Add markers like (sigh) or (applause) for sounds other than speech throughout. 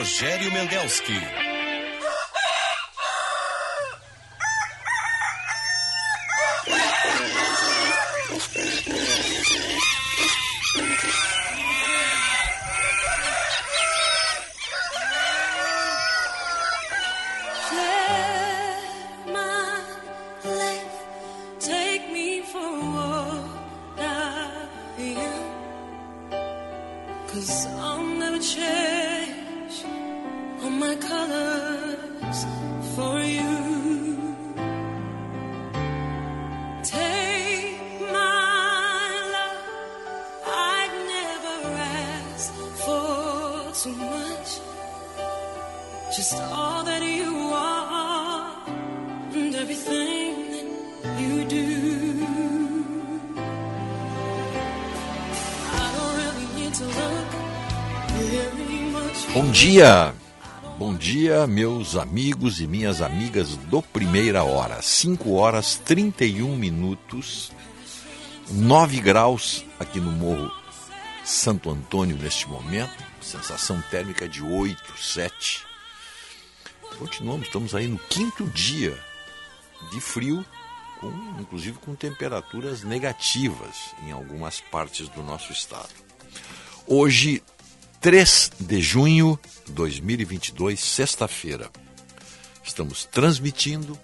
Rogério Mendelski. Dia! Bom dia, meus amigos e minhas amigas do Primeira Hora. 5 horas 31 minutos, 9 graus aqui no Morro Santo Antônio neste momento, sensação térmica de 8, 7. Continuamos, estamos aí no quinto dia de frio, com, inclusive com temperaturas negativas em algumas partes do nosso estado. Hoje, 3 de junho de 2022, sexta-feira. Estamos transmitindo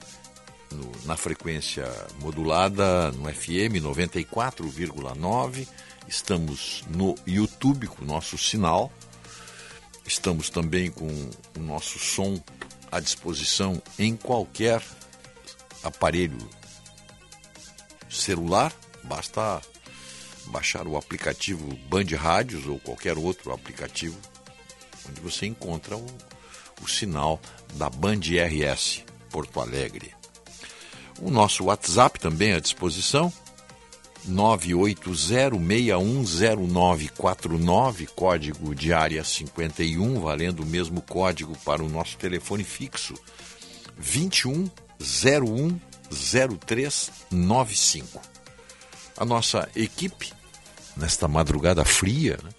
no, na frequência modulada no FM 94,9. Estamos no YouTube com o nosso sinal. Estamos também com o nosso som à disposição em qualquer aparelho celular. Basta baixar o aplicativo Band Rádios ou qualquer outro aplicativo onde você encontra o, o sinal da Band RS Porto Alegre. O nosso WhatsApp também à disposição, 980610949, código de área 51, valendo o mesmo código para o nosso telefone fixo, 21010395. A nossa equipe nesta madrugada fria. Né?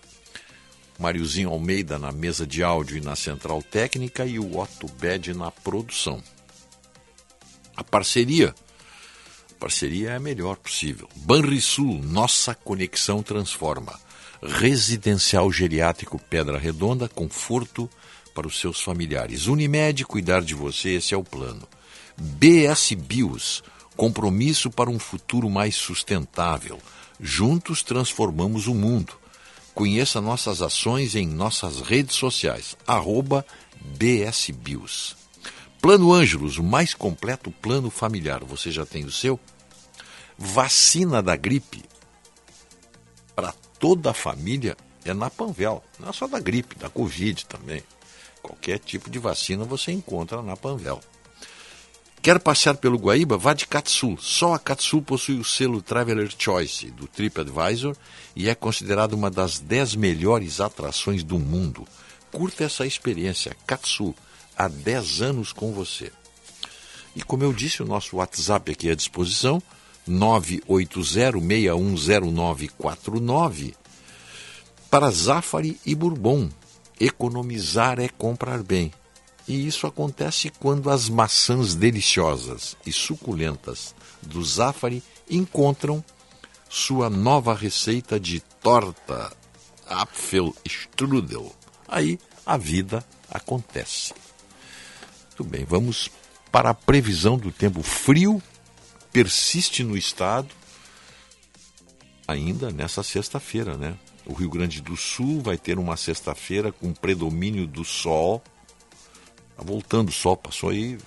Almeida na mesa de áudio e na central técnica e o Otto Bed na produção. A parceria, a parceria é a melhor possível. Banrisul, nossa conexão transforma. Residencial Geriátrico Pedra Redonda, conforto para os seus familiares. Unimed, cuidar de você, esse é o plano. BS Bios, compromisso para um futuro mais sustentável. Juntos transformamos o mundo. Conheça nossas ações em nossas redes sociais, arroba BSBios. Plano Ângelos, o mais completo plano familiar. Você já tem o seu? Vacina da gripe para toda a família é na Panvel. Não é só da gripe, da Covid também. Qualquer tipo de vacina você encontra na Panvel. Quer passear pelo Guaíba? Vá de Katsu. Só a Katsu possui o selo Traveler Choice do TripAdvisor e é considerada uma das 10 melhores atrações do mundo. Curta essa experiência. Katsu, há 10 anos com você. E como eu disse, o nosso WhatsApp aqui à disposição, 980610949, para Zafari e Bourbon. Economizar é comprar bem. E isso acontece quando as maçãs deliciosas e suculentas do Zafari encontram sua nova receita de torta Apfelstrudel. Aí a vida acontece. Muito bem, vamos para a previsão do tempo frio persiste no estado ainda nessa sexta-feira, né? O Rio Grande do Sul vai ter uma sexta-feira com predomínio do sol Tá voltando sol, passou aí,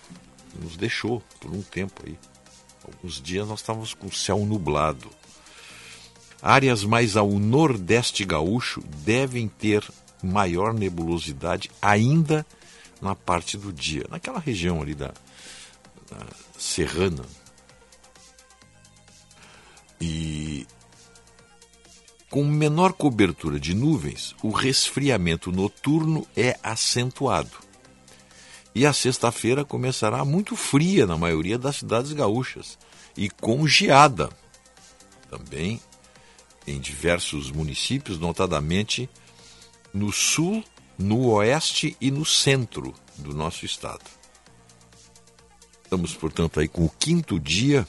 nos deixou por um tempo aí. Alguns dias nós estávamos com o céu nublado. Áreas mais ao nordeste gaúcho devem ter maior nebulosidade ainda na parte do dia, naquela região ali da, da serrana. E com menor cobertura de nuvens, o resfriamento noturno é acentuado e a sexta-feira começará muito fria na maioria das cidades gaúchas e com geada. Também em diversos municípios, notadamente no sul no oeste e no centro do nosso estado. Estamos, portanto, aí com o quinto dia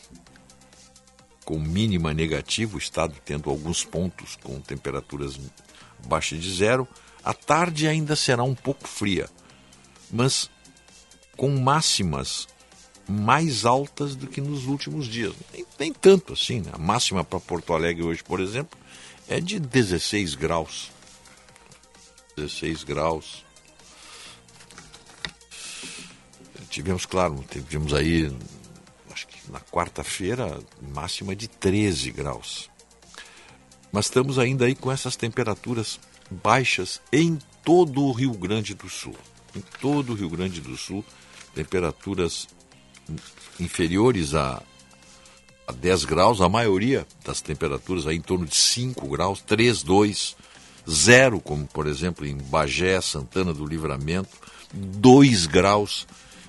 com mínima negativa, o estado tendo alguns pontos com temperaturas abaixo de zero. A tarde ainda será um pouco fria, mas com máximas mais altas do que nos últimos dias. Nem, nem tanto assim. Né? A máxima para Porto Alegre hoje, por exemplo, é de 16 graus. 16 graus. Tivemos, claro, tivemos aí, acho que na quarta-feira, máxima de 13 graus. Mas estamos ainda aí com essas temperaturas baixas em todo o Rio Grande do Sul. Em todo o Rio Grande do Sul, temperaturas inferiores a, a 10 graus, a maioria das temperaturas aí em torno de 5 graus, 3, 2, 0, como por exemplo em Bagé, Santana do Livramento, 2 graus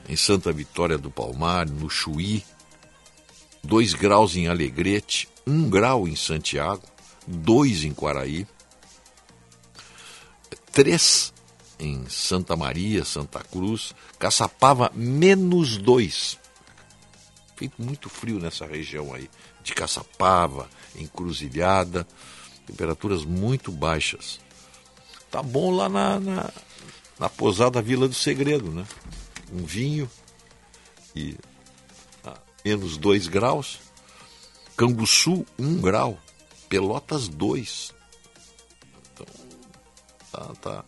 em Santa Vitória do Palmar, no Chuí, 2 graus em Alegrete, 1 grau em Santiago, 2 em Quaraí, 3 em Santa Maria, Santa Cruz, Caçapava, menos 2. Feito muito frio nessa região aí, de Caçapava, Encruzilhada, temperaturas muito baixas. Tá bom lá na, na, na Vila do Segredo, né? Um vinho e a menos 2 graus. Canguçu, 1 um grau. Pelotas 2. Então, tá, tá.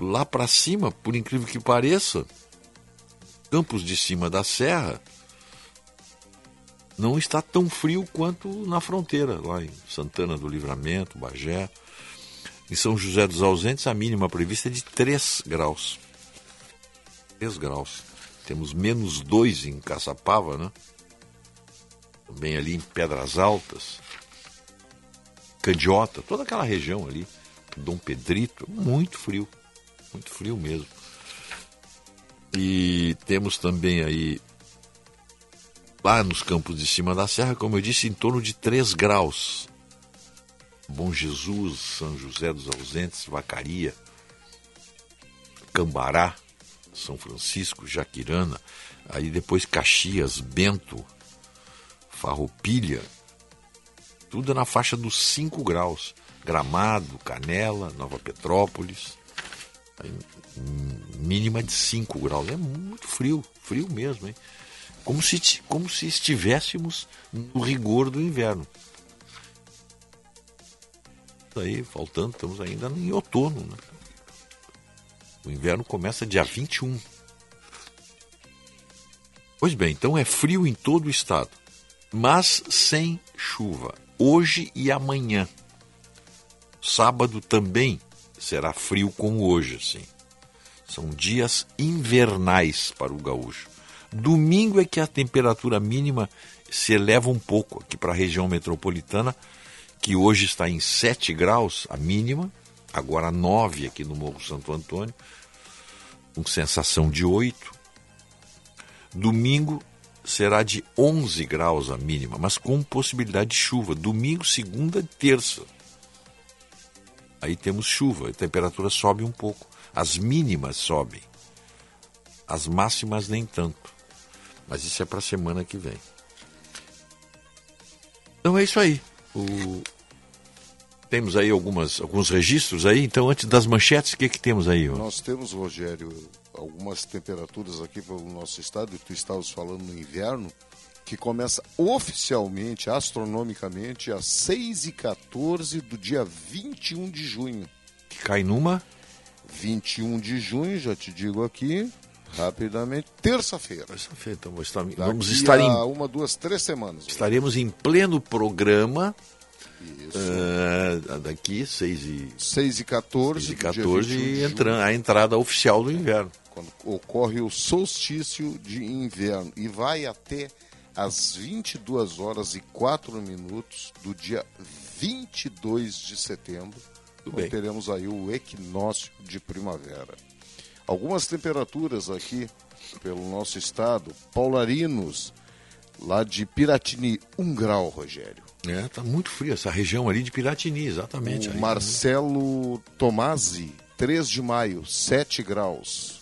Lá para cima, por incrível que pareça, Campos de Cima da Serra não está tão frio quanto na fronteira, lá em Santana do Livramento, Bagé. Em São José dos Ausentes, a mínima prevista é de 3 graus. 3 graus. Temos menos 2 em Caçapava, né? Também ali em Pedras Altas. Candiota, toda aquela região ali, Dom Pedrito, muito frio, muito frio mesmo. E temos também aí, lá nos campos de cima da serra, como eu disse, em torno de 3 graus. Bom Jesus, São José dos Ausentes, Vacaria, Cambará, São Francisco, Jaquirana, aí depois Caxias, Bento, Farroupilha, tudo na faixa dos 5 graus. Gramado, Canela, Nova Petrópolis, mínima de 5 graus. É muito frio, frio mesmo, hein? Como se, como se estivéssemos no rigor do inverno. Aí, faltando, estamos ainda em outono, né? O inverno começa dia 21. Pois bem, então é frio em todo o estado, mas sem chuva hoje e amanhã. Sábado também será frio como hoje, assim. São dias invernais para o gaúcho. Domingo é que a temperatura mínima se eleva um pouco aqui para a região metropolitana, que hoje está em 7 graus, a mínima, agora 9 aqui no Morro Santo Antônio, com sensação de 8. Domingo será de 11 graus a mínima, mas com possibilidade de chuva. Domingo, segunda e terça. Aí temos chuva, a temperatura sobe um pouco. As mínimas sobem. As máximas nem tanto. Mas isso é para a semana que vem. Então é isso aí. O... Temos aí algumas, alguns registros aí. Então, antes das manchetes, o que, que temos aí? Nós temos, Rogério, algumas temperaturas aqui pelo nosso estado, tu estavas falando no inverno, que começa oficialmente, astronomicamente, às 6 e 14 do dia 21 de junho. Que cai numa? 21 de junho, já te digo aqui, rapidamente, terça-feira. Terça-feira, então vamos estar, vamos estar em. Uma, duas, três semanas. Estaremos em pleno programa. Uh, daqui 6 e, 6 e 14, 6 e 14 e entrando, a entrada oficial do inverno quando ocorre o solstício de inverno e vai até às 22 horas e 4 minutos do dia 22 de setembro. Então teremos aí o equinócio de primavera. Algumas temperaturas aqui pelo nosso estado. Paularinos, lá de Piratini, 1 um grau, Rogério. É, tá muito frio essa região ali de Piratini, exatamente. O Marcelo Tomasi, 3 de maio, 7 graus.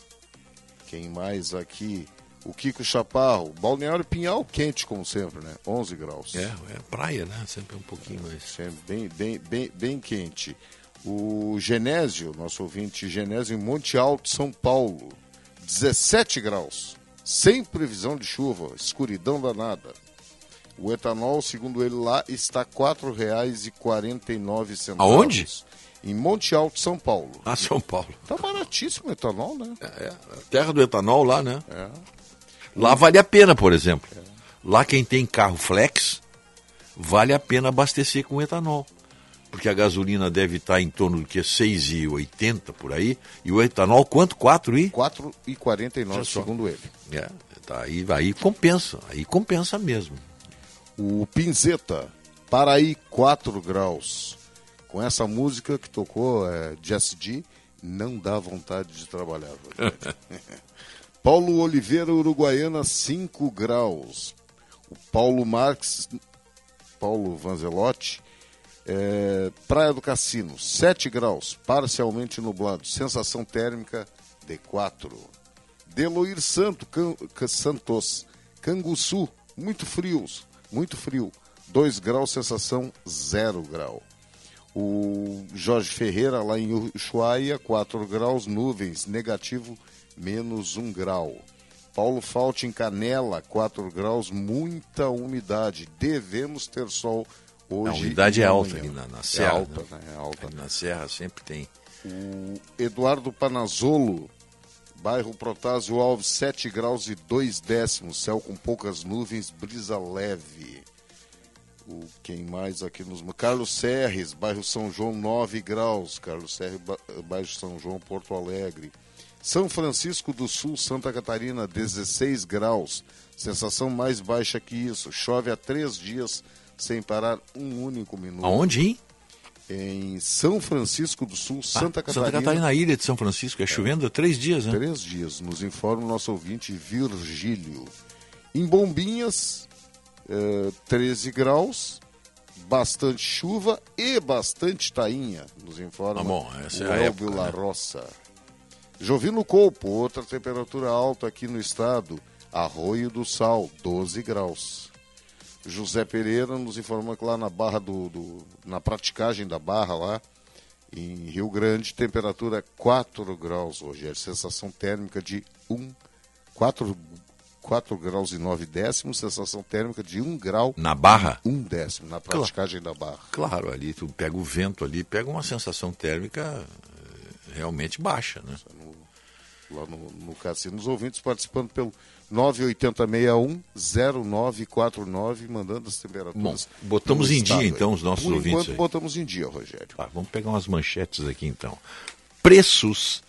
Quem mais aqui? O Kiko Chaparro. Balneário Pinhal, quente como sempre, né? 11 graus. É, é praia, né? Sempre um pouquinho mais. Sempre bem, bem, bem, bem quente. O Genésio, nosso ouvinte Genésio, em Monte Alto, São Paulo, 17 graus. Sem previsão de chuva, escuridão danada. O etanol, segundo ele lá, está R$ 4,49. Aonde? Em Monte Alto, São Paulo. Ah, São Paulo. Tá baratíssimo o etanol, né? É, é, terra do etanol lá, né? É. Lá vale a pena, por exemplo. Lá quem tem carro flex, vale a pena abastecer com etanol. Porque a gasolina deve estar em torno do que 6,80 por aí. E o etanol, quanto? 4 e? 4,49 segundo ele. É, tá, aí, aí compensa. Aí compensa mesmo. O Pinzeta, Paraí, 4 graus. Com essa música que tocou, é, Jess G, não dá vontade de trabalhar. (laughs) Paulo Oliveira, Uruguaiana, 5 graus. O Paulo Marques, Paulo Vanzelotti, é, Praia do Cassino, 7 graus, parcialmente nublado, sensação térmica de 4. Deloir Santo, Can, Santos, Canguçu, muito frios, muito frio, 2 graus, sensação 0 grau. O Jorge Ferreira, lá em Ushuaia, 4 graus, nuvens, negativo, menos 1 grau. Paulo Falte em Canela, 4 graus, muita umidade. Devemos ter sol hoje. A umidade é alta ali na, na serra. É alta, né? né? É alta. Na serra sempre tem. O Eduardo Panazolo, bairro Protásio Alves, 7 graus e 2 décimos, céu com poucas nuvens, brisa leve. O, quem mais aqui nos. Carlos Serres, bairro São João, 9 graus. Carlos Serres, bairro São João, Porto Alegre. São Francisco do Sul, Santa Catarina, 16 graus. Sensação mais baixa que isso. Chove há três dias sem parar um único minuto. Aonde, hein? Em São Francisco do Sul, Santa ah, Catarina. Santa Catarina, ilha de São Francisco. É, é chovendo há três dias, né? Três dias, nos informa o nosso ouvinte Virgílio. Em Bombinhas, eh, 13 graus, bastante chuva e bastante tainha, nos informa ah, bom, essa o é Elvio época, La né? Jovino Colpo, outra temperatura alta aqui no estado, Arroio do Sal, 12 graus. José Pereira nos informa que lá na barra do, do, na praticagem da barra lá, em Rio Grande, temperatura 4 graus hoje, é sensação térmica de 1, 4, 4 graus e 9 décimos, sensação térmica de 1 grau Na barra? 1 décimo, na praticagem da barra. Claro, ali tu pega o vento ali, pega uma sensação térmica realmente baixa, né? lá no, no cassino. Os ouvintes participando pelo 98061-0949, mandando as temperaturas. Bom, botamos em dia aí. então os nossos Por ouvintes. enquanto, aí. botamos em dia, Rogério. Tá, vamos pegar umas manchetes aqui então. Preços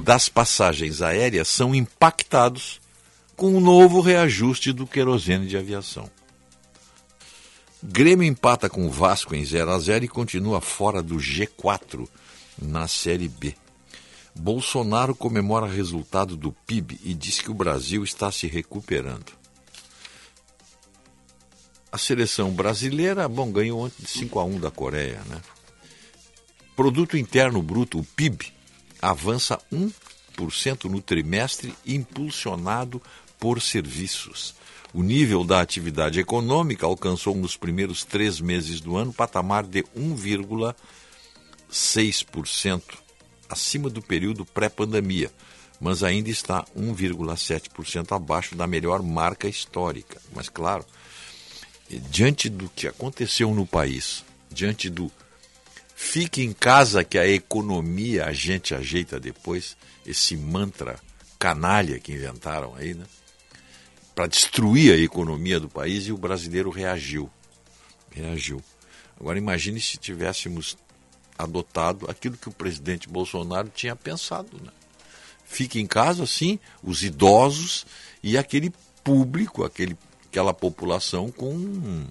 das passagens aéreas são impactados com o novo reajuste do querosene de aviação. Grêmio empata com o Vasco em 0 a 0 e continua fora do G4 na Série B. Bolsonaro comemora resultado do PIB e diz que o Brasil está se recuperando. A seleção brasileira, bom, ganhou ontem de 5 a 1 da Coreia, né? Produto Interno Bruto, o PIB, avança 1% no trimestre, impulsionado por serviços. O nível da atividade econômica alcançou nos primeiros três meses do ano patamar de 1,6%, acima do período pré-pandemia, mas ainda está 1,7% abaixo da melhor marca histórica. Mas, claro, diante do que aconteceu no país, diante do fique em casa que a economia a gente ajeita depois, esse mantra canalha que inventaram aí, né? Para destruir a economia do país e o brasileiro reagiu. Reagiu. Agora imagine se tivéssemos adotado aquilo que o presidente Bolsonaro tinha pensado, né? Fique em casa, sim, os idosos e aquele público, aquele, aquela população com,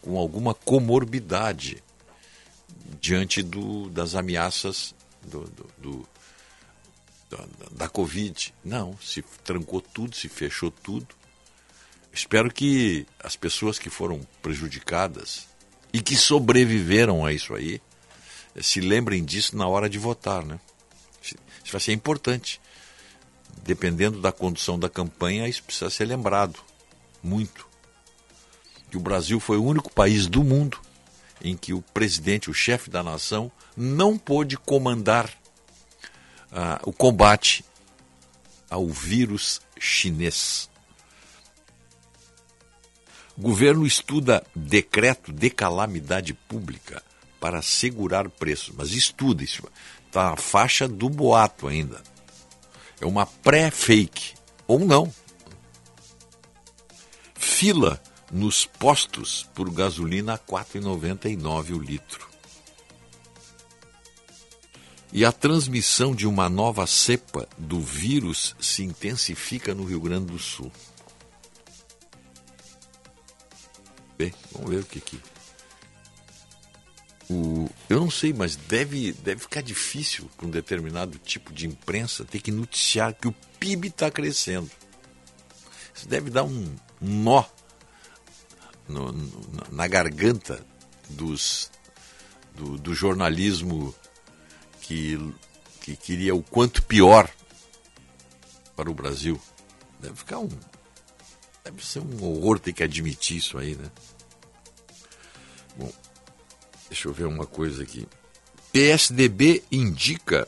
com alguma comorbidade diante do, das ameaças do, do, do da, da Covid. Não, se trancou tudo, se fechou tudo. Espero que as pessoas que foram prejudicadas e que sobreviveram a isso aí se lembrem disso na hora de votar, né? Isso vai ser importante. Dependendo da condução da campanha, isso precisa ser lembrado. Muito. Que o Brasil foi o único país do mundo em que o presidente, o chefe da nação, não pôde comandar uh, o combate ao vírus chinês. O governo estuda decreto de calamidade pública para segurar preços, mas estuda isso. Está a faixa do boato ainda. É uma pré-fake, ou não. Fila nos postos por gasolina a R$ 4,99 o litro. E a transmissão de uma nova cepa do vírus se intensifica no Rio Grande do Sul. Bem, vamos ver o que que. O, eu não sei, mas deve, deve ficar difícil para um determinado tipo de imprensa ter que noticiar que o PIB está crescendo. Isso deve dar um nó no, no, na garganta dos, do, do jornalismo que, que queria o quanto pior para o Brasil. Deve ficar um. Deve ser um horror ter que admitir isso aí, né? Deixa eu ver uma coisa aqui. PSDB indica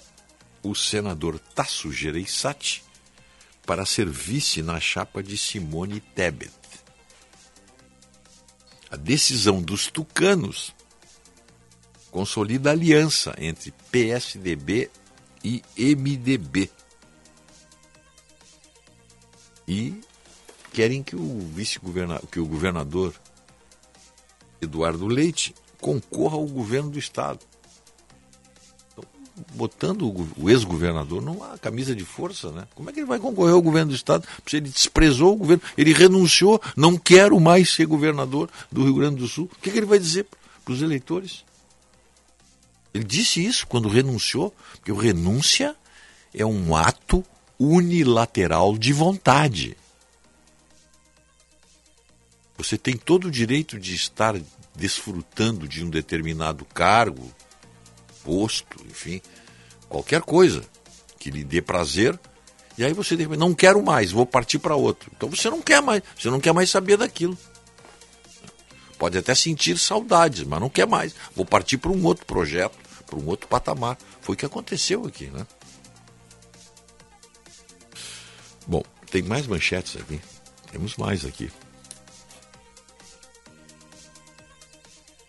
o senador Tasso Gereissati para ser vice na chapa de Simone Tebet. A decisão dos tucanos consolida a aliança entre PSDB e MDB. E querem que o vice-governador, que o governador Eduardo Leite concorra ao governo do estado. Então, botando o ex-governador numa camisa de força, né? Como é que ele vai concorrer ao governo do estado? Se ele desprezou o governo, ele renunciou, não quero mais ser governador do Rio Grande do Sul. O que, que ele vai dizer para os eleitores? Ele disse isso quando renunciou, porque renúncia é um ato unilateral de vontade. Você tem todo o direito de estar desfrutando de um determinado cargo, posto, enfim, qualquer coisa que lhe dê prazer, e aí você não quero mais, vou partir para outro. Então você não quer mais, você não quer mais saber daquilo. Pode até sentir saudades, mas não quer mais. Vou partir para um outro projeto, para um outro patamar. Foi o que aconteceu aqui, né? Bom, tem mais manchetes aqui. Temos mais aqui.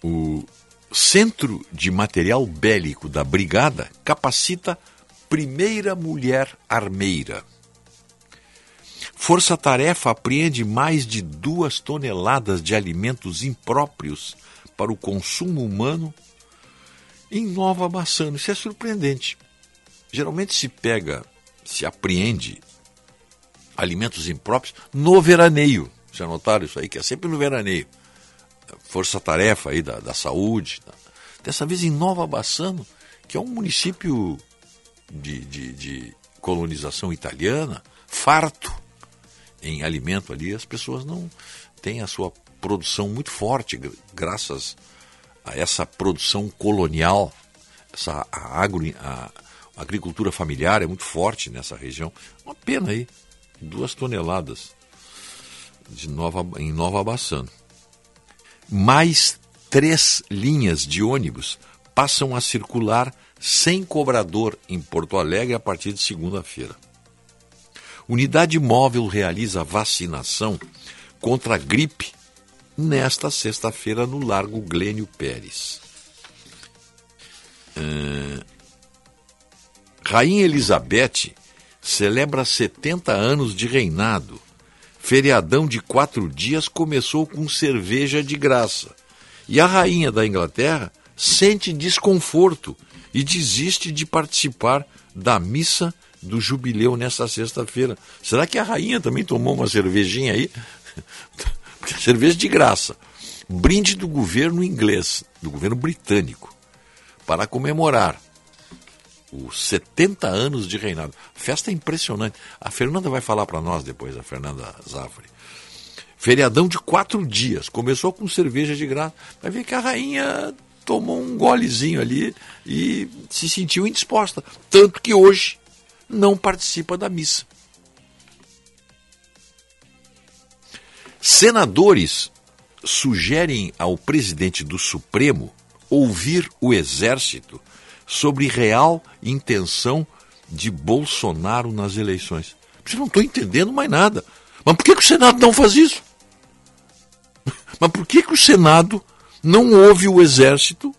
O Centro de Material Bélico da Brigada capacita primeira mulher armeira. Força Tarefa apreende mais de duas toneladas de alimentos impróprios para o consumo humano em Nova Bassano. Isso é surpreendente. Geralmente se pega, se apreende alimentos impróprios no veraneio. Já notaram isso aí? Que é sempre no veraneio. Força-tarefa aí da, da saúde. Dessa vez em Nova Bassano, que é um município de, de, de colonização italiana, farto em alimento ali, as pessoas não têm a sua produção muito forte, graças a essa produção colonial, essa a agro, a, a agricultura familiar é muito forte nessa região. Uma pena aí, duas toneladas de nova, em Nova Bassano. Mais três linhas de ônibus passam a circular sem cobrador em Porto Alegre a partir de segunda-feira. Unidade móvel realiza vacinação contra a gripe nesta sexta-feira no Largo Glênio Pérez. Uh, Rainha Elizabeth celebra 70 anos de reinado. Feriadão de quatro dias começou com cerveja de graça. E a rainha da Inglaterra sente desconforto e desiste de participar da missa do jubileu nesta sexta-feira. Será que a rainha também tomou uma cervejinha aí? (laughs) cerveja de graça. Brinde do governo inglês, do governo britânico, para comemorar os 70 anos de reinado. Festa impressionante. A Fernanda vai falar para nós depois, a Fernanda Zafre. Feriadão de quatro dias. Começou com cerveja de graça. Vai ver que a rainha tomou um golezinho ali e se sentiu indisposta. Tanto que hoje não participa da missa. Senadores sugerem ao presidente do Supremo ouvir o Exército sobre real intenção de Bolsonaro nas eleições. Eu não estou entendendo mais nada. Mas por que, que o Senado não faz isso? (laughs) Mas por que, que o Senado não ouve o Exército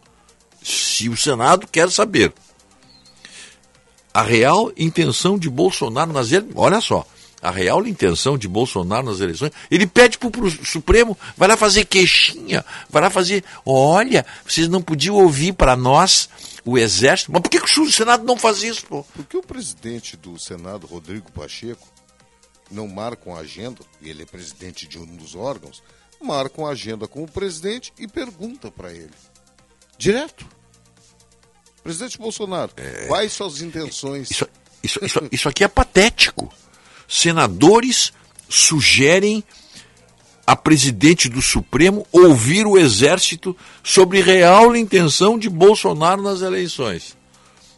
se o Senado quer saber? A real intenção de Bolsonaro nas eleições. Olha só, a real intenção de Bolsonaro nas eleições, ele pede para o Supremo, vai lá fazer queixinha, vai lá fazer, olha, vocês não podiam ouvir para nós o Exército. Mas por que, que o Senado não faz isso, pô? Porque o presidente do Senado, Rodrigo Pacheco, não marca uma agenda, e ele é presidente de um dos órgãos, marca uma agenda com o presidente e pergunta para ele. Direto. Presidente Bolsonaro, é... quais suas intenções? Isso, isso, isso, isso aqui é patético. Senadores sugerem a presidente do Supremo ouvir o Exército sobre real intenção de Bolsonaro nas eleições.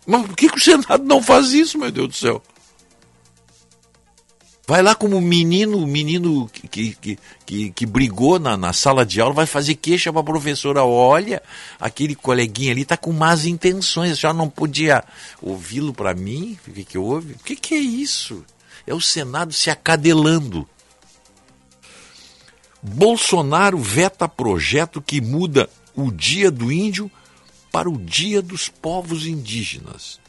Mas por que, que o Senado não faz isso, meu Deus do céu? Vai lá como menino, menino que, que, que, que brigou na, na, sala de aula, vai fazer queixa para a professora. Olha, aquele coleguinha ali está com más intenções, já não podia ouvi-lo para mim? O que, que houve? O que, que é isso? É o Senado se acadelando. Bolsonaro veta projeto que muda o dia do índio para o dia dos povos indígenas.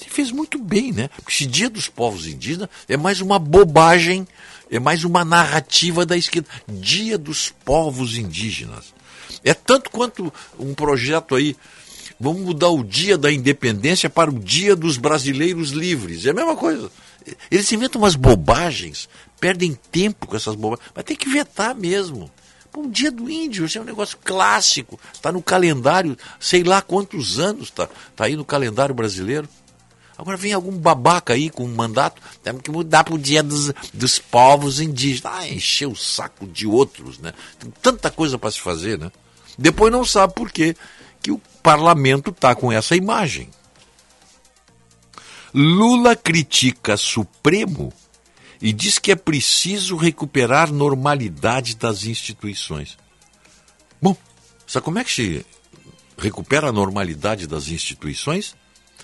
Ele fez muito bem, né? Porque esse dia dos povos indígenas é mais uma bobagem, é mais uma narrativa da esquerda. Dia dos povos indígenas. É tanto quanto um projeto aí. Vamos mudar o dia da independência para o dia dos brasileiros livres. É a mesma coisa. Eles inventam umas bobagens, perdem tempo com essas bobagens, mas tem que vetar mesmo. Pô, dia do índio, isso é um negócio clássico, está no calendário, sei lá quantos anos está tá aí no calendário brasileiro. Agora vem algum babaca aí com um mandato, temos que mudar para o dia dos, dos povos indígenas. Ah, encher o saco de outros, né? Tem tanta coisa para se fazer, né? Depois não sabe por quê que o parlamento está com essa imagem. Lula critica Supremo e diz que é preciso recuperar normalidade das instituições. Bom, sabe como é que se recupera a normalidade das instituições?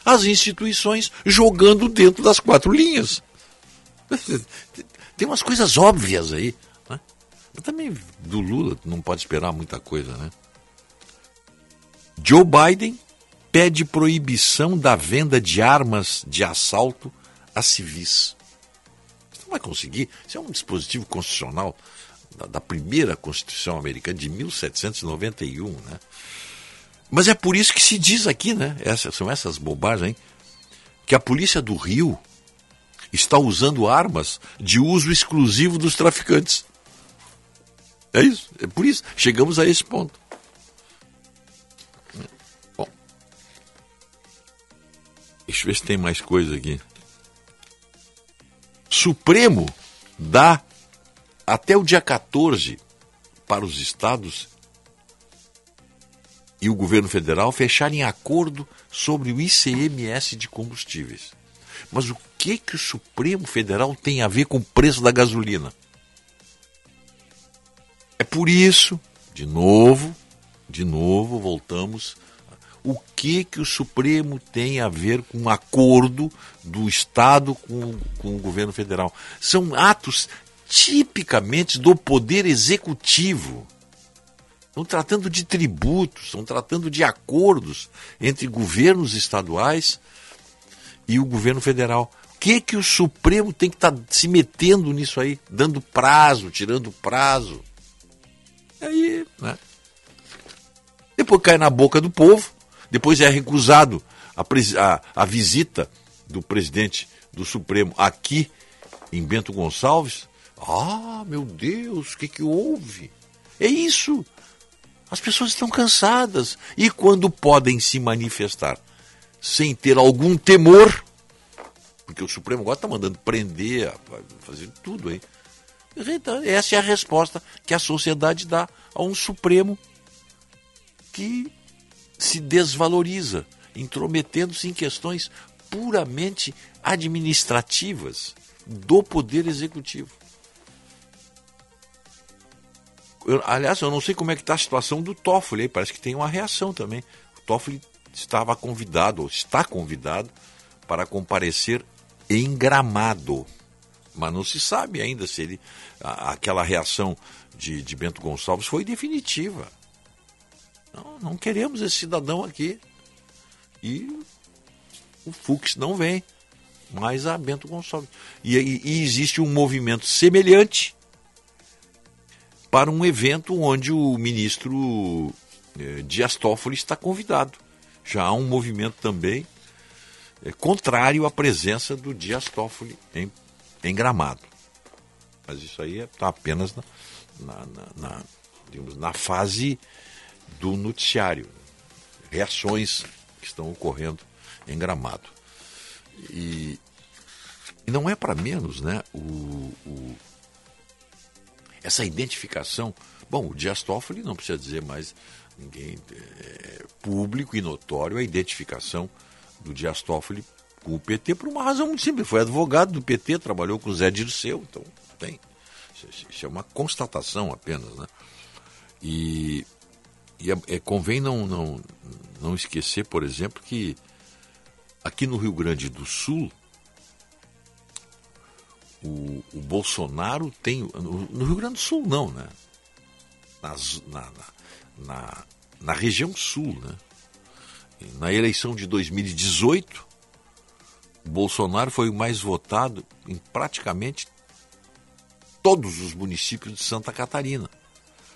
As instituições jogando dentro das quatro linhas. Tem umas coisas óbvias aí. Né? Mas também do Lula não pode esperar muita coisa, né? Joe Biden pede proibição da venda de armas de assalto a civis. Você não vai conseguir. Isso é um dispositivo constitucional da, da primeira Constituição americana de 1791, né? Mas é por isso que se diz aqui, né? Essas, são essas bobagens, hein? Que a polícia do Rio está usando armas de uso exclusivo dos traficantes. É isso. É por isso. Chegamos a esse ponto. Deixa eu ver se tem mais coisa aqui. Supremo dá até o dia 14 para os estados e o governo federal fecharem acordo sobre o ICMS de combustíveis. Mas o que que o Supremo Federal tem a ver com o preço da gasolina? É por isso, de novo, de novo voltamos o que que o Supremo tem a ver com um acordo do Estado com, com o governo federal. São atos tipicamente do poder executivo. Estão tratando de tributos, estão tratando de acordos entre governos estaduais e o governo federal. O que, que o Supremo tem que estar tá se metendo nisso aí, dando prazo, tirando prazo? Aí, né? Depois cai na boca do povo, depois é recusado a, a, a visita do presidente do Supremo aqui em Bento Gonçalves. Ah, meu Deus, o que, que houve? É isso. As pessoas estão cansadas. E quando podem se manifestar sem ter algum temor, porque o Supremo agora está mandando prender, fazer tudo aí. Então, essa é a resposta que a sociedade dá a um Supremo que se desvaloriza, intrometendo-se em questões puramente administrativas do Poder Executivo. Eu, aliás, eu não sei como é que está a situação do Toffoli, parece que tem uma reação também. O Toffoli estava convidado, ou está convidado, para comparecer em Gramado. Mas não se sabe ainda se ele, a, aquela reação de, de Bento Gonçalves foi definitiva. Não, não queremos esse cidadão aqui. E o Fux não vem, mas a Bento Gonçalves. E, e, e existe um movimento semelhante para um evento onde o ministro eh, Dias Toffoli está convidado. Já há um movimento também eh, contrário à presença do Dias Toffoli em, em Gramado. Mas isso aí está é, apenas na, na, na, na, digamos, na fase do noticiário. Reações que estão ocorrendo em Gramado. E, e não é para menos, né? O, o, essa identificação. Bom, o Dias Toffoli não precisa dizer mais ninguém é, público e notório a identificação do Dias Toffoli com o PT por uma razão muito simples. Foi advogado do PT, trabalhou com o Zé Dirceu, então tem. Isso é uma constatação apenas, né? E, e é, é, convém não, não, não esquecer, por exemplo, que aqui no Rio Grande do Sul, o, o Bolsonaro tem. No, no, Rio Grande do Sul, não, né? Nas, na, na, na região sul, né? Na eleição de 2018, o Bolsonaro foi o mais votado em praticamente todos os municípios de Santa Catarina.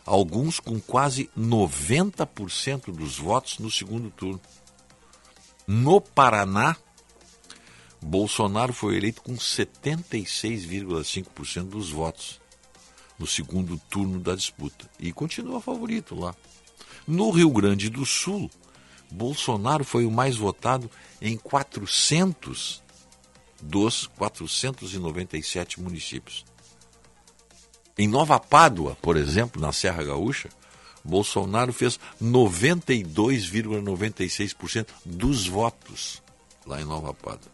Alguns com quase 90% dos votos no segundo turno. No Paraná, Bolsonaro foi eleito com 76,5% dos votos no segundo turno da disputa e continua favorito lá. No Rio Grande do Sul, Bolsonaro foi o mais votado em 400 dos 497 municípios. Em Nova Pádua, por exemplo, na Serra Gaúcha, Bolsonaro fez 92,96% dos votos lá em Nova Pádua.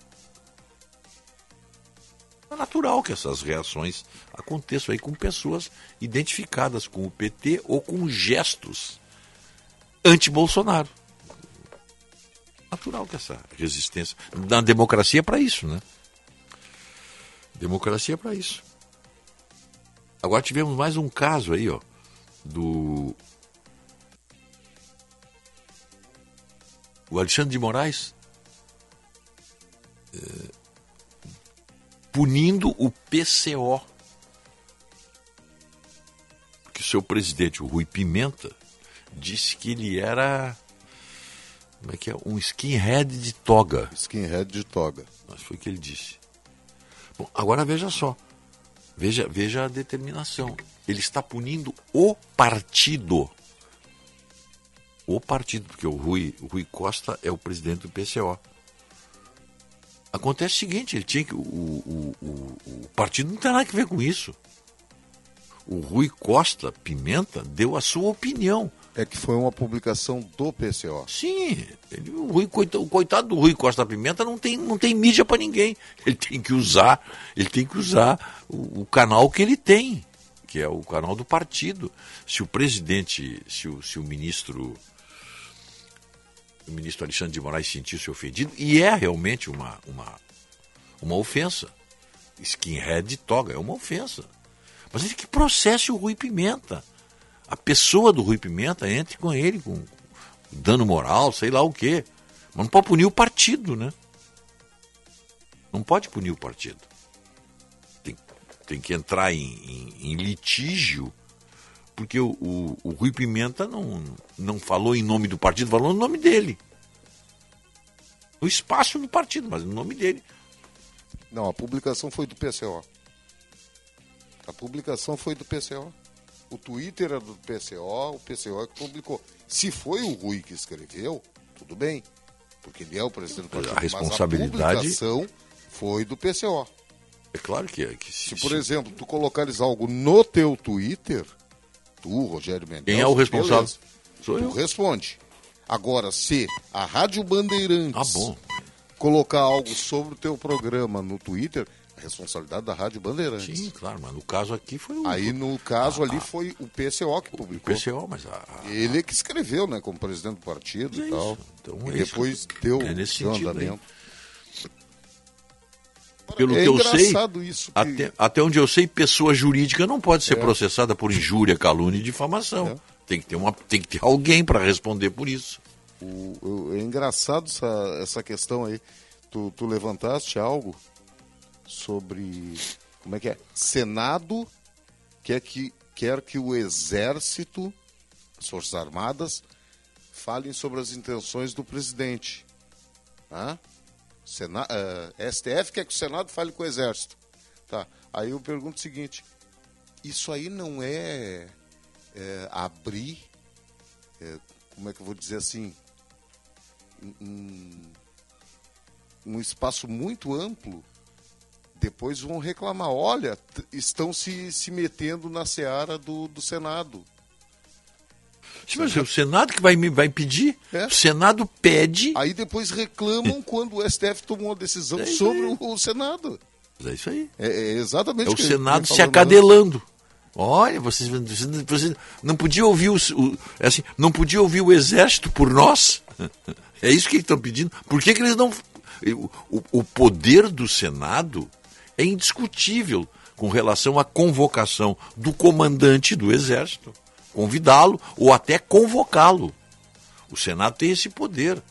É natural que essas reações aconteçam aí com pessoas identificadas com o PT ou com gestos anti-Bolsonaro. Natural que essa resistência. Na democracia é para isso, né? Democracia é para isso. Agora tivemos mais um caso aí, ó, do. O Alexandre de Moraes. É punindo o PCO. Que o seu presidente, o Rui Pimenta, disse que ele era. Como é que é? Um skinhead de toga. Skinhead de toga. Mas foi o que ele disse. Bom, agora veja só. Veja, veja a determinação. Ele está punindo o partido. O partido, porque o Rui, o Rui Costa é o presidente do PCO. Acontece o seguinte, ele tinha que. O, o, o, o partido não tem nada a ver com isso. O Rui Costa Pimenta deu a sua opinião. É que foi uma publicação do PCO. Sim, ele, o, Rui, o coitado do Rui Costa Pimenta não tem, não tem mídia para ninguém. Ele tem que usar, ele tem que usar o, o, canal que ele tem, que é o canal do partido. Se o presidente, se o, se o ministro o ministro Alexandre de Moraes sentiu-se ofendido, e é realmente uma, uma, uma ofensa. Skinhead de toga, é uma ofensa. Mas ele que processe o Rui Pimenta. A pessoa do Rui Pimenta entre com ele, com dano moral, sei lá o quê. Mas não pode punir o partido, né? Não pode punir o partido. Tem, tem que entrar em, em, em litígio porque o, o, o, Rui Pimenta não, não falou em nome do partido, falou no nome dele. No espaço do partido, mas no nome dele. Não, a publicação foi do PCO. A publicação foi do PCO. O Twitter era do PCO, o PCO é que publicou. Se foi o Rui que escreveu, tudo bem, porque ele é o presidente do partido. A responsabilidade. Mas a publicação foi do PCO. É claro que é. Que se, se, por exemplo, tu colocares algo no teu Twitter, tu, Rogério Mendes. Quem é o responsável? Beleza. Sou tu eu. responde. Agora, se a Rádio Bandeirantes Ah, bom. colocar algo sobre o teu programa no Twitter, responsabilidade da Rádio Bandeirantes. Sim, claro, mas no caso aqui foi o Aí, no caso ali, foi o PCO que publicou. PCO, mas a, a- Ele é que escreveu, né, como presidente do partido É e tal. isso. Então, e é isso. depois deu, É nesse deu sentido aí. andamento. pelo é que eu sei, engraçado isso. que- até, até onde eu sei, pessoa jurídica não pode ser processada por injúria, calúnia e difamação. É. Tem, que ter uma, tem que ter alguém para responder por isso. O- o- é engraçado essa, essa questão aí. Tu, tu levantaste algo sobre. Como é que é? Senado quer que, quer que o Exército, as Forças Armadas, falem sobre as intenções do presidente. Sena, eh, STF quer que o Senado fale com o Exército. Tá. Aí eu pergunto o seguinte: isso aí não é, é, abrir, é, como é que eu vou dizer assim, um, um espaço muito amplo? Depois vão reclamar: olha, estão se, se metendo na seara do, do Senado. Sim, Mas é o Senado que vai, me- vai pedir. É. O Senado pede. Aí depois reclamam quando o STF tomou uma decisão É sobre o, o Senado. É isso aí. É, é exatamente É o que Senado venho se falando acadelando. Olha, vocês, vocês, vocês não podia ouvir o, o- é assim, não podia ouvir o exército por nós. (laughs) É isso que eles estão pedindo. Por que, que eles não? O- o poder do Senado é indiscutível com relação à convocação do comandante do exército, convidá-lo ou até convocá-lo. O Senado tem esse poder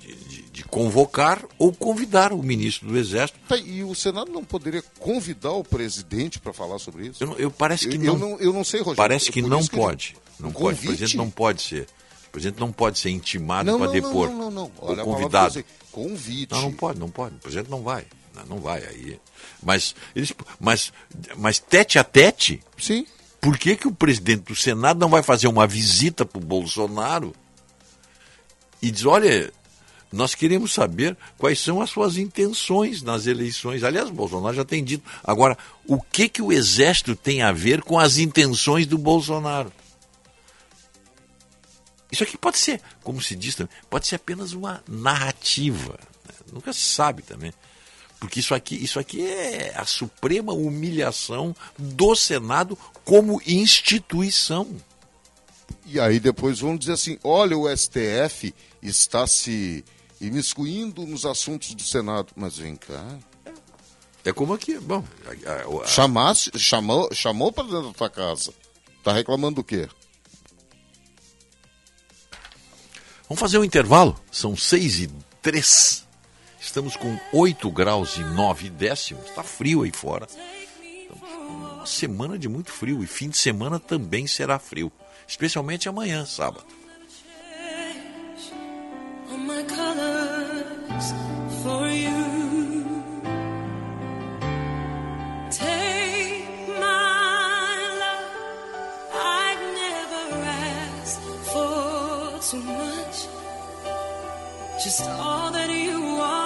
de, de- de convocar ou convidar o ministro do exército Tá, e o Senado não poderia convidar o presidente para falar sobre isso? Eu, não- eu parece que Eu- não, eu não, eu não sei, Rogério. parece que não que pode. Não pode. O presidente não pode ser. O presidente não pode ser intimado Não, para não, depor. não, não, não. O Olha convidado. Convite. Não, não pode, não pode. O presidente não vai. Não, vai aí. Mas, eles, mas, mas tete a tete, Sim. por que, que o presidente do Senado não vai fazer uma visita para o Bolsonaro e diz, olha, nós queremos saber quais são as suas intenções nas eleições. Aliás, o Bolsonaro já tem dito. Agora, o que, que o Exército tem a ver com as intenções do Bolsonaro? Isso aqui pode ser, como se diz também, pode ser apenas uma narrativa. né? Nunca se sabe também. Porque isso aqui, isso aqui é a suprema humilhação do Senado como instituição. E aí depois vão dizer assim, olha, o STF está se imiscuindo nos assuntos do Senado. Mas vem cá. É como aqui. Bom, a- a- a- Chamasse, chamou, chamou para dentro da tua casa. Tá reclamando do quê? Vamos fazer um intervalo? São seis e três. Estamos com 8 graus e 9 décimos. Está frio aí fora. Uma semana de muito frio. E fim de semana também será frio. Especialmente amanhã, sábado. Just all that you are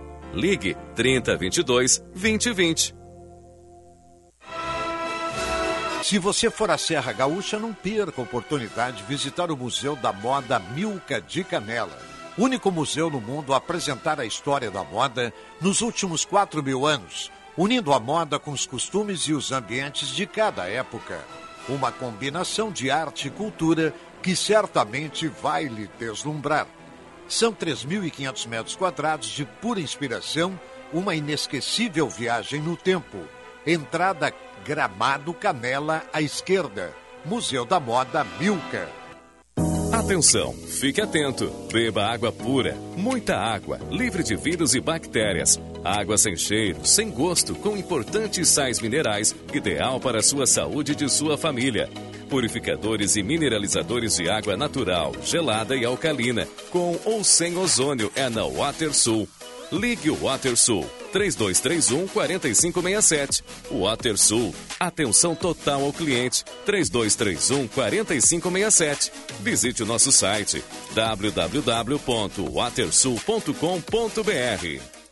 Ligue 3022 2020. Se você for à Serra Gaúcha, não perca a oportunidade de visitar o Museu da Moda Milka de Canela. Único museu no mundo a apresentar a história da moda nos últimos 4 mil anos, unindo a moda com os costumes e os ambientes de cada época. Uma combinação de arte e cultura que certamente vai lhe deslumbrar. São 3.500 metros quadrados de pura inspiração, uma inesquecível viagem no tempo. Entrada Gramado Canela à esquerda. Museu da Moda Milka. Atenção, fique atento. Beba água pura, muita água, livre de vírus e bactérias. Água sem cheiro, sem gosto, com importantes sais minerais, ideal para a sua saúde e de sua família. Purificadores e mineralizadores de água natural, gelada e alcalina, com ou sem ozônio é na WaterSul. Ligue o WaterSul 3231 4567. WaterSul, atenção total ao cliente 3231 4567. Visite o nosso site www.watersul.com.br.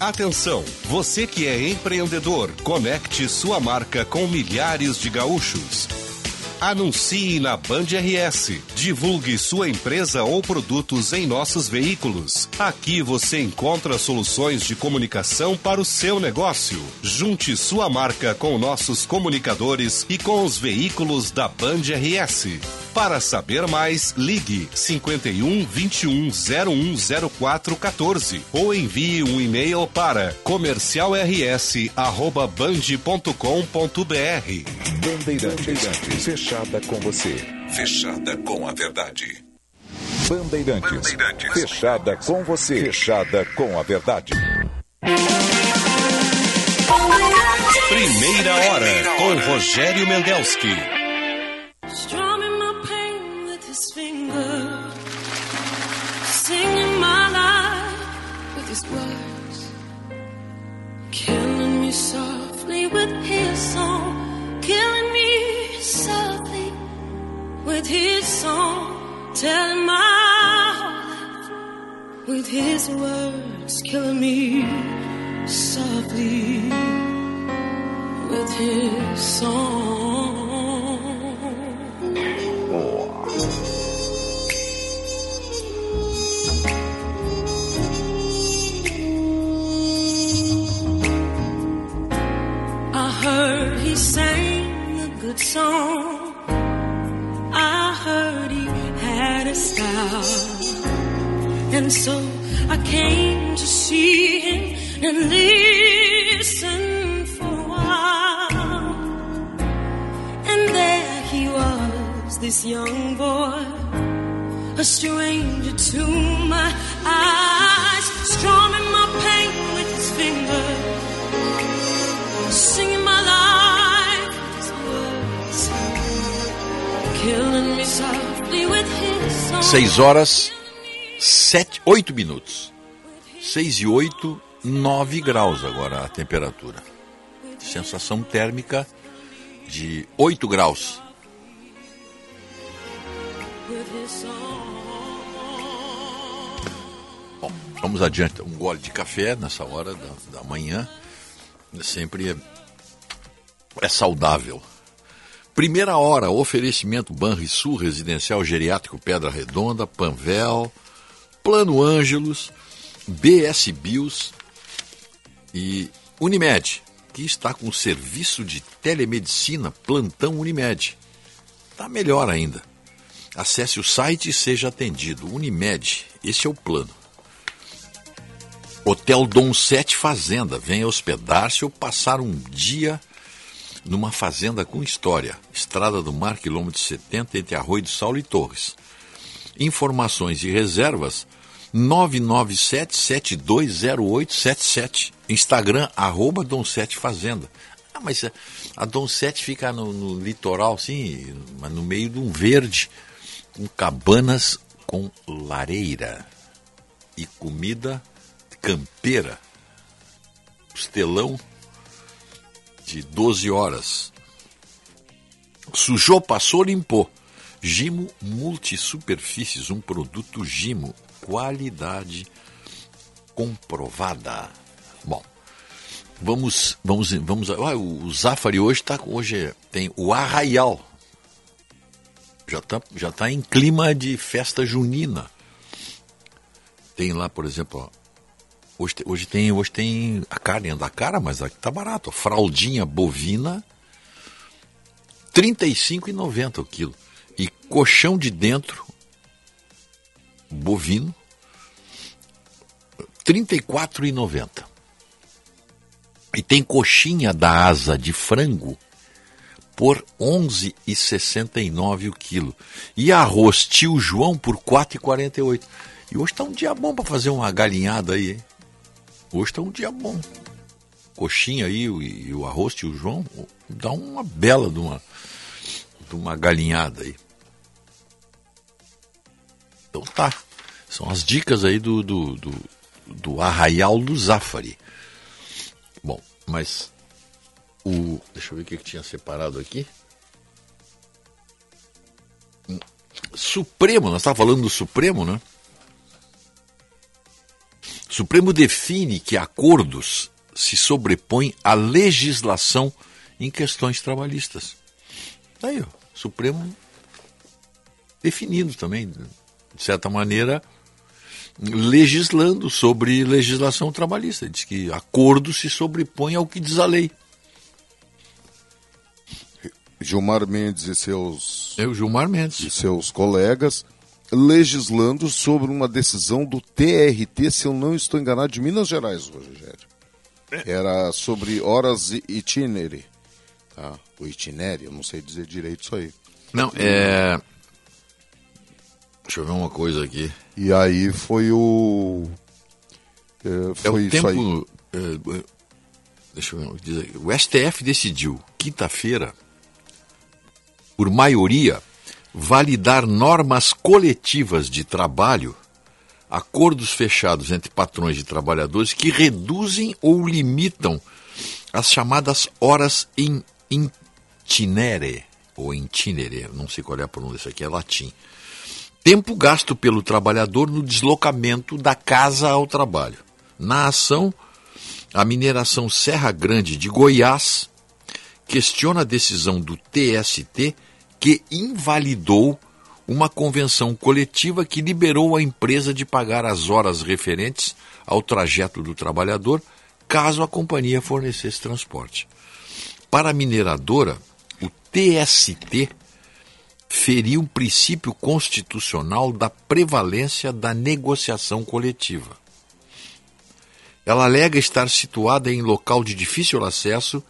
Atenção, você que é empreendedor, conecte sua marca com milhares de gaúchos. Anuncie na Band RS. Divulgue sua empresa ou produtos em nossos veículos. Aqui você encontra soluções de comunicação para o seu negócio. Junte sua marca com nossos comunicadores e com os veículos da Band RS. Para saber mais, ligue 51 21 0104 14 ou envie um e-mail para comercialrs@band.com.br. Bandeirantes, fechada com você. Fechada com a verdade. Bandeirantes, Bandeirantes, fechada com você. Fechada com a verdade. Primeira hora com Rogério Mendelski. With his song, killing me softly with his song, telling my life with his words, killing me softly with his song. Sang a good song. I heard he had a style. And so I came to see him and listen for a while. And there he was, this young boy, a stranger to my eyes, strumming 6 horas, 7, 8 minutos. 6 e 8, 9 graus agora a temperatura. Sensação térmica de 8 graus. Bom, vamos adiante. Um gole de café nessa hora da, da manhã. Sempre é, é saudável. Primeira hora, oferecimento Banrisul Residencial Geriátrico Pedra Redonda, Panvel, Plano Ângelos, BS Bios e Unimed, que está com serviço de telemedicina Plantão Unimed. Está melhor ainda. Acesse o site e seja atendido. Unimed, esse é o plano. Hotel Dom Sete Fazenda. Venha hospedar-se ou passar um dia numa fazenda com história. Estrada do Mar, quilômetro 70, entre Arroio do Saulo e Torres. Informações e reservas 997-720877. Instagram, arroba Dom Sete Fazenda. Ah, mas a- a Dom Sete fica no, no litoral, sim, mas no meio de um verde, com cabanas com lareira e comida campeira. Costelão de 12 horas. Sujou, passou, limpou. Gimo Multisuperfícies, um produto Gimo, qualidade comprovada. Bom, vamos, vamos, vamos. Olha, o Zafari hoje tá, hoje tem o Arraial. Já tá, já tá em clima de festa junina. Tem lá, por exemplo, hoje, hoje tem, hoje tem a carne da cara, mas aqui tá barato. Fraldinha bovina, R$ 35,90 o quilo. E colchão de dentro, bovino, R$ 34,90. E tem coxinha da asa de frango por R$ 11,69 o quilo. E arroz tio João por R$ 4,48. E hoje está um dia bom para fazer uma galinhada aí, hein? Hoje está um dia bom. Coxinha aí e, e o arroz tio João dá uma bela de uma, de uma galinhada aí. Então tá. São as dicas aí do, do, do, do Arraial do Zafari. Bom, mas o. Deixa eu ver o que, que tinha separado aqui. Supremo, nós estávamos falando do Supremo, né? Supremo define que acordos se sobrepõem à legislação em questões trabalhistas. Aí, ó, Supremo definindo também, de certa maneira, legislando sobre legislação trabalhista. Diz que acordo se sobrepõe ao que diz a lei. Gilmar Mendes e seus. Eu, Gilmar Mendes. E seus colegas legislando sobre uma decisão do TRT, se eu não estou enganado, de Minas Gerais, Rogério. Era sobre horas itinere. Tá? O itinério, eu não sei dizer direito isso aí. Não, é. Deixa eu ver uma coisa aqui. E aí foi o. É, foi é o isso tempo. aí. É, deixa eu ver. Diz aqui, o STF decidiu, quinta-feira, por maioria, validar normas coletivas de trabalho, acordos fechados entre patrões e trabalhadores que reduzem ou limitam as chamadas horas in itinere, ou itinere, não sei qual é a pronúncia aqui, é latim. Tempo gasto pelo trabalhador no deslocamento da casa ao trabalho. Na ação, a mineração Serra Grande de Goiás questiona a decisão do TST que invalidou uma convenção coletiva que liberou a empresa de pagar as horas referentes ao trajeto do trabalhador, caso a companhia fornecesse transporte. Para a mineradora, o TST feriu um princípio constitucional da prevalência da negociação coletiva. Ela alega estar situada em local de difícil acesso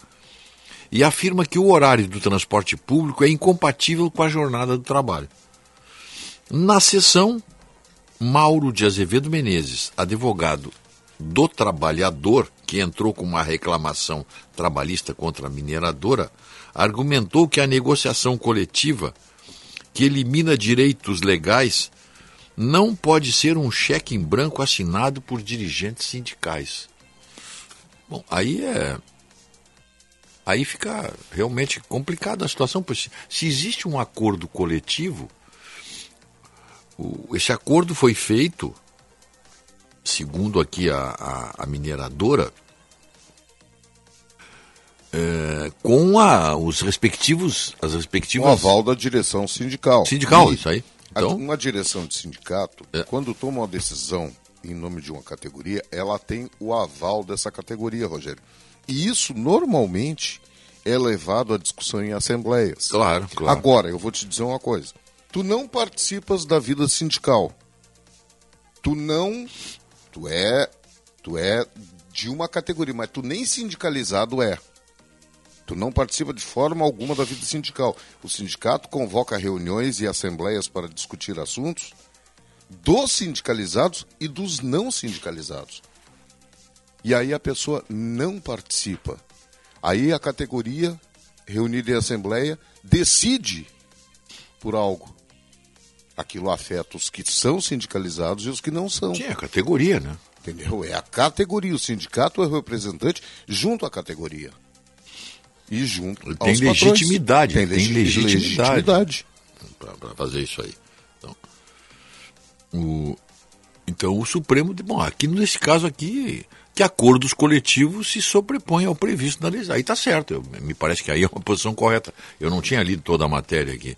e afirma que o horário do transporte público é incompatível com a jornada do trabalho. Na sessão, Mauro de Azevedo Menezes, advogado do trabalhador, que entrou com uma reclamação trabalhista contra a mineradora, argumentou que a negociação coletiva, que elimina direitos legais, não pode ser um cheque em branco assinado por dirigentes sindicais. Bom, aí é aí fica realmente complicada a situação, porque se existe um acordo coletivo, esse acordo foi feito, segundo aqui a, a, a mineradora, é, com a, os respectivos, as respectivas... O aval da direção sindical. Sindical, e isso aí. Então... Uma direção de sindicato, é. quando toma uma decisão em nome de uma categoria, ela tem o aval dessa categoria, Rogério. E isso normalmente é levado à discussão em assembleias. Claro, claro. Agora, eu vou te dizer uma coisa. Tu não participas da vida sindical. Tu não. Tu é. Tu é de uma categoria, mas tu nem sindicalizado é. Tu não participa de forma alguma da vida sindical. O sindicato convoca reuniões e assembleias para discutir assuntos dos sindicalizados e dos não sindicalizados. E aí a pessoa não participa. Aí a categoria, reunida em assembleia, decide por algo. Aquilo afeta os que são sindicalizados e os que não são. Sim, é a categoria, né? Entendeu? É a categoria. O sindicato é o representante junto à categoria. E junto tem aos legitimidade. Tem, tem legitimidade. legitimidade. Para fazer isso aí. Então o, então, o Supremo, bom, aqui nesse caso aqui, que acordos coletivos se sobrepõem ao previsto na lei. Aí está certo, eu, me parece que aí é uma posição correta. Eu não tinha lido toda a matéria aqui.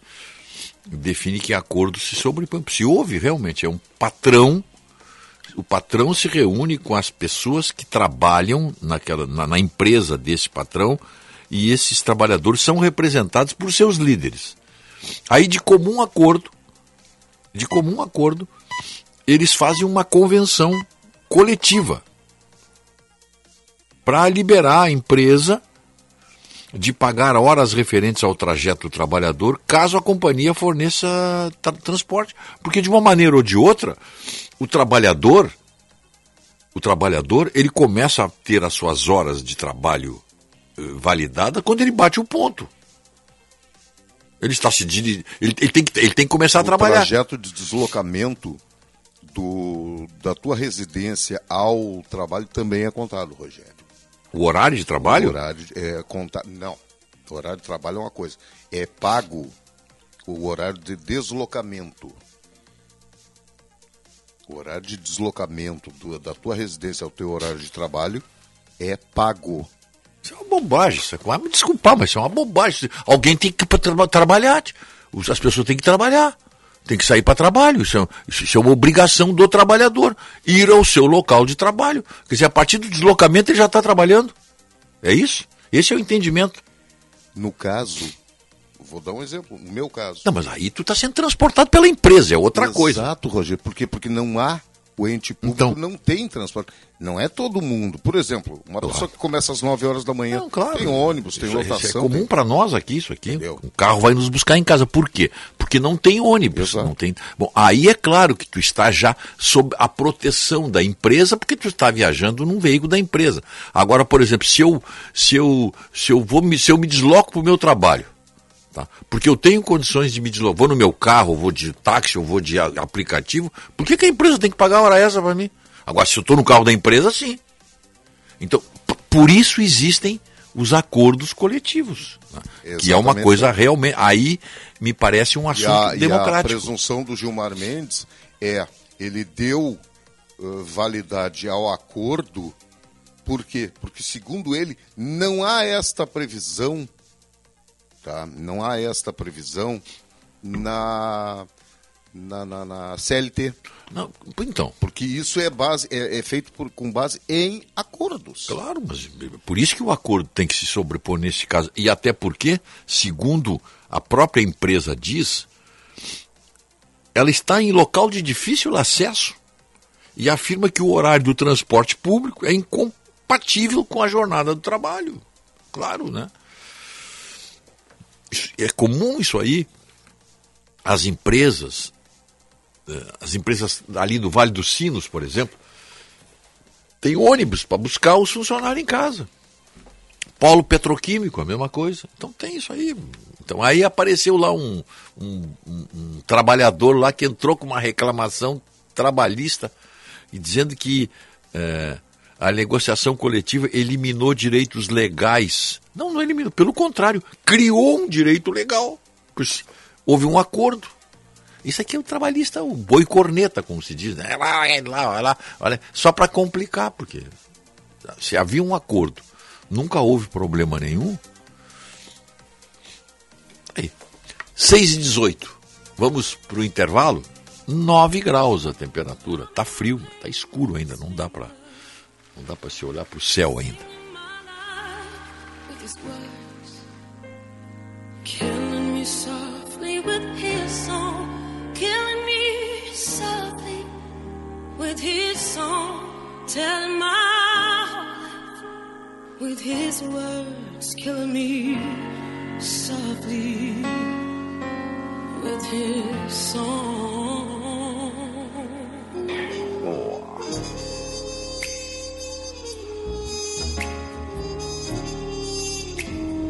Define que acordos se sobrepõem. Se houve realmente, é um patrão, o patrão se reúne com as pessoas que trabalham naquela, na, na empresa desse patrão e esses trabalhadores são representados por seus líderes. Aí, de comum acordo, de comum acordo, eles fazem uma convenção coletiva para liberar a empresa de pagar horas referentes ao trajeto do trabalhador, caso a companhia forneça tra transporte. Porque de uma maneira ou de outra, o trabalhador, o trabalhador, ele começa a ter as suas horas de trabalho eh, validada quando ele bate o ponto. Ele está se ele, ele, tem que ele tem que começar a trabalhar. O trajeto de deslocamento do, da tua residência ao trabalho também é contado, Rogério. O horário de trabalho? O horário é conta não. O horário de trabalho é uma coisa. É pago o horário de deslocamento. O horário de deslocamento do, da tua residência ao teu horário de trabalho é pago. Isso é uma bobagem. Isso é, vai me desculpar, mas isso é uma bobagem. Alguém tem que tra trabalhar. As pessoas têm que trabalhar. Tem que sair para trabalho. Isso é, isso é, uma obrigação do trabalhador. Ir ao seu local de trabalho. Quer dizer, a partir do deslocamento ele já está trabalhando. É isso? Esse é o entendimento. No caso, vou dar um exemplo. No meu caso. Não, mas aí tu está sendo transportado pela empresa, é outra Exato, coisa. Exato, Rogério. Por quê? Porque não há o ente público então, não tem transporte. Não é todo mundo. Por exemplo, uma claro. pessoa que começa às 9 horas da manhã não, claro. tem ônibus, tem isso, lotação. Isso é comum para nós aqui, isso aqui. Entendeu? O carro vai nos buscar em casa. Por quê? Porque não tem ônibus. Não tem... Bom, aí é claro que tu está já sob a proteção da empresa, porque tu está viajando num veículo da empresa. Agora, por exemplo, se eu, se eu, se eu, vou se eu me desloco para o meu trabalho, Tá? Porque eu tenho condições de me deslocar, vou no meu carro, vou de táxi, eu vou de aplicativo. Por que, que a empresa tem que pagar hora extra para mim? Agora, se eu estou no carro da empresa, sim. Então, por isso existem os acordos coletivos, né? que é uma coisa realmente. Aí me parece um assunto e a, democrático. E a presunção do Gilmar Mendes é ele deu uh, validade ao acordo, por quê? Porque, segundo ele, não há esta previsão Tá? Não há esta previsão na, na, na, na CLT. Não, então. Porque isso é, base, é, é feito por, com base em acordos. Claro, mas por isso que o acordo tem que se sobrepor nesse caso. E até porque, segundo a própria empresa diz, ela está em local de difícil acesso e afirma que o horário do transporte público é incompatível com a jornada do trabalho. Claro, né? É comum isso aí. As empresas, eh, as empresas ali do Vale dos Sinos, por exemplo, tem ônibus para buscar os funcionários em casa. Polo petroquímico, a mesma coisa. Então tem isso aí. Então aí apareceu lá um, um, um, um trabalhador lá que entrou com uma reclamação trabalhista e dizendo que é, a negociação coletiva eliminou direitos legais. Não, não eliminou. Pelo contrário, criou um direito legal. Houve um acordo. Isso aqui é o trabalhista, o boi corneta, como se diz. Né? Lá, lá, lá, olha, só para complicar, porque se havia um acordo, nunca houve problema nenhum. Aí, 6 e 18. Vamos para o intervalo? 9 graus a temperatura. Tá frio, tá escuro ainda, não dá para não dá para se olhar para o céu ainda. Softly with his song,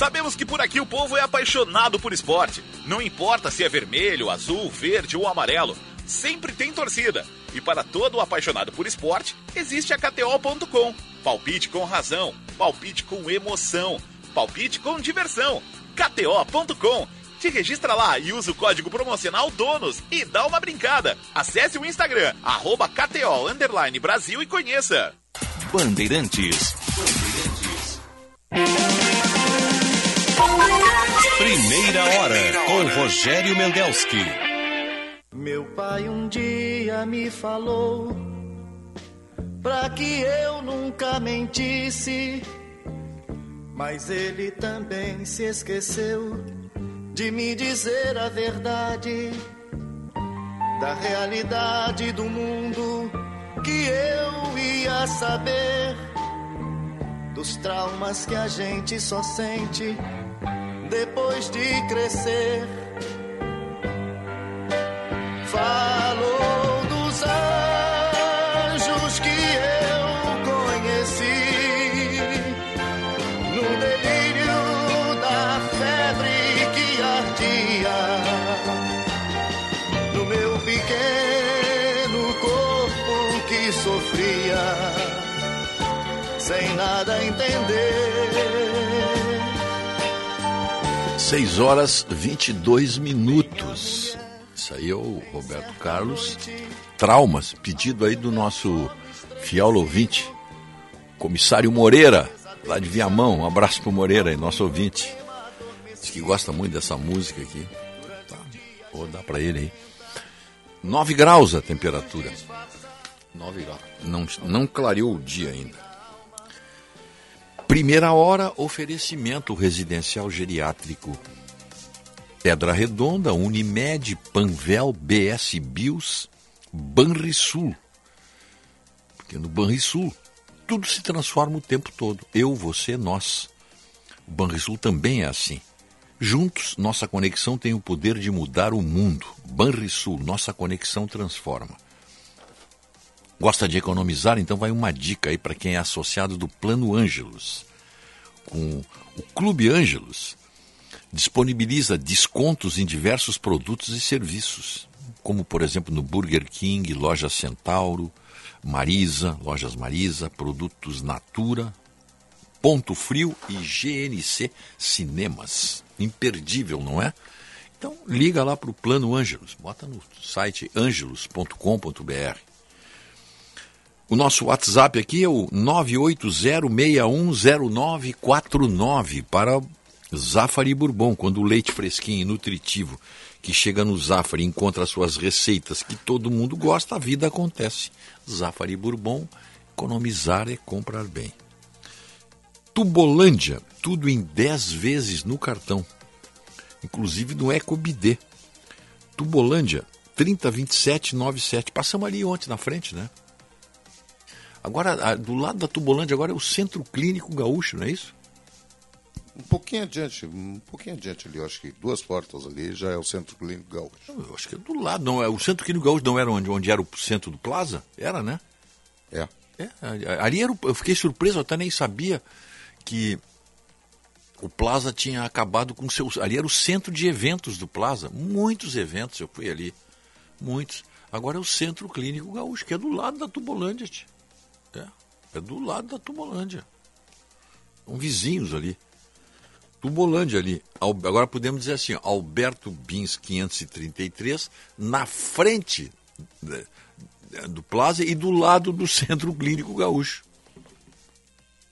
Sabemos que por aqui o povo é apaixonado por esporte. Não importa se é vermelho, azul, verde ou amarelo, sempre tem torcida. E para todo apaixonado por esporte, existe a KTO.com. Palpite com razão, palpite com emoção, palpite com diversão. KTO.com. Te registra lá e usa o código promocional DONOS e dá uma brincada. Acesse o Instagram, arroba KTO Underline Brasil e conheça. Bandeirantes. Primeira hora com Rogério Mendelski. Meu pai um dia me falou pra que eu nunca mentisse, mas ele também se esqueceu de me dizer a verdade da realidade do mundo que eu ia saber dos traumas que a gente só sente depois de crescer. 6 horas 22 minutos. Isso aí é o Roberto Carlos. Traumas, pedido aí do nosso fiel ouvinte, comissário Moreira, lá de Viamão. Um abraço pro Moreira nosso ouvinte. Diz que gosta muito dessa música aqui. Tá. Vou dar para ele aí. 9 graus a temperatura. 9 graus. Não, não clareou o dia ainda. Primeira hora, oferecimento residencial geriátrico. Pedra Redonda, Unimed, Panvel, BS Bios, Banrisul. Porque no Banrisul tudo se transforma o tempo todo. Eu, você, nós. O Banrisul também é assim. Juntos, nossa conexão tem o poder de mudar o mundo. Banrisul, nossa conexão transforma. Gosta de economizar? Então vai uma dica aí para quem é associado do Plano Ângelos. Com o Clube Ângelos, disponibiliza descontos em diversos produtos e serviços, como por exemplo no Burger King, Loja Centauro, Marisa, Lojas Marisa, Produtos Natura, Ponto Frio e GNC Cinemas. Imperdível, não é? Então liga lá para o Plano Ângelos, bota no site angelos.com.br. O nosso WhatsApp aqui é o 980610949 para Zafari Bourbon, quando o leite fresquinho e nutritivo que chega no Zafari encontra suas receitas que todo mundo gosta, a vida acontece. Zafari Bourbon, economizar é comprar bem. Tubolândia, tudo em 10 vezes no cartão, inclusive no EcoBD. Tubolândia, 302797. Passamos ali ontem na frente, né? Agora, do lado da Tubolândia, agora é o Centro Clínico Gaúcho, não é isso? Um pouquinho adiante, um pouquinho adiante ali, eu acho que duas portas ali já é o Centro Clínico Gaúcho. Eu acho que é do lado, não é? O Centro Clínico Gaúcho não era onde, onde era o centro do Plaza? Era, né? É. É, ali era, eu fiquei surpreso, eu até nem sabia que o Plaza tinha acabado com seus. Ali era o centro de eventos do Plaza. Muitos eventos, eu fui ali. Muitos. Agora é o Centro Clínico Gaúcho, que é do lado da Tubolândia. É, é do lado da Tubolândia. São vizinhos ali. Tubolândia ali. Agora podemos dizer assim, Alberto Bins 533, na frente do Plaza e do lado do (laughs) Centro Clínico Gaúcho.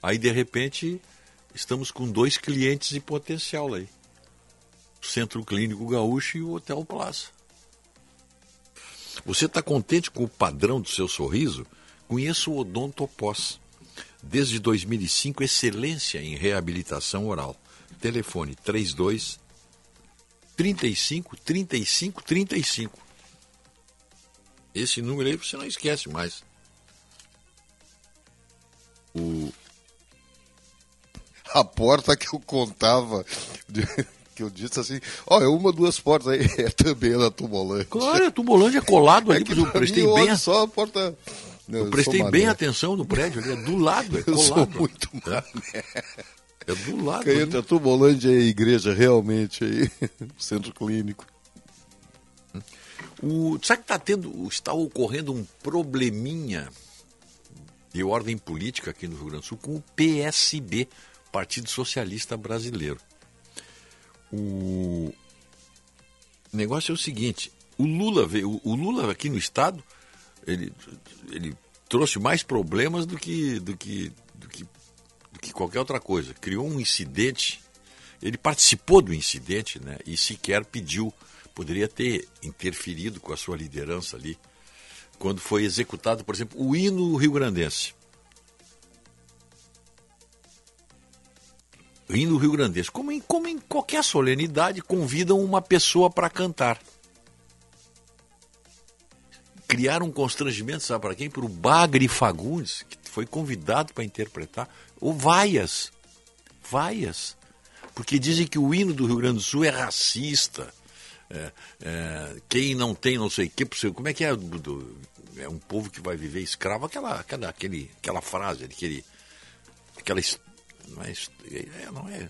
Aí, de repente, estamos com dois clientes em potencial aí. O Centro Clínico Gaúcho e o Hotel Plaza. Você está contente com o padrão do seu sorriso? Conheço o Odontopós. Desde 2005, excelência em reabilitação oral. Telefone 32 35 35 35. Esse número aí você não esquece mais. O... A porta que eu contava, que eu disse assim, ó, oh, é uma, duas portas aí, (laughs) é também a Tumolândia. Claro, a Tumolândia é colado ali, é que eu prestei bem. Só a porta. Não, eu prestei bem atenção no prédio ali, é do lado, é colado. (laughs) Eu sou muito é. é do lado. Que entre a Tumolândia e a igreja, realmente, aí, (laughs) centro clínico. O, sabe que está tendo, está ocorrendo um probleminha de ordem política aqui no Rio Grande do Sul com o PSB, Partido Socialista Brasileiro. O negócio é o seguinte: o Lula veio, o Lula aqui no estado, ele, ele trouxe mais problemas do que, do que, do que, do que qualquer outra coisa. Criou um incidente, ele participou do incidente, né? E sequer pediu poderia ter interferido com a sua liderança ali, quando foi executado, por exemplo, o hino rio-grandense. O hino rio-grandense, como em, como em qualquer solenidade, convidam uma pessoa para cantar. Criaram um constrangimento, sabe para quem? Para o Bagre Fagundes, que foi convidado para interpretar, ou Vaias. Vaias. Porque dizem que o hino do Rio Grande do Sul é racista, é, é, quem não tem não sei o que, como é que é do, é um povo que vai viver escravo, aquela, aquela, aquele, aquela frase, aquele, aquela, não é, é, não é,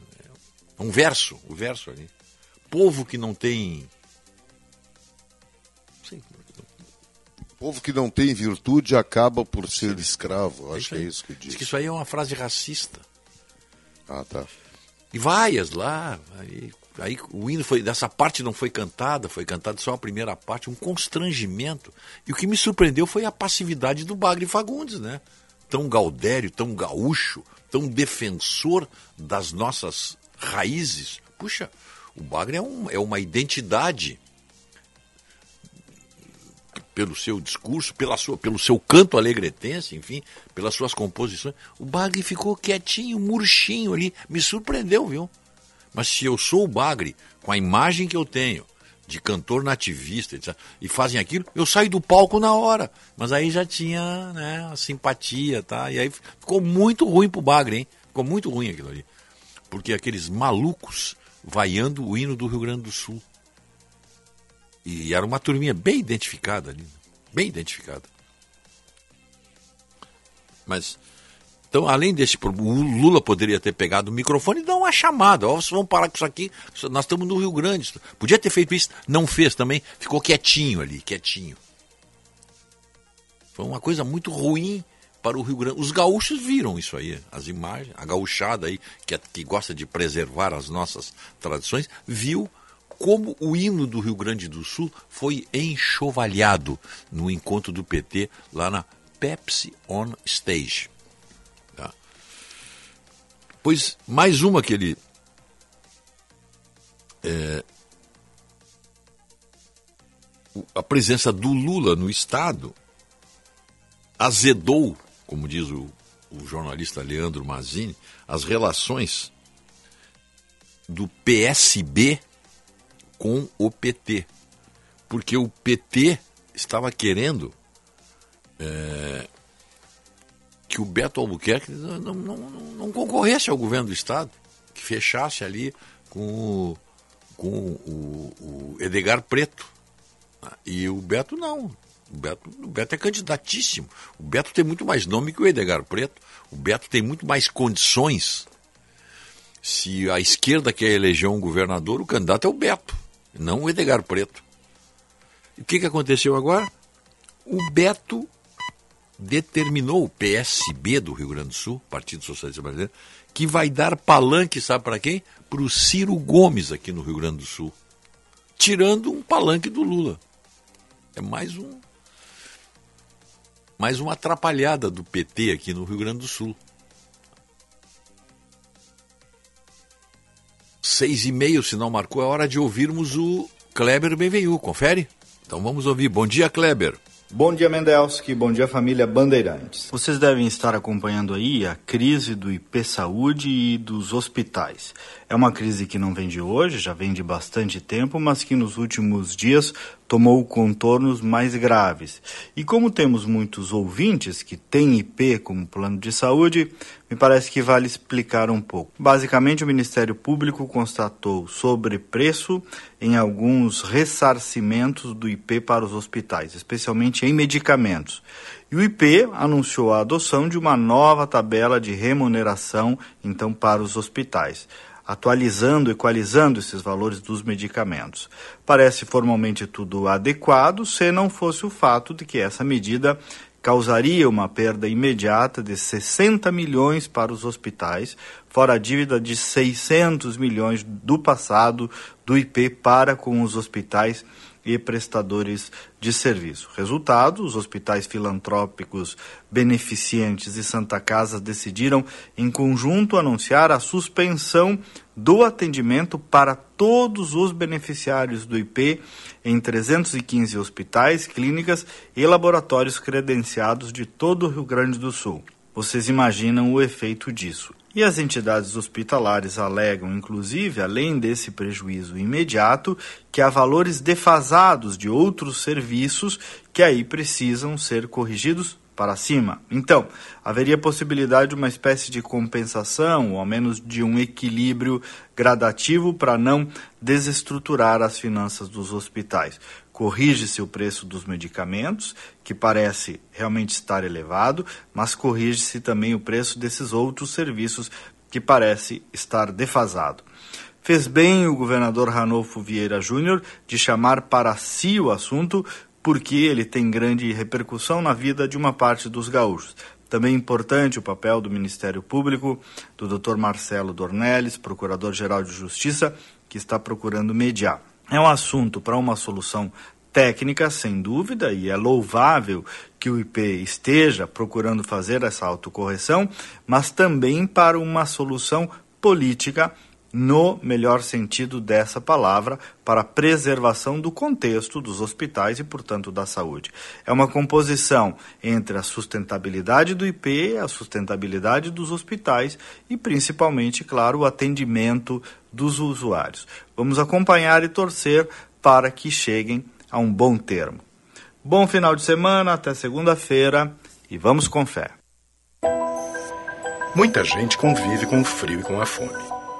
é um verso, o um verso ali. Povo que não tem povo que não tem virtude acaba por ser Sim. escravo. Acho que é isso que diz. Diz que isso aí é uma frase racista. Ah, tá. E vaias lá, aí Aí o hino foi, dessa parte não foi cantada, foi cantada só a primeira parte, um constrangimento. E o que me surpreendeu foi a passividade do Bagre Fagundes, né? Tão gaudério, tão gaúcho, tão defensor das nossas raízes. Puxa, o Bagre é, um, é uma identidade pelo seu discurso, pela sua, pelo seu canto alegretense, enfim, pelas suas composições. O Bagre ficou quietinho, murchinho ali. Me surpreendeu, viu? Mas se eu sou o Bagre, com a imagem que eu tenho, de cantor nativista, etc., e fazem aquilo, eu saio do palco na hora. Mas aí já tinha né, a simpatia, tá? E aí ficou muito ruim pro Bagre, hein? Ficou muito ruim aquilo ali. Porque aqueles malucos vaiando o hino do Rio Grande do Sul. E era uma turminha bem identificada ali. Bem identificada. Mas então, além desse problema, o Lula poderia ter pegado o microfone e dar uma chamada. Ó, vocês vão parar com isso aqui, nós estamos no Rio Grande. Podia ter feito isso, não fez também, ficou quietinho ali, quietinho. Foi uma coisa muito ruim para o Rio Grande. Os gaúchos viram isso aí, as imagens, a gauchada aí, que, é, que gosta de preservar as nossas tradições, viu como o hino do Rio Grande do Sul foi enxovalhado no encontro do PT lá na Pepsi On Stage. Pois mais uma que ele. É, a presença do Lula no Estado azedou, como diz o, o jornalista Leandro Mazini, as relações do PSB com o PT. Porque o PT estava querendo é, que o Beto Albuquerque não, não, não, não, concorresse ao governo do Estado, que fechasse ali com o, com o, o Edgar Preto. E o Beto não. O Beto, o Beto é candidatíssimo. O Beto tem muito mais nome que o Edgar Preto. O Beto tem muito mais condições. Se a esquerda quer eleger um governador, o candidato é o Beto, não o Edgar Preto. E o que, que aconteceu agora? O Beto determinou o PSB do Rio Grande do Sul, Partido Socialista Brasileiro, que vai dar palanque, sabe para quem? Para o Ciro Gomes aqui no Rio Grande do Sul. Tirando um palanque do Lula. É mais um. Mais uma atrapalhada do PT aqui no Rio Grande do Sul. Seis e meio, se não marcou, é hora de ouvirmos o Kleber Benvenu. Confere? Então vamos ouvir. Bom dia, Kleber. Bom dia, Mendelski. Bom dia, família Bandeirantes. Vocês devem estar acompanhando aí a crise do IP Saúde e dos hospitais. É uma crise que não vem de hoje, já vem de bastante tempo, mas que nos últimos dias tomou contornos mais graves. E como temos muitos ouvintes que têm IP como plano de saúde, me parece que vale explicar um pouco. Basicamente, o Ministério Público constatou sobrepreço em alguns ressarcimentos do IP para os hospitais, especialmente em medicamentos. E o IP anunciou a adoção de uma nova tabela de remuneração, então, para os hospitais atualizando, equalizando esses valores dos medicamentos. Parece formalmente tudo adequado, se não fosse o fato de que essa medida causaria uma perda imediata de 60 milhões para os hospitais, fora a dívida de 600 milhões do passado do IP para com os hospitais e prestadores de serviço. Resultado: os hospitais filantrópicos beneficentes e Santa Casa decidiram, em conjunto, anunciar a suspensão do atendimento para todos os beneficiários do IP em 315 hospitais, clínicas e laboratórios credenciados de todo o Rio Grande do Sul. Vocês imaginam o efeito disso. E as entidades hospitalares alegam, inclusive, além desse prejuízo imediato, que há valores defasados de outros serviços que aí precisam ser corrigidos para cima. Então, haveria possibilidade de uma espécie de compensação, ou ao menos de um equilíbrio gradativo para não desestruturar as finanças dos hospitais corrige-se o preço dos medicamentos, que parece realmente estar elevado, mas corrige-se também o preço desses outros serviços, que parece estar defasado. Fez bem o governador Ranolfo Vieira Júnior de chamar para si o assunto, porque ele tem grande repercussão na vida de uma parte dos gaúchos. Também importante o papel do Ministério Público, do Dr. Marcelo Dornelles, Procurador-Geral de Justiça, que está procurando mediar. É um assunto para uma solução técnica, sem dúvida, e é louvável que o IP esteja procurando fazer essa autocorreção, mas também para uma solução política no melhor sentido dessa palavra, para preservação do contexto dos hospitais e, portanto, da saúde. É uma composição entre a sustentabilidade do IP, a sustentabilidade dos hospitais e, principalmente, claro, o atendimento dos usuários. Vamos acompanhar e torcer para que cheguem a um bom termo. Bom final de semana, até segunda-feira e vamos com fé. Muita gente convive com o frio e com a fome.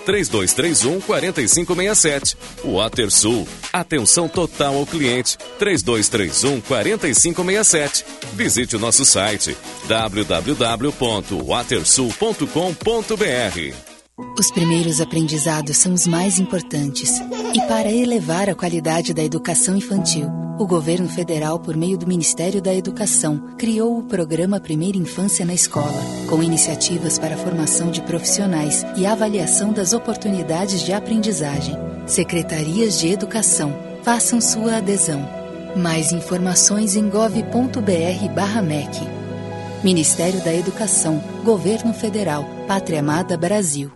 3231 4567. WaterSul. Atenção total ao cliente. 3231 4567. Visite o nosso site www.watersul.com.br. Os primeiros aprendizados são os mais importantes. E para elevar a qualidade da educação infantil, o governo federal, por meio do Ministério da Educação, criou o programa Primeira Infância na Escola, com iniciativas para a formação de profissionais e avaliação das oportunidades de aprendizagem. Secretarias de Educação, façam sua adesão. Mais informações em gov.br/mec. Ministério da Educação, Governo Federal, Pátria Amada Brasil.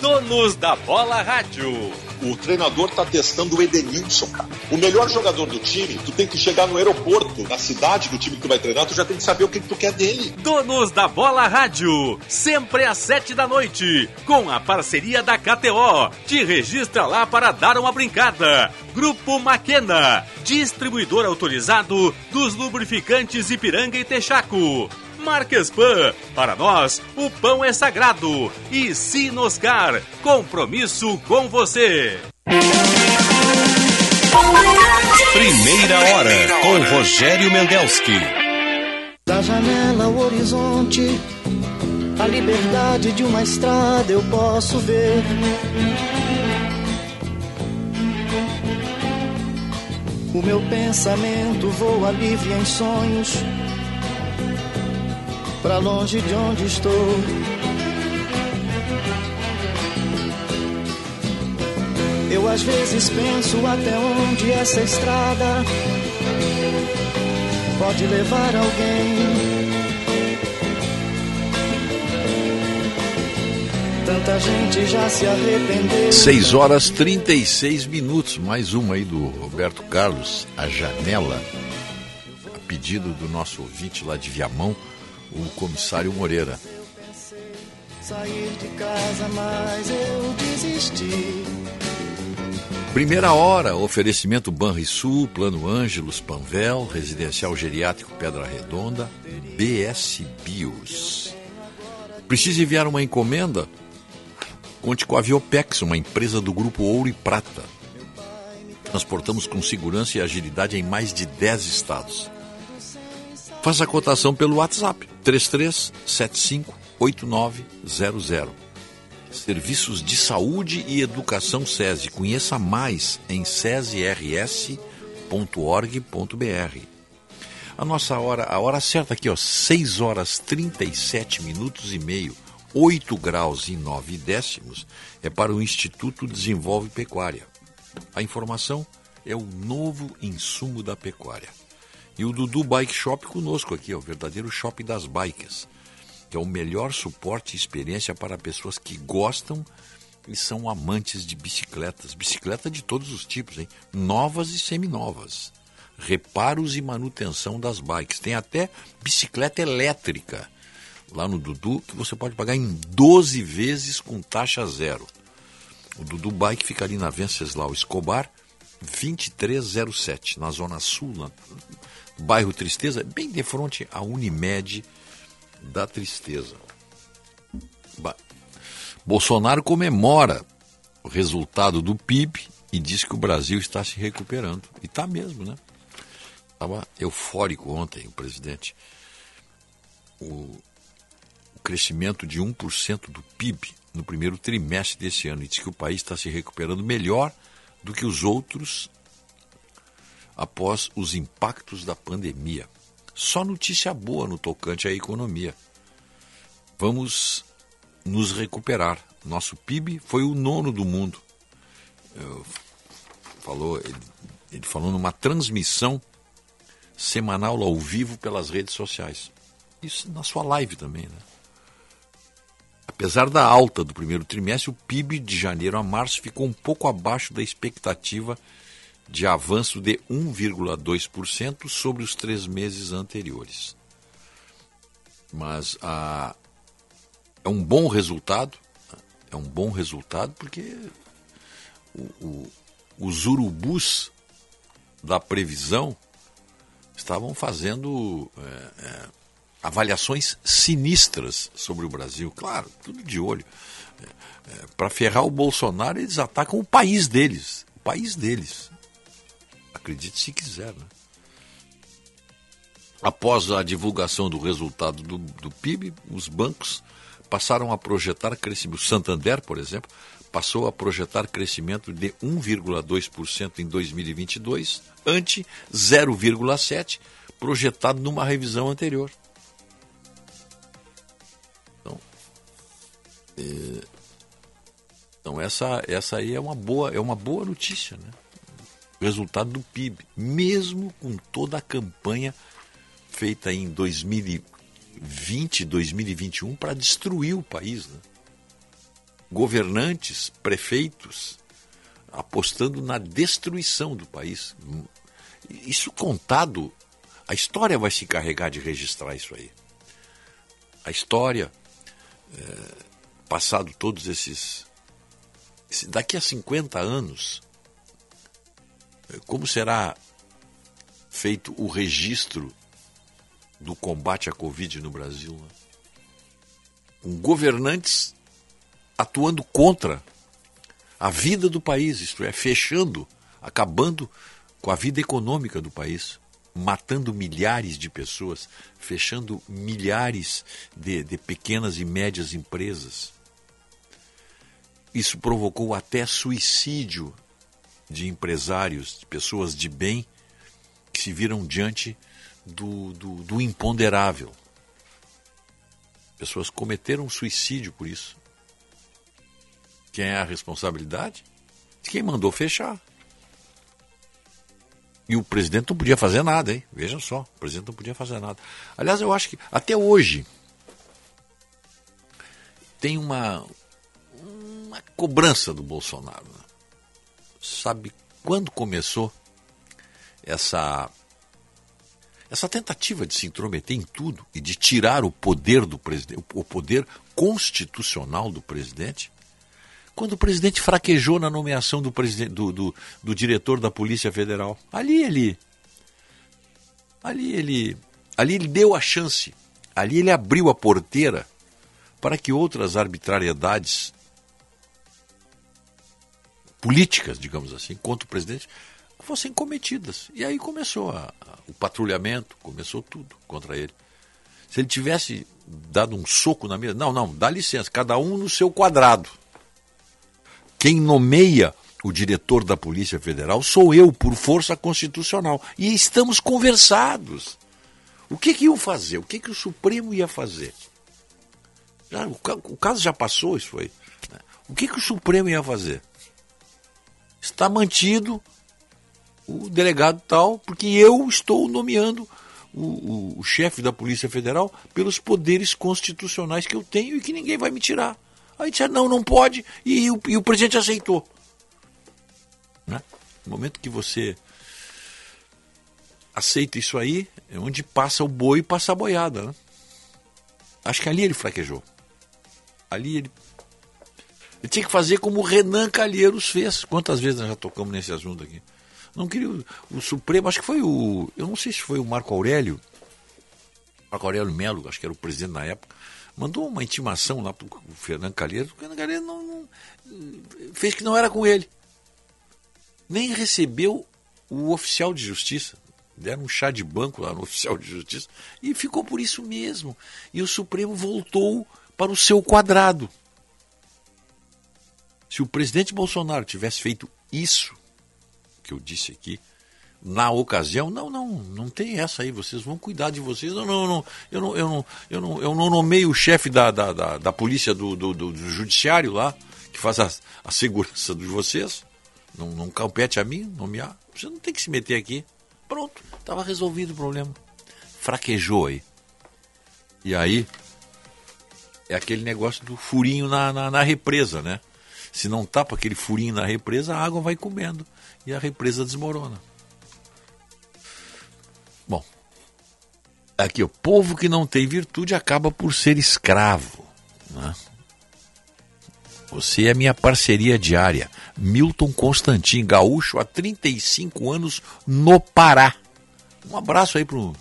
Donos da Bola Rádio. O treinador tá testando o Edenilson, cara. O melhor jogador do time, tu tem que chegar no aeroporto, na cidade do time que tu vai treinar, tu já tem que saber o que, que tu quer dele. Donos da Bola Rádio, sempre às sete da noite, com a parceria da KTO. Te registra lá para dar uma brincada. Grupo Maquena, distribuidor autorizado dos lubrificantes Ipiranga e Texaco. Marquespan, para nós o pão é sagrado. E Sinoscar, compromisso com você. Primeira hora com Rogério Mendelski. Da janela ao horizonte, a liberdade de uma estrada eu posso ver. O meu pensamento voa livre em sonhos, pra longe de onde estou. Eu às vezes penso até onde essa estrada pode levar alguém. Tanta gente já se arrependeu. 6 horas 36 minutos. Mais uma aí do Roberto Carlos, A Janela. A pedido do nosso ouvinte lá de Viamão, o comissário Moreira. Sair de casa, mas eu desisti. Primeira hora, oferecimento Banrisul, Plano Ângelos, Panvel, Residencial Geriátrico Pedra Redonda, BS Bios. Precisa enviar uma encomenda? Conte com a Viopex, uma empresa do Grupo Ouro e Prata. Transportamos com segurança e agilidade em mais de 10 estados. Faça a cotação pelo WhatsApp 33758900. Serviços de Saúde e Educação SESI. Conheça mais em sesirs.org.br. A nossa hora, a hora certa aqui, ó, 6 horas 37 minutos e meio, 8 graus e 9 décimos, é para o Instituto Desenvolve Pecuária. A informação é o novo insumo da pecuária. E o Dudu Bike Shop conosco aqui, é o verdadeiro shopping das bikes que é o melhor suporte e experiência para pessoas que gostam e são amantes de bicicletas. Bicicleta de todos os tipos, hein? Novas e seminovas. Reparos e manutenção das bikes. Tem até bicicleta elétrica lá no Dudu que você pode pagar em 12 vezes com taxa zero. O Dudu Bike fica ali na Venceslau Escobar, 2307, na Zona Sul, no bairro Tristeza, bem de frente à Unimed da tristeza. Ba Bolsonaro comemora o resultado do PIB e diz que o Brasil está se recuperando. E está mesmo, né? Estava eufórico ontem o presidente. O, o crescimento de 1% do PIB no primeiro trimestre desse ano. E diz que o país está se recuperando melhor do que os outros após os impactos da pandemia. Só notícia boa no tocante à economia. Vamos nos recuperar. Nosso PIB foi o nono do mundo. Falou, ele, ele falou numa transmissão semanal ao vivo pelas redes sociais. Isso na sua live também, né? Apesar da alta do primeiro trimestre, o PIB de janeiro a março ficou um pouco abaixo da expectativa de avanço de 1,2% sobre os três meses anteriores. Mas a, é um bom resultado, é um bom resultado porque o, o, os urubus da previsão estavam fazendo é, é, avaliações sinistras sobre o Brasil. Claro, tudo de olho. É, é, Para ferrar o Bolsonaro, eles atacam o país deles. O país deles. Acredite se quiser, né? Após a divulgação do resultado do, do PIB, os bancos passaram a projetar crescimento. O Santander, por exemplo, passou a projetar crescimento de 1,2% em 2022, ante 0,7% projetado numa revisão anterior. Então, é, então essa, essa aí é uma boa, é uma boa notícia, né? Resultado do PIB, mesmo com toda a campanha feita em 2020, 2021 para destruir o país, né? Governantes, prefeitos apostando na destruição do país. Isso contado a história vai se encarregar de registrar isso aí. A história, é, passado todos esses. Daqui a 50 anos, como será feito o registro do combate à Covid no Brasil? Né? Com governantes atuando contra a vida do país, isto é, fechando, acabando com a vida econômica do país matando milhares de pessoas, fechando milhares de, de pequenas e médias empresas. Isso provocou até suicídio de empresários, de pessoas de bem, que se viram diante do, do, do imponderável. Pessoas cometeram suicídio por isso. Quem é a responsabilidade? De quem mandou fechar. E o presidente não podia fazer nada, hein? Veja só, o presidente não podia fazer nada. Aliás, eu acho que até hoje tem uma, uma cobrança do Bolsonaro. Né? Sabe quando começou essa essa tentativa de se intrometer em tudo e de tirar o poder do presidente, o poder constitucional do presidente? quando o presidente fraquejou na nomeação do, presidente, do, do, do diretor da Polícia Federal. Ali ele. Ali ele. Ali ele deu a chance. Ali ele abriu a porteira para que outras arbitrariedades políticas, digamos assim, contra o presidente, fossem cometidas. E aí começou a, a, o patrulhamento, começou tudo contra ele. Se ele tivesse dado um soco na mesa, não, não, dá licença, cada um no seu quadrado. Quem nomeia o diretor da Polícia Federal sou eu, por força constitucional. E estamos conversados. O que, que iam fazer? O que, que o Supremo ia fazer? Já, o, o, caso já passou, isso foi. Né? O que, que o Supremo ia fazer? Está mantido o delegado tal, porque eu estou nomeando o, o, o chefe da Polícia Federal pelos poderes constitucionais que eu tenho e que ninguém vai me tirar. Aí disseram, não, não pode, e, o, e o presidente aceitou. Né? No momento que você aceita isso aí, é onde passa o boi e passa a boiada. Né? Acho que ali ele fraquejou. Ali ele. Ele tinha que fazer como o Renan Calheiros fez. Quantas vezes nós já tocamos nesse assunto aqui? Não queria. O, o Supremo, acho que foi o. Eu não sei se foi o Marco Aurélio. Marco Aurélio Melo, acho que era o presidente na época mandou uma intimação lá para o Fernando Calheiros, o Fernando Calheiros não, não, fez que não era com ele. Nem recebeu o oficial de justiça. Deram um chá de banco lá no (laughs) oficial de justiça e ficou por isso mesmo. E o Supremo voltou para o seu quadrado. Se o presidente Bolsonaro tivesse feito isso que eu disse aqui, na ocasião, não, não, não tem essa aí, vocês vão cuidar de vocês. Não, não, não, eu não, eu não, eu não, eu não nomeio o chefe da, da, da, da polícia do, do, do, do, judiciário lá, que faz a, a segurança de vocês. Não, não compete a mim nomear. Você não tem que se meter aqui. Pronto, estava resolvido o problema. Fraquejou aí. E aí, é aquele negócio do furinho na, na, na represa, né? Se não tapa aquele furinho na represa, a água vai comendo e a represa desmorona. Bom, aqui o povo que não tem virtude acaba por ser escravo. Né? Você é minha parceria diária. Milton Constantin, gaúcho há 35 anos no Pará. Um abraço aí pro,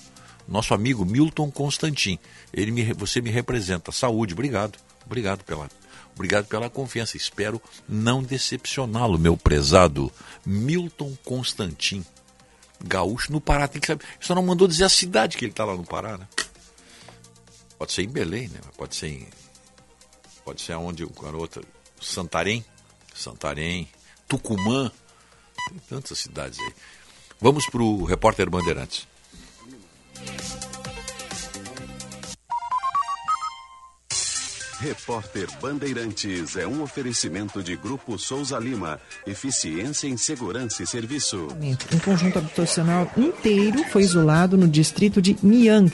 Nosso amigo Milton Constantin. Ele me, você me representa. Saúde, obrigado. Obrigado pela, obrigado pela confiança. Espero não decepcioná-lo, meu prezado Milton Constantin. Gaúcho no Pará, tem que saber. Só não mandou dizer a cidade que ele está lá no Pará, né? Pode ser em Belém, né? Pode ser em. Pode ser aonde o garoto. Santarém. Santarém. Tucumã. Tem tantas cidades aí. Vamos para o repórter Bandeirantes. Repórter Bandeirantes é um oferecimento de Grupo Souza Lima. Eficiência em Segurança e Serviço. Um conjunto habitacional inteiro foi isolado no distrito de Niang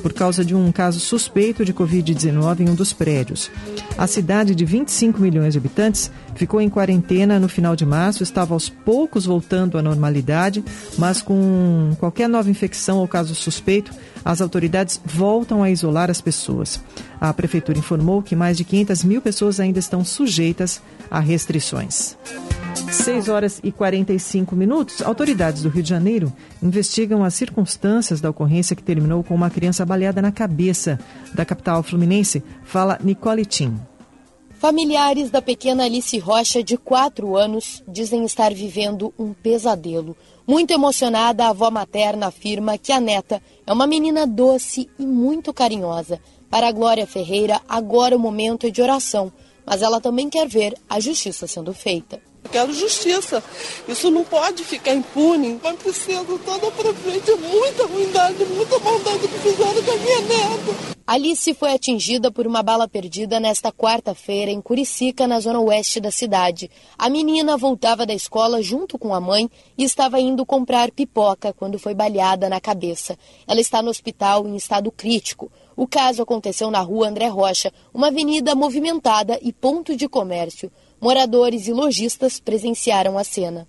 por causa de um caso suspeito de Covid-19 em um dos prédios. A cidade de 25 milhões de habitantes ficou em quarentena no final de março, estava aos poucos voltando à normalidade, mas com qualquer nova infecção ou caso suspeito, as autoridades voltam a isolar as pessoas. A prefeitura informou que mais de 500 mil pessoas ainda estão sujeitas a restrições. 6 horas e 45 minutos. Autoridades do Rio de Janeiro investigam as circunstâncias da ocorrência que terminou com uma criança baleada na cabeça. Da capital fluminense, fala Nicole Tim. Familiares da pequena Alice Rocha, de 4 anos, dizem estar vivendo um pesadelo. Muito emocionada, a avó materna afirma que a neta é uma menina doce e muito carinhosa. Para a Glória Ferreira, agora o momento é de oração, mas ela também quer ver a justiça sendo feita. Quero justiça. Isso não pode ficar impune. Vai preciso toda pra frente. Muita ruindade, muita maldade que fizeram com a minha neta. Alice foi atingida por uma bala perdida nesta quarta-feira em Curicica, na zona oeste da cidade. A menina voltava da escola junto com a mãe e estava indo comprar pipoca quando foi baleada na cabeça. Ela está no hospital em estado crítico. O caso aconteceu na rua André Rocha, uma avenida movimentada e ponto de comércio. Moradores e lojistas presenciaram a cena.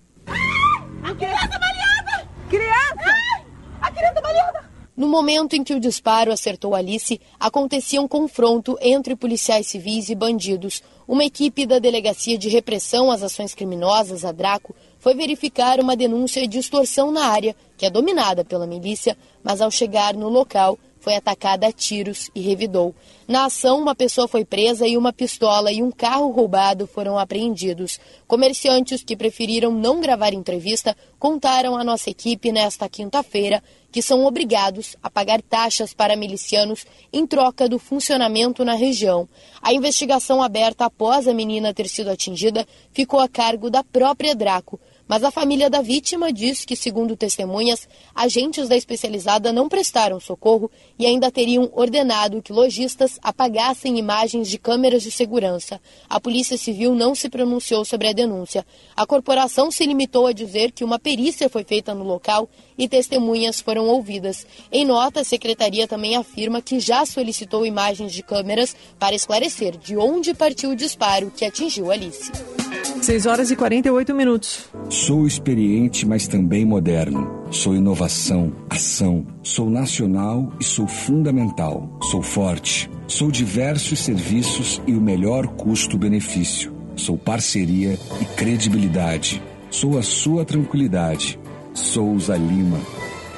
A criança baleada! Criança! A criança baleada! No momento em que o disparo acertou Alice, acontecia um confronto entre policiais civis e bandidos. Uma equipe da Delegacia de Repressão às Ações Criminosas, a Draco, foi verificar uma denúncia de extorsão na área, que é dominada pela milícia, mas ao chegar no local, foi atacada a tiros e revidou. Na ação, uma pessoa foi presa e uma pistola e um carro roubado foram apreendidos. Comerciantes que preferiram não gravar entrevista contaram à nossa equipe nesta quinta-feira que são obrigados a pagar taxas para milicianos em troca do funcionamento na região. A investigação aberta após a menina ter sido atingida ficou a cargo da própria Draco, mas a família da vítima diz que, segundo testemunhas, agentes da especializada não prestaram socorro e ainda teriam ordenado que lojistas apagassem imagens de câmeras de segurança. A Polícia Civil não se pronunciou sobre a denúncia. A corporação se limitou a dizer que uma perícia foi feita no local e testemunhas foram ouvidas. Em nota, a secretaria também afirma que já solicitou imagens de câmeras para esclarecer de onde partiu o disparo que atingiu Alice. 6 horas e 48 minutos. Sou experiente, mas também moderno. Sou inovação, ação. Sou nacional e sou fundamental. Sou forte. Sou diversos serviços e o melhor custo-benefício. Sou parceria e credibilidade. Sou a sua tranquilidade. Souza Lima.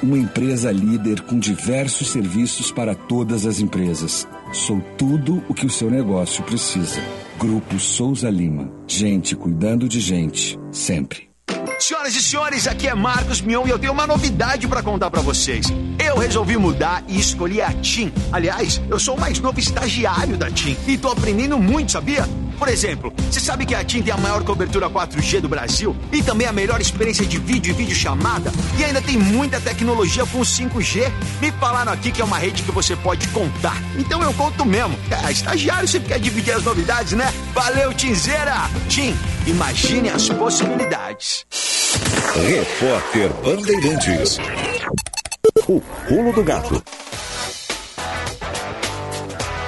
Uma empresa líder com diversos serviços para todas as empresas. Sou tudo o que o seu negócio precisa. Grupo Souza Lima. Gente cuidando de gente, sempre. Senhoras e senhores, aqui é Marcos Mion e eu tenho uma novidade para contar para vocês. Eu resolvi mudar e escolhi a TIM. Aliás, eu sou o mais novo estagiário da TIM e tô aprendendo muito, sabia? Por exemplo, você sabe que a TIM tem a maior cobertura 4G do Brasil e também a melhor experiência de vídeo e videochamada e ainda tem muita tecnologia com 5G? Me falaram aqui que é uma rede que você pode contar. Então eu conto mesmo. É, estagiário sempre quer dividir as novidades, né? Valeu, Tinzeira! TIM, imagine as possibilidades. Repórter Bandeirantes. O pulo do gato.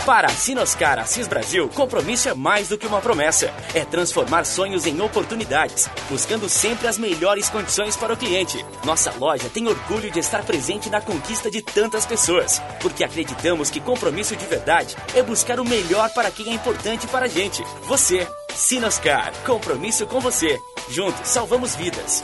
Para a Sinoscar Assis Brasil, compromisso é mais do que uma promessa. É transformar sonhos em oportunidades, buscando sempre as melhores condições para o cliente. Nossa loja tem orgulho de estar presente na conquista de tantas pessoas, porque acreditamos que compromisso de verdade é buscar o melhor para quem é importante para a gente. Você. Sinoscar, compromisso com você. Juntos, salvamos vidas.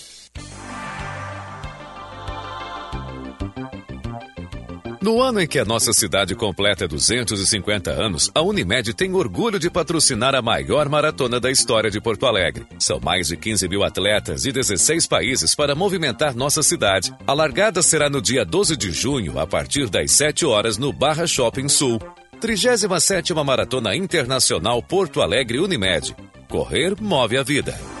No ano em que a nossa cidade completa 250 anos, a Unimed tem orgulho de patrocinar a maior maratona da história de Porto Alegre. São mais de 15 mil atletas de 16 países para movimentar nossa cidade. A largada será no dia 12 de junho, a partir das 7 horas, no Barra Shopping Sul. 37 Maratona Internacional Porto Alegre Unimed. Correr move a vida.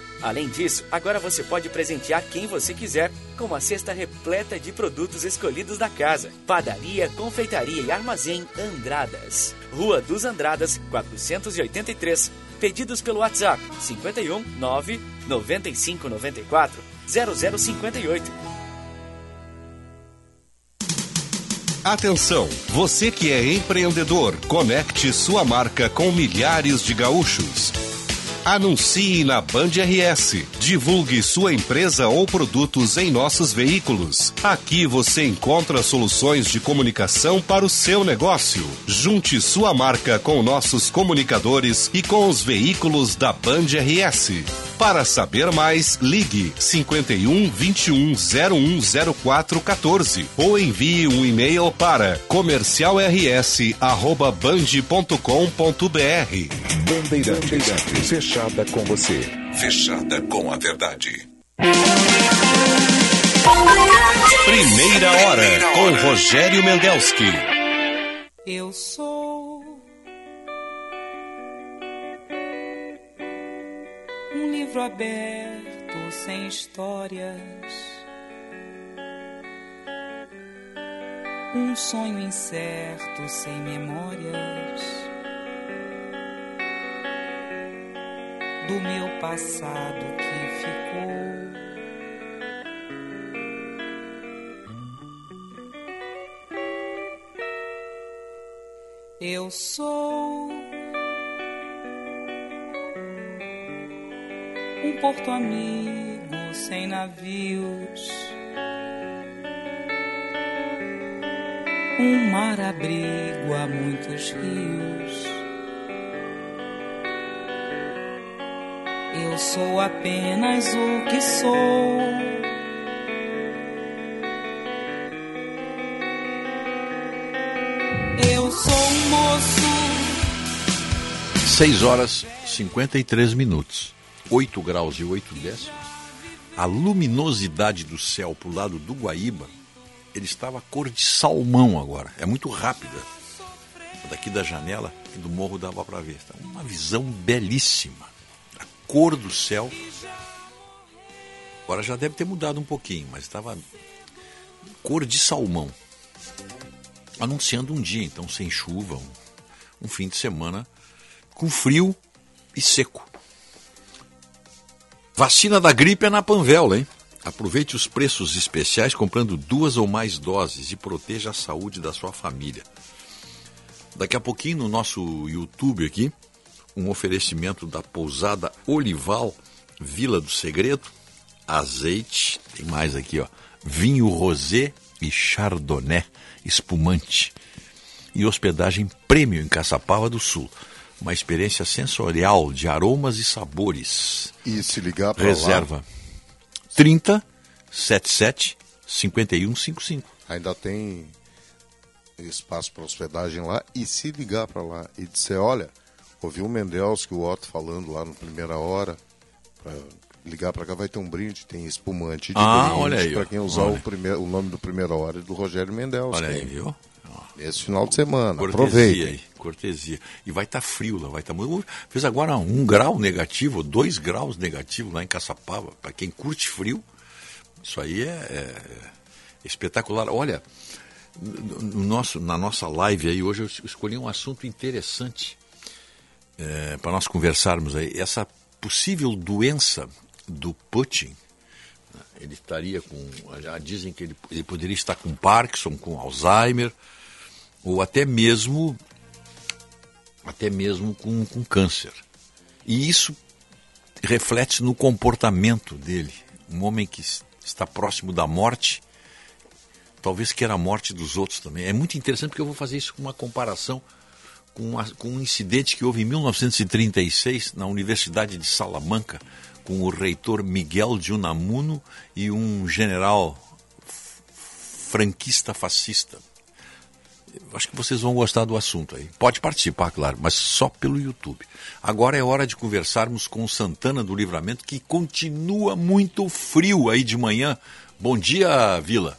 Além disso, agora você pode presentear quem você quiser com uma cesta repleta de produtos escolhidos da casa. Padaria, Confeitaria e Armazém Andradas. Rua dos Andradas, 483. Pedidos pelo WhatsApp 51 9 95 94 0058. Atenção, você que é empreendedor, conecte sua marca com milhares de gaúchos. Anuncie na Band RS. Divulgue sua empresa ou produtos em nossos veículos. Aqui você encontra soluções de comunicação para o seu negócio. Junte sua marca com nossos comunicadores e com os veículos da Band RS. Para saber mais, ligue 51 21 0104 14 ou envie um e-mail para comercialrs@band.com.br. Bandeirantes, fechada com você, fechada com a verdade. Primeira hora com Rogério Mendelski. Eu sou livro aberto sem histórias, um sonho incerto sem memórias. Do meu passado que ficou. Eu sou um porto amigo sem navios, um mar abrigo a muitos rios. Eu sou apenas o que sou. Eu sou moço 6 horas 53 minutos, 8 graus e 8 décimos. A luminosidade do céu para o lado do Guaíba, ele estava cor de salmão agora. É muito rápida. Daqui da janela e do morro dava para ver. Tá uma visão belíssima. A cor do céu. Agora já deve ter mudado um pouquinho, mas estava cor de salmão. Anunciando um dia, então, sem chuva, um, um fim de semana com frio e seco. Vacina da gripe é na Panvel, hein? Aproveite os preços especiais comprando duas ou mais doses e proteja a saúde da sua família. Daqui a pouquinho no nosso YouTube aqui, um oferecimento da pousada Olival, Vila do Segredo, azeite, tem mais aqui, ó, vinho rosé e chardonnay espumante e hospedagem prêmio em Caçapava do Sul. Uma experiência sensorial de aromas e sabores. E se ligar para Reserva lá, 30 77 51 55. ainda tem espaço para hospedagem lá. E se ligar para lá e disser, olha, ouvi o Mendelski, o Otto falando lá no primeira hora, para ligar para cá vai ter um brinde, tem espumante de Ah, brinde olha aí, ó. para quem usar Olha. o, primeiro, o nome do primeira hora é do Rogério Mendelski. Olha aí, viu? Esse final de semana, Cortesia aproveita. aí, cortesia. E vai estar frio lá, vai estar muito. Fez agora um grau negativo, dois graus negativo lá em Caçapava. Para quem curte frio, isso aí é, é espetacular. Olha, no no nosso, na nossa live aí hoje eu escolhi um assunto interessante para nós conversarmos aí. Essa possível doença do Putin. Ele estaria com. Já dizem que ele, ele poderia estar com Parkinson, com Alzheimer, ou até mesmo até mesmo com, com câncer. E isso reflete no comportamento dele. Um homem que está próximo da morte, talvez queira a morte dos outros também. É muito interessante porque eu vou fazer isso com uma comparação com, uma- com um incidente que houve em 1936 na Universidade de Salamanca, com o reitor Miguel de Unamuno e um general franquista fascista. Acho que vocês vão gostar do assunto aí. Pode participar, claro, mas só pelo YouTube. Agora é hora de conversarmos com o Santana do Livramento, que continua muito frio aí de manhã. Bom dia, Vila.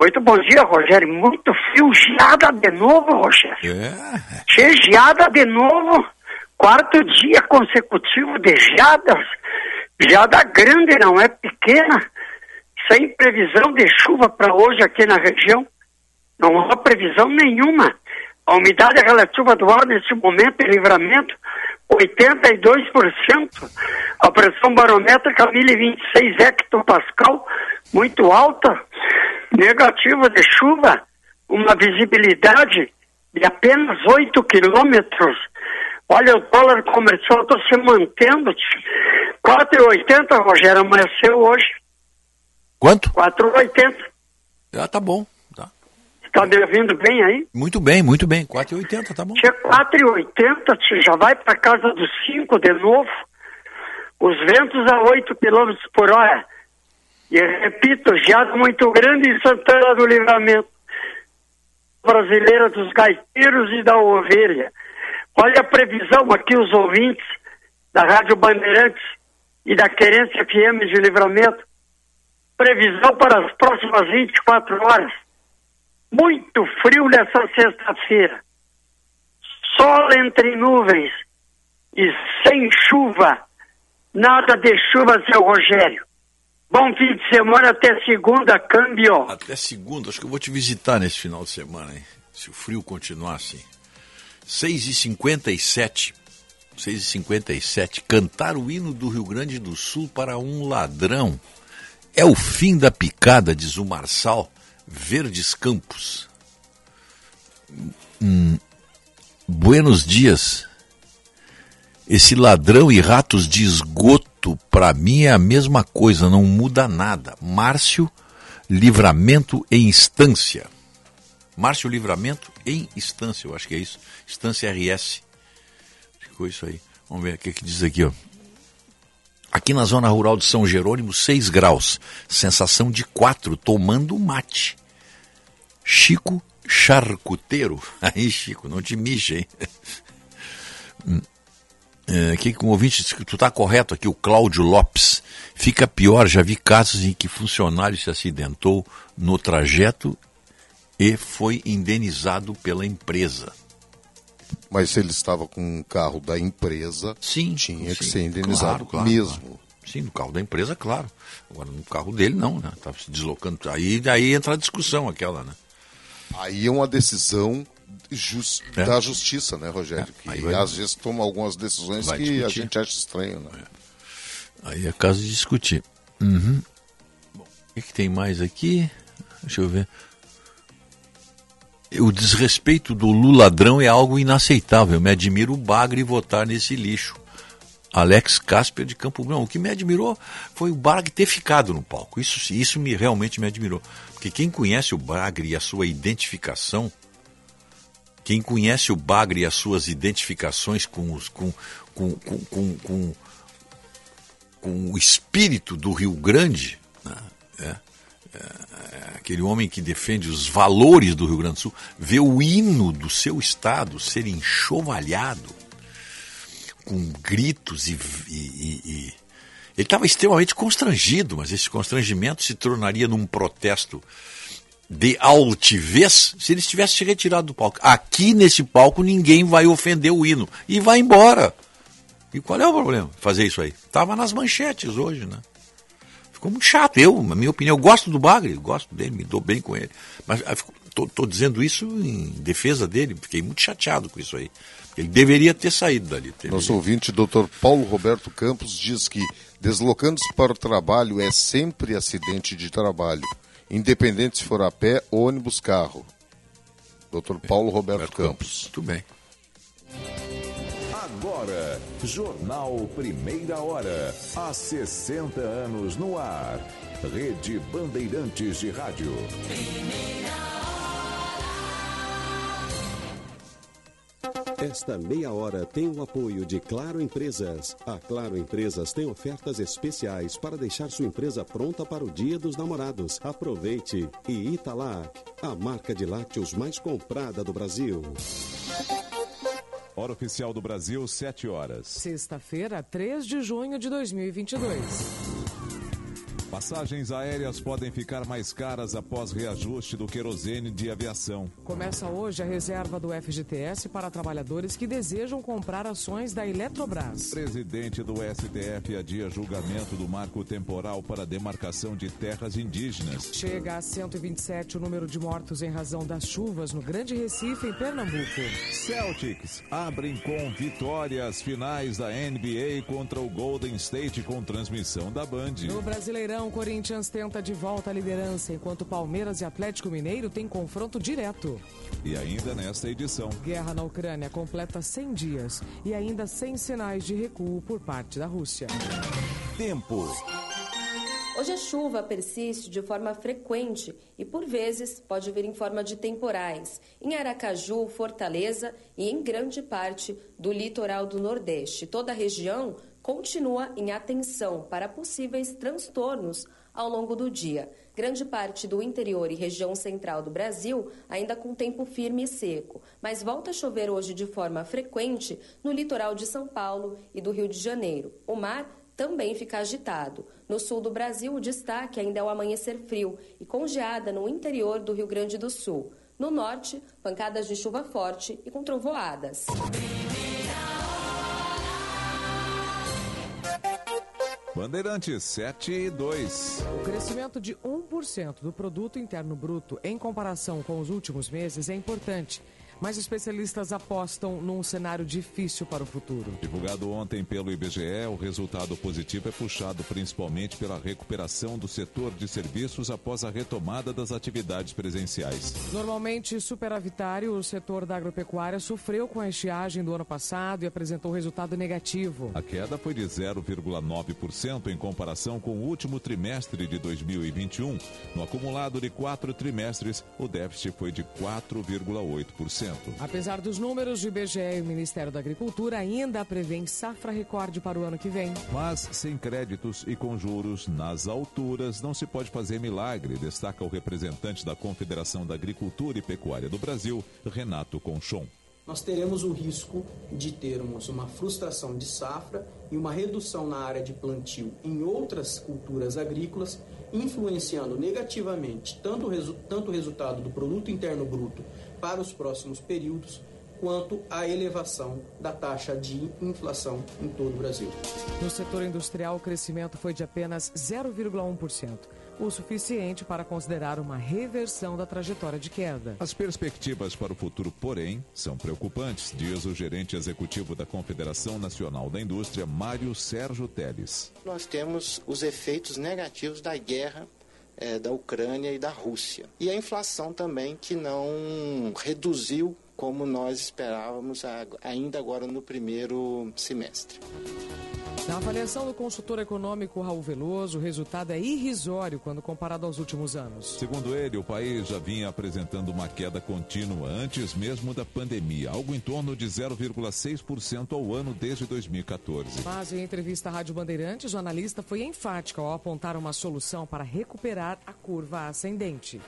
Muito bom dia, Rogério. Muito frio, geada de novo, Rogério. É, Che, geada de novo. Quarto dia consecutivo de geadas. Geada grande, não é pequena. Sem previsão de chuva para hoje aqui na região. Não há previsão nenhuma. A umidade relativa do ar nesse momento em livramento, 82%. A pressão barométrica, 1026 hectopascal, muito alta. Negativa de chuva, uma visibilidade de apenas 8 quilômetros. Olha, o dólar comercial está se mantendo. 4,80, Rogério, amanheceu hoje. Quanto? 4,80. Ah, tá bom. Tá. Está me ouvindo bem aí? Muito bem, muito bem. 4,80, tá bom. Tinha 4,80, tio, já vai para casa dos 5 de novo. Os ventos a 8 km por hora. E repito, geada muito grande em Santana do Livramento. Brasileira dos gaiteiros e da ovelha. Olha a previsão aqui, os ouvintes da Rádio Bandeirantes e da Querência FM de Livramento. Previsão para as próximas 24 horas. Muito frio nessa sexta-feira. Sol entre nuvens e sem chuva. Nada de chuva, seu Rogério. Bom fim de semana até segunda, câmbio. Até segunda, acho que eu vou te visitar nesse final de semana, hein? Se o frio continuar assim. 6h57. 6h57. Cantar o hino do Rio Grande do Sul para um ladrão. É o fim da picada, diz o Marçal Verdes Campos. Hum, buenos dias. Esse ladrão e ratos de esgoto, para mim é a mesma coisa, não muda nada. Márcio Livramento em Instância. Márcio Livramento em Instância, eu acho que é isso. Instância RS. Ficou isso aí. Vamos ver o que, que diz aqui, ó. Aqui na zona rural de São Jerônimo, 6 graus. Sensação de 4, tomando mate. Chico Charcuteiro. (laughs) Aí, Chico, não te mixe, hein? (laughs) É, que um ouvinte disse que tu está correto aqui, o Cláudio Lopes. Fica pior, já vi casos em que funcionário se acidentou no trajeto e foi indenizado pela empresa. Mas se ele estava com um carro da empresa, sim, tinha que sim, ser indenizado claro, claro, mesmo. claro. Sim, no carro da empresa, claro. Agora, no carro dele, não, né? Estava se deslocando. Aí, aí entra a discussão aquela, né? Aí é uma decisão jus- É. da justiça, né, Rogério? É, que vai- às vezes toma algumas decisões Vai que a discutir. gente acha estranho, né? Aí é caso de discutir. Uhum. Bom, o que, que tem mais aqui? Deixa eu ver. O desrespeito do Lula ladrão é algo inaceitável. Me admiro o Bagre votar nesse lixo. Alex Casper de Campo Grande. O que me admirou foi o Bagre ter ficado no palco. Isso, isso me realmente me admirou. Porque quem conhece o Bagre e a sua identificação, quem conhece o Bagre e as suas identificações com, os, com, com, com, com, com, o espírito do Rio Grande, né, é, é aquele homem que defende os valores do Rio Grande do Sul, vê o hino do seu estado ser enxovalhado com gritos e, e- e- Ele estava extremamente constrangido, mas esse constrangimento se tornaria num protesto de altivez se ele tivesse se retirado do palco. Aqui nesse palco ninguém vai ofender o hino e vai embora. E qual é o problema? Fazer isso aí. Tava nas manchetes hoje, né? Ficou muito chato. Eu, na minha opinião, eu gosto do Bagre, gosto dele, me dou bem com ele. Mas estou dizendo isso em defesa dele, fiquei muito chateado com isso aí. Ele deveria ter saído dali. Deveria. Nosso ouvinte, doutor Paulo Roberto Campos, diz que deslocando-se para o trabalho é sempre acidente de trabalho independente se for a pé, ônibus, carro. Dr. Paulo Roberto, Roberto Campos. Muito bem. Jornal Primeira Hora. Há 60 anos no ar. Rede Bandeirantes de Rádio. Esta meia hora tem o apoio de Claro Empresas. A Claro Empresas tem ofertas especiais para deixar sua empresa pronta para o Dia dos Namorados. Aproveite! E Italac, a marca de lácteos mais comprada do Brasil. Hora oficial do Brasil, 7 horas. Sexta-feira, 3 de junho de 2022. Passagens aéreas podem ficar mais caras após reajuste do querosene de aviação. Começa hoje a reserva do FGTS para trabalhadores que desejam comprar ações da Eletrobras. Presidente do STF adia julgamento do marco temporal para demarcação de terras indígenas. Chega a 127 o número de mortos em razão das chuvas no Grande Recife, em Pernambuco. Celtics abrem com vitórias finais da NBA contra o Golden State com transmissão da Band. No Brasileirão o Corinthians tenta de volta a liderança, enquanto Palmeiras e Atlético Mineiro têm confronto direto. E ainda nesta edição. Guerra na Ucrânia completa 100 dias e ainda sem sinais de recuo por parte da Rússia. Tempo. Hoje a chuva persiste de forma frequente e, por vezes, pode vir em forma de temporais em Aracaju, Fortaleza e em grande parte do litoral do Nordeste. Toda a região continua em atenção para possíveis transtornos ao longo do dia. Grande parte do interior e região central do Brasil ainda com tempo firme e seco, mas volta a chover hoje de forma frequente no litoral de São Paulo e do Rio de Janeiro. O mar também fica agitado. No sul do Brasil, o destaque ainda é o amanhecer frio e com geada no interior do Rio Grande do Sul. No norte, pancadas de chuva forte e com trovoadas. Bandeirantes 7 e 2. O crescimento de 1% do produto interno bruto em comparação com os últimos meses é importante mas especialistas apostam num cenário difícil para o futuro. Divulgado ontem pelo IBGE, o resultado positivo é puxado principalmente pela recuperação do setor de serviços após a retomada das atividades presenciais. Normalmente superavitário, o setor da agropecuária sofreu com a estiagem do ano passado e apresentou resultado negativo. A queda foi de 0,9% em comparação com o último trimestre de 2021. No acumulado de quatro trimestres, o déficit foi de 4,8%. Apesar dos números, o IBGE e o Ministério da Agricultura ainda prevêem safra recorde para o ano que vem. Mas sem créditos e com juros nas alturas, não se pode fazer milagre, destaca o representante da Confederação da Agricultura e Pecuária do Brasil, Renato Conchon nós teremos o risco de termos uma frustração de safra e uma redução na área de plantio em outras culturas agrícolas, influenciando negativamente tanto o, resu tanto o resultado do produto interno bruto para os próximos períodos, quanto à elevação da taxa de inflação em todo o Brasil. No setor industrial, o crescimento foi de apenas 0,1% o suficiente para considerar uma reversão da trajetória de queda. As perspectivas para o futuro, porém, são preocupantes, diz o gerente executivo da Confederação Nacional da Indústria, Mário Sérgio Teles. Nós temos os efeitos negativos da guerra é, da Ucrânia e da Rússia. E a inflação também, que não reduziu como nós esperávamos ainda agora no primeiro semestre. Na avaliação do consultor econômico Raul Veloso, o resultado é irrisório quando comparado aos últimos anos. Segundo ele, o país já vinha apresentando uma queda contínua antes mesmo da pandemia, algo em torno de 0,6% ao ano desde 2014. Mas em entrevista à Rádio Bandeirantes, o analista foi enfático ao apontar uma solução para recuperar a curva ascendente.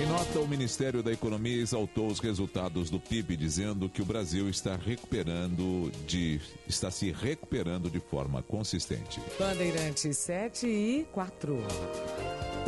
Em nota, o Ministério da Economia exaltou os resultados do PIB, dizendo que o Brasil está recuperando de está se recuperando de forma consistente. Bandeirantes 7 e 4.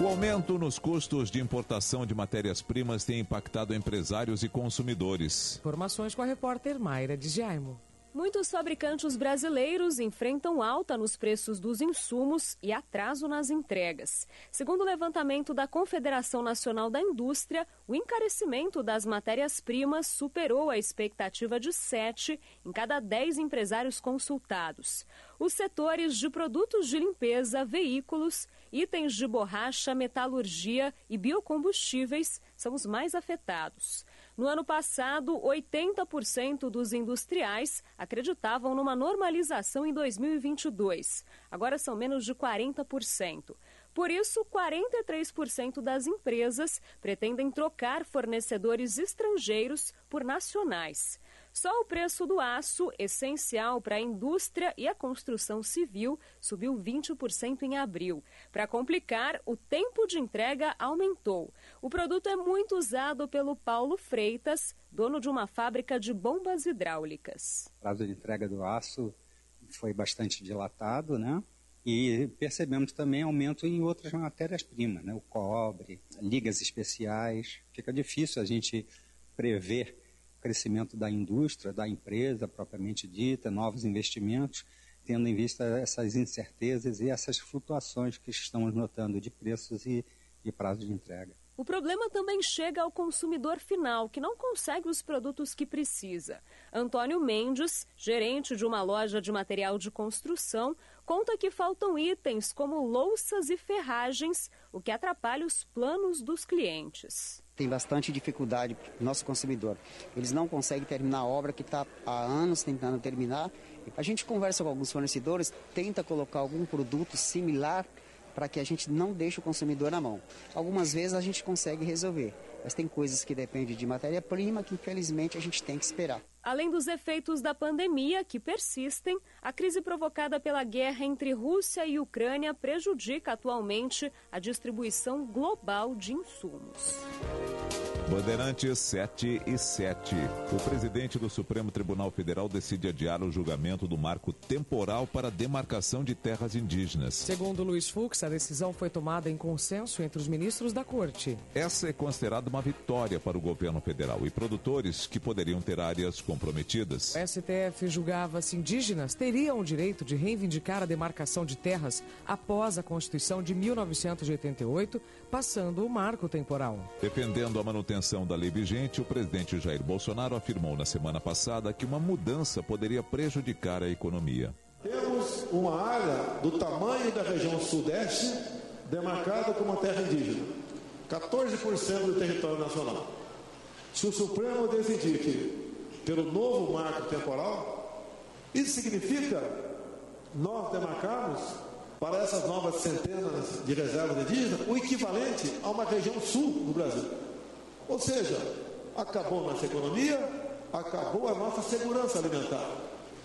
O aumento nos custos de importação de matérias-primas tem impactado empresários e consumidores. Informações com a repórter Mayra de Jaimo. Muitos fabricantes brasileiros enfrentam alta nos preços dos insumos e atraso nas entregas. Segundo o levantamento da Confederação Nacional da Indústria, o encarecimento das matérias-primas superou a expectativa de 7 em cada 10 empresários consultados. Os setores de produtos de limpeza, veículos, itens de borracha, metalurgia e biocombustíveis são os mais afetados. No ano passado, 80% dos industriais acreditavam numa normalização em 2022. Agora são menos de 40%. Por isso, 43% das empresas pretendem trocar fornecedores estrangeiros por nacionais. Só o preço do aço, essencial para a indústria e a construção civil, subiu 20% em abril. Para complicar, o tempo de entrega aumentou. O produto é muito usado pelo Paulo Freitas, dono de uma fábrica de bombas hidráulicas. O prazo de entrega do aço foi bastante dilatado, né? E percebemos também aumento em outras matérias-primas, né? o cobre, ligas especiais. Fica difícil a gente prever crescimento da indústria, da empresa propriamente dita, novos investimentos, tendo em vista essas incertezas e essas flutuações que estamos notando de preços e, e prazo de entrega. O problema também chega ao consumidor final, que não consegue os produtos que precisa. Antônio Mendes, gerente de uma loja de material de construção, conta que faltam itens como louças e ferragens, o que atrapalha os planos dos clientes. Tem bastante dificuldade nosso consumidor. Eles não conseguem terminar a obra que está há anos tentando terminar. A gente conversa com alguns fornecedores, tenta colocar algum produto similar para que a gente não deixe o consumidor na mão. Algumas vezes a gente consegue resolver, mas tem coisas que dependem de matéria-prima que infelizmente a gente tem que esperar. Além dos efeitos da pandemia que persistem, a crise provocada pela guerra entre Rússia e Ucrânia prejudica atualmente a distribuição global de insumos. Bandeirantes 7 e 7. O presidente do Supremo Tribunal Federal decide adiar o julgamento do marco temporal para a demarcação de terras indígenas. Segundo Luiz Fux, a decisão foi tomada em consenso entre os ministros da corte. Essa é considerada uma vitória para o governo federal e produtores que poderiam ter áreas comprometidas. O STF julgava se indígenas teriam o direito de reivindicar a demarcação de terras após a Constituição de 1988, passando o marco temporal. Defendendo a manutenção da lei vigente, o presidente Jair Bolsonaro afirmou na semana passada que uma mudança poderia prejudicar a economia. Temos uma área do tamanho da região sudeste demarcada como terra indígena, 14% do território nacional. Se o Supremo decidir que, pelo novo marco temporal, isso significa nós demarcarmos para essas novas centenas de reservas indígenas o equivalente a uma região sul do Brasil. Ou seja, acabou nossa economia, acabou a nossa segurança alimentar.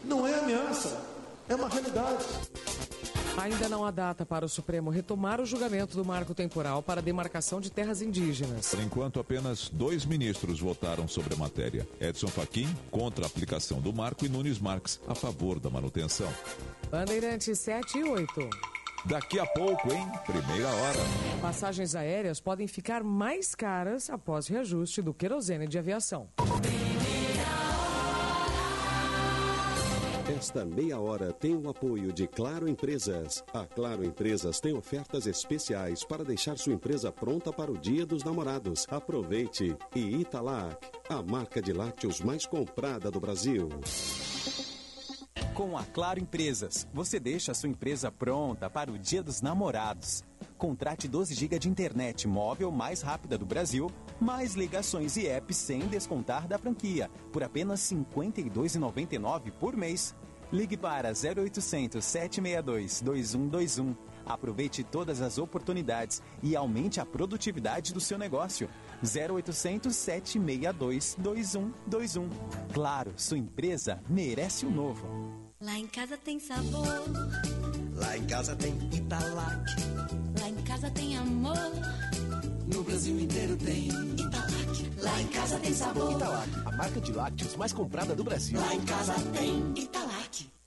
Não é ameaça, é uma realidade. Ainda não há data para o Supremo retomar o julgamento do marco temporal para a demarcação de terras indígenas. Por enquanto, apenas dois ministros votaram sobre a matéria: Edson Fachin, contra a aplicação do marco, e Nunes Marques, a favor da manutenção. Bandeirantes 7 e 8. Daqui a pouco, em primeira hora. Passagens aéreas podem ficar mais caras após reajuste do querosene de aviação. Esta meia hora tem o apoio de Claro Empresas. A Claro Empresas tem ofertas especiais para deixar sua empresa pronta para o Dia dos Namorados. Aproveite! E Italac, a marca de lácteos mais comprada do Brasil. Com a Claro Empresas, você deixa a sua empresa pronta para o Dia dos Namorados. Contrate 12 GB de internet móvel mais rápida do Brasil, mais ligações e apps sem descontar da franquia, por apenas R$ 52,99 por mês. Ligue para 0800 762 2121. Aproveite todas as oportunidades e aumente a produtividade do seu negócio. 0800 762 2121. Claro, sua empresa merece o novo. Lá em casa tem sabor. Lá em casa tem Italac. Lá em casa tem amor. no Brasil inteiro tem. Italac, lá em casa tem sabor. Italac, a marca de lácteos mais comprada do Brasil. Lá em casa tem Italac.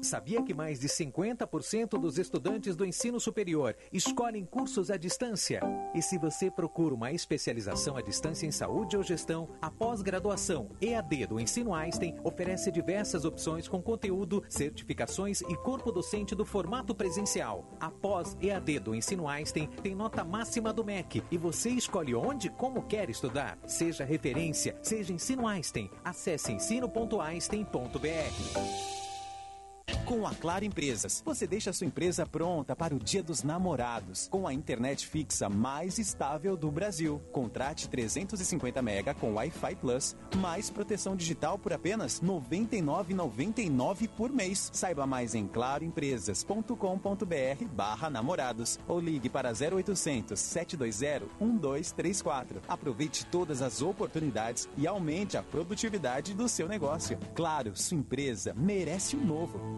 Sabia que mais de 50% dos estudantes do ensino superior escolhem cursos à distância? E se você procura uma especialização à distância em saúde ou gestão, a pós-graduação EAD do Ensino Einstein oferece diversas opções com conteúdo, certificações e corpo docente do formato presencial. A pós-EAD do Ensino Einstein tem nota máxima do MEC e você escolhe onde e como quer estudar. Seja referência, seja Ensino Einstein. Acesse ensino.einstein.br. Com a Claro Empresas, você deixa sua empresa pronta para o Dia dos Namorados, com a internet fixa mais estável do Brasil. Contrate 350 mega com Wi-Fi Plus, mais proteção digital por apenas R$ 99,99 por mês. Saiba mais em claroempresas.com.br barra namorados ou ligue para 0800 720 1234. Aproveite todas as oportunidades e aumente a produtividade do seu negócio. Claro, sua empresa merece o um novo.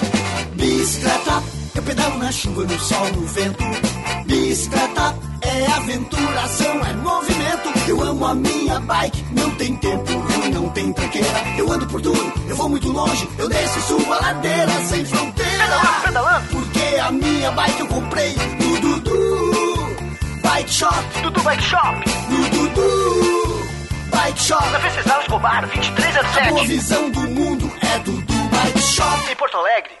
Bicicleta, eu pedalo na chuva, no sol, no vento. Bicicleta é aventuração, é movimento. Eu amo a minha bike, não tem tempo ruim, não tem tranqueira. Eu ando por tudo, eu vou muito longe, eu desço e subo a ladeira sem fronteira. Pedalando, pedalando. Porque a minha bike eu comprei no Dudu Bike Shop. Dudu Bike Shop. No Dudu Bike Shop. Na Venceslau Escobar, 2307. A boa visão do mundo é Dudu Bike Shop. Em Porto Alegre.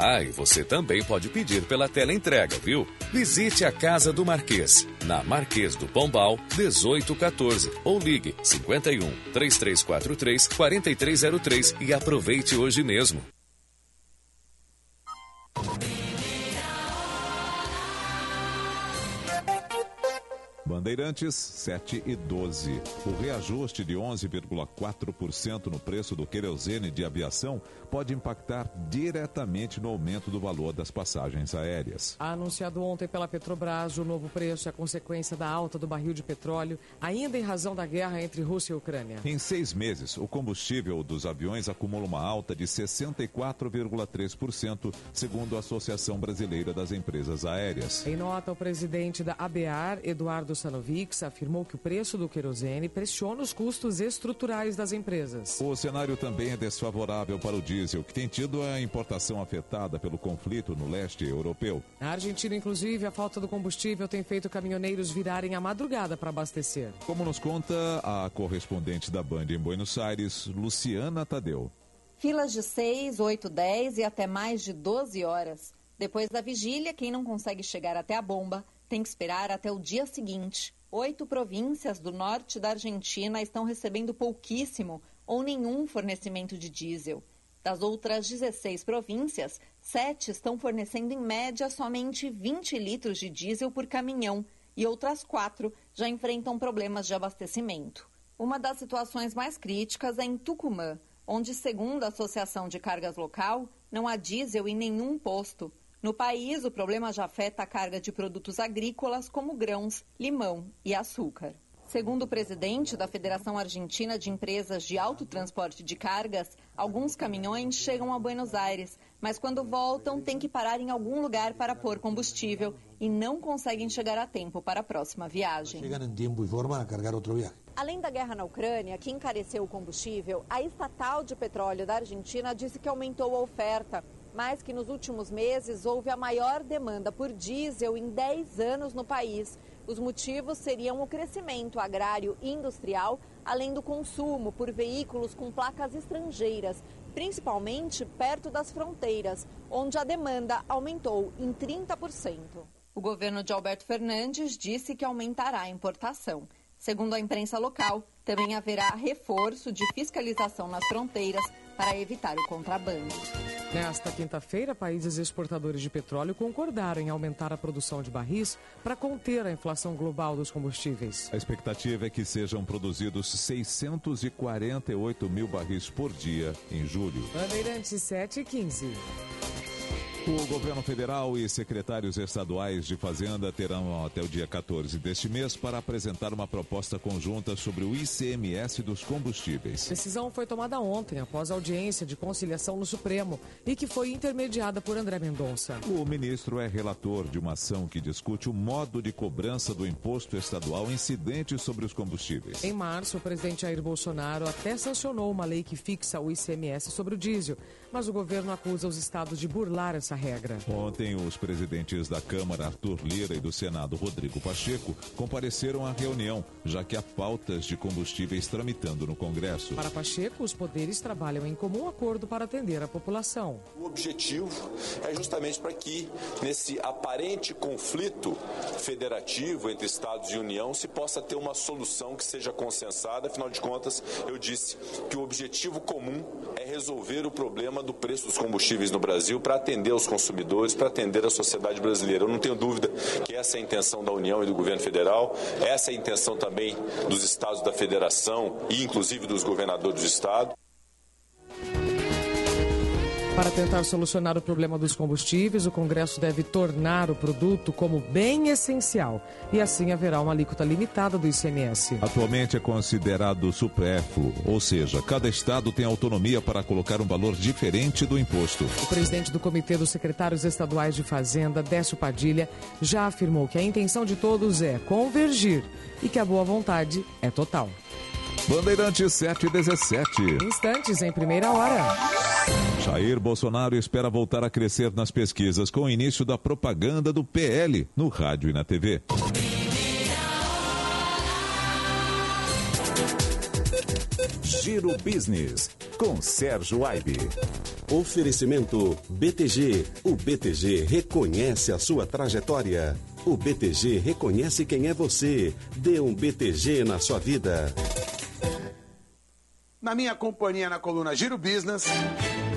Ah, e você também pode pedir pela tela entrega, viu? Visite a Casa do Marquês, na Marquês do Pombal, 1814, ou ligue 51 3343 4303 e aproveite hoje mesmo. Bandeirantes 7 e 12. O reajuste de 11,4% no preço do querosene de aviação pode impactar diretamente no aumento do valor das passagens aéreas. Anunciado ontem pela Petrobras, o novo preço é consequência da alta do barril de petróleo, ainda em razão da guerra entre Rússia e Ucrânia. Em seis meses, o combustível dos aviões acumula uma alta de 64,3%, segundo a Associação Brasileira das Empresas Aéreas. Em nota, o presidente da ABAR, Eduardo Sanovics, afirmou que o preço do querosene pressiona os custos estruturais das empresas. O cenário também é desfavorável para o diesel, que tem tido a importação afetada pelo conflito no leste europeu. Na Argentina, inclusive, a falta do combustível tem feito caminhoneiros virarem a madrugada para abastecer. Como nos conta a correspondente da Band em Buenos Aires, Luciana Tadeu. Filas de 6, 8, 10 e até mais de 12 horas. Depois da vigília, quem não consegue chegar até a bomba tem que esperar até o dia seguinte. Oito províncias do norte da Argentina estão recebendo pouquíssimo ou nenhum fornecimento de diesel. Das outras 16 províncias, sete estão fornecendo em média somente 20 litros de diesel por caminhão e outras quatro já enfrentam problemas de abastecimento. Uma das situações mais críticas é em Tucumã, onde, segundo a Associação de Cargas Local, não há diesel em nenhum posto. No país, o problema já afeta a carga de produtos agrícolas como grãos, limão e açúcar. Segundo o presidente da Federação Argentina de Empresas de Autotransporte de Cargas, alguns caminhões chegam a Buenos Aires, mas quando voltam têm que parar em algum lugar para pôr combustível e não conseguem chegar a tempo para a próxima viagem. Chegam em tempo e forma a carregar outro viagem. Além da guerra na Ucrânia, que encareceu o combustível, a estatal de petróleo da Argentina disse que aumentou a oferta, mas que nos últimos meses houve a maior demanda por diesel em 10 anos no país. Os motivos seriam o crescimento agrário e industrial, além do consumo por veículos com placas estrangeiras, principalmente perto das fronteiras, onde a demanda aumentou em 30%. O governo de Alberto Fernandes disse que aumentará a importação. Segundo a imprensa local, também haverá reforço de fiscalização nas fronteiras para evitar o contrabando. Nesta quinta-feira, países exportadores de petróleo concordaram em aumentar a produção de barris para conter a inflação global dos combustíveis. A expectativa é que sejam produzidos 648 mil barris por dia em julho. Bandeirantes 7 e 15. O governo federal e secretários estaduais de Fazenda terão até o dia 14 deste mês para apresentar uma proposta conjunta sobre o ICMS dos combustíveis. A decisão foi tomada ontem, após a audiência de conciliação no Supremo e que foi intermediada por André Mendonça. O ministro é relator de uma ação que discute o modo de cobrança do imposto estadual incidente sobre os combustíveis. Em março, o presidente Jair Bolsonaro até sancionou uma lei que fixa o ICMS sobre o diesel, mas o governo acusa os estados de burlar essa regra. Ontem, os presidentes da Câmara, Arthur Lira, e do Senado, Rodrigo Pacheco, compareceram à reunião, já que há pautas de combustíveis tramitando no Congresso. Para Pacheco, os poderes trabalham em comum acordo para atender a população. O objetivo é justamente para que, nesse aparente conflito federativo entre Estados e União, se possa ter uma solução que seja consensada. Afinal de contas, eu disse que o objetivo comum é resolver o problema do preço dos combustíveis no Brasil para atender os consumidores, para atender a sociedade brasileira. Eu não tenho dúvida que essa é a intenção da União e do governo federal, essa é a intenção também dos estados da federação e inclusive dos governadores do estado. Para tentar solucionar o problema dos combustíveis, o Congresso deve tornar o produto como bem essencial e assim haverá uma alíquota limitada do ICMS. Atualmente é considerado supérfluo, ou seja, cada estado tem autonomia para colocar um valor diferente do imposto. O presidente do Comitê dos Secretários Estaduais de Fazenda, Décio Padilha, já afirmou que a intenção de todos é convergir e que a boa vontade é total. Bandeirante 717. Instantes em primeira hora. Jair Bolsonaro espera voltar a crescer nas pesquisas com o início da propaganda do PL no rádio e na TV. Giro Business com Sérgio Aibe. Oferecimento BTG. O BTG reconhece a sua trajetória. O BTG reconhece quem é você. Dê um BTG na sua vida. Na minha companhia na coluna Giro Business,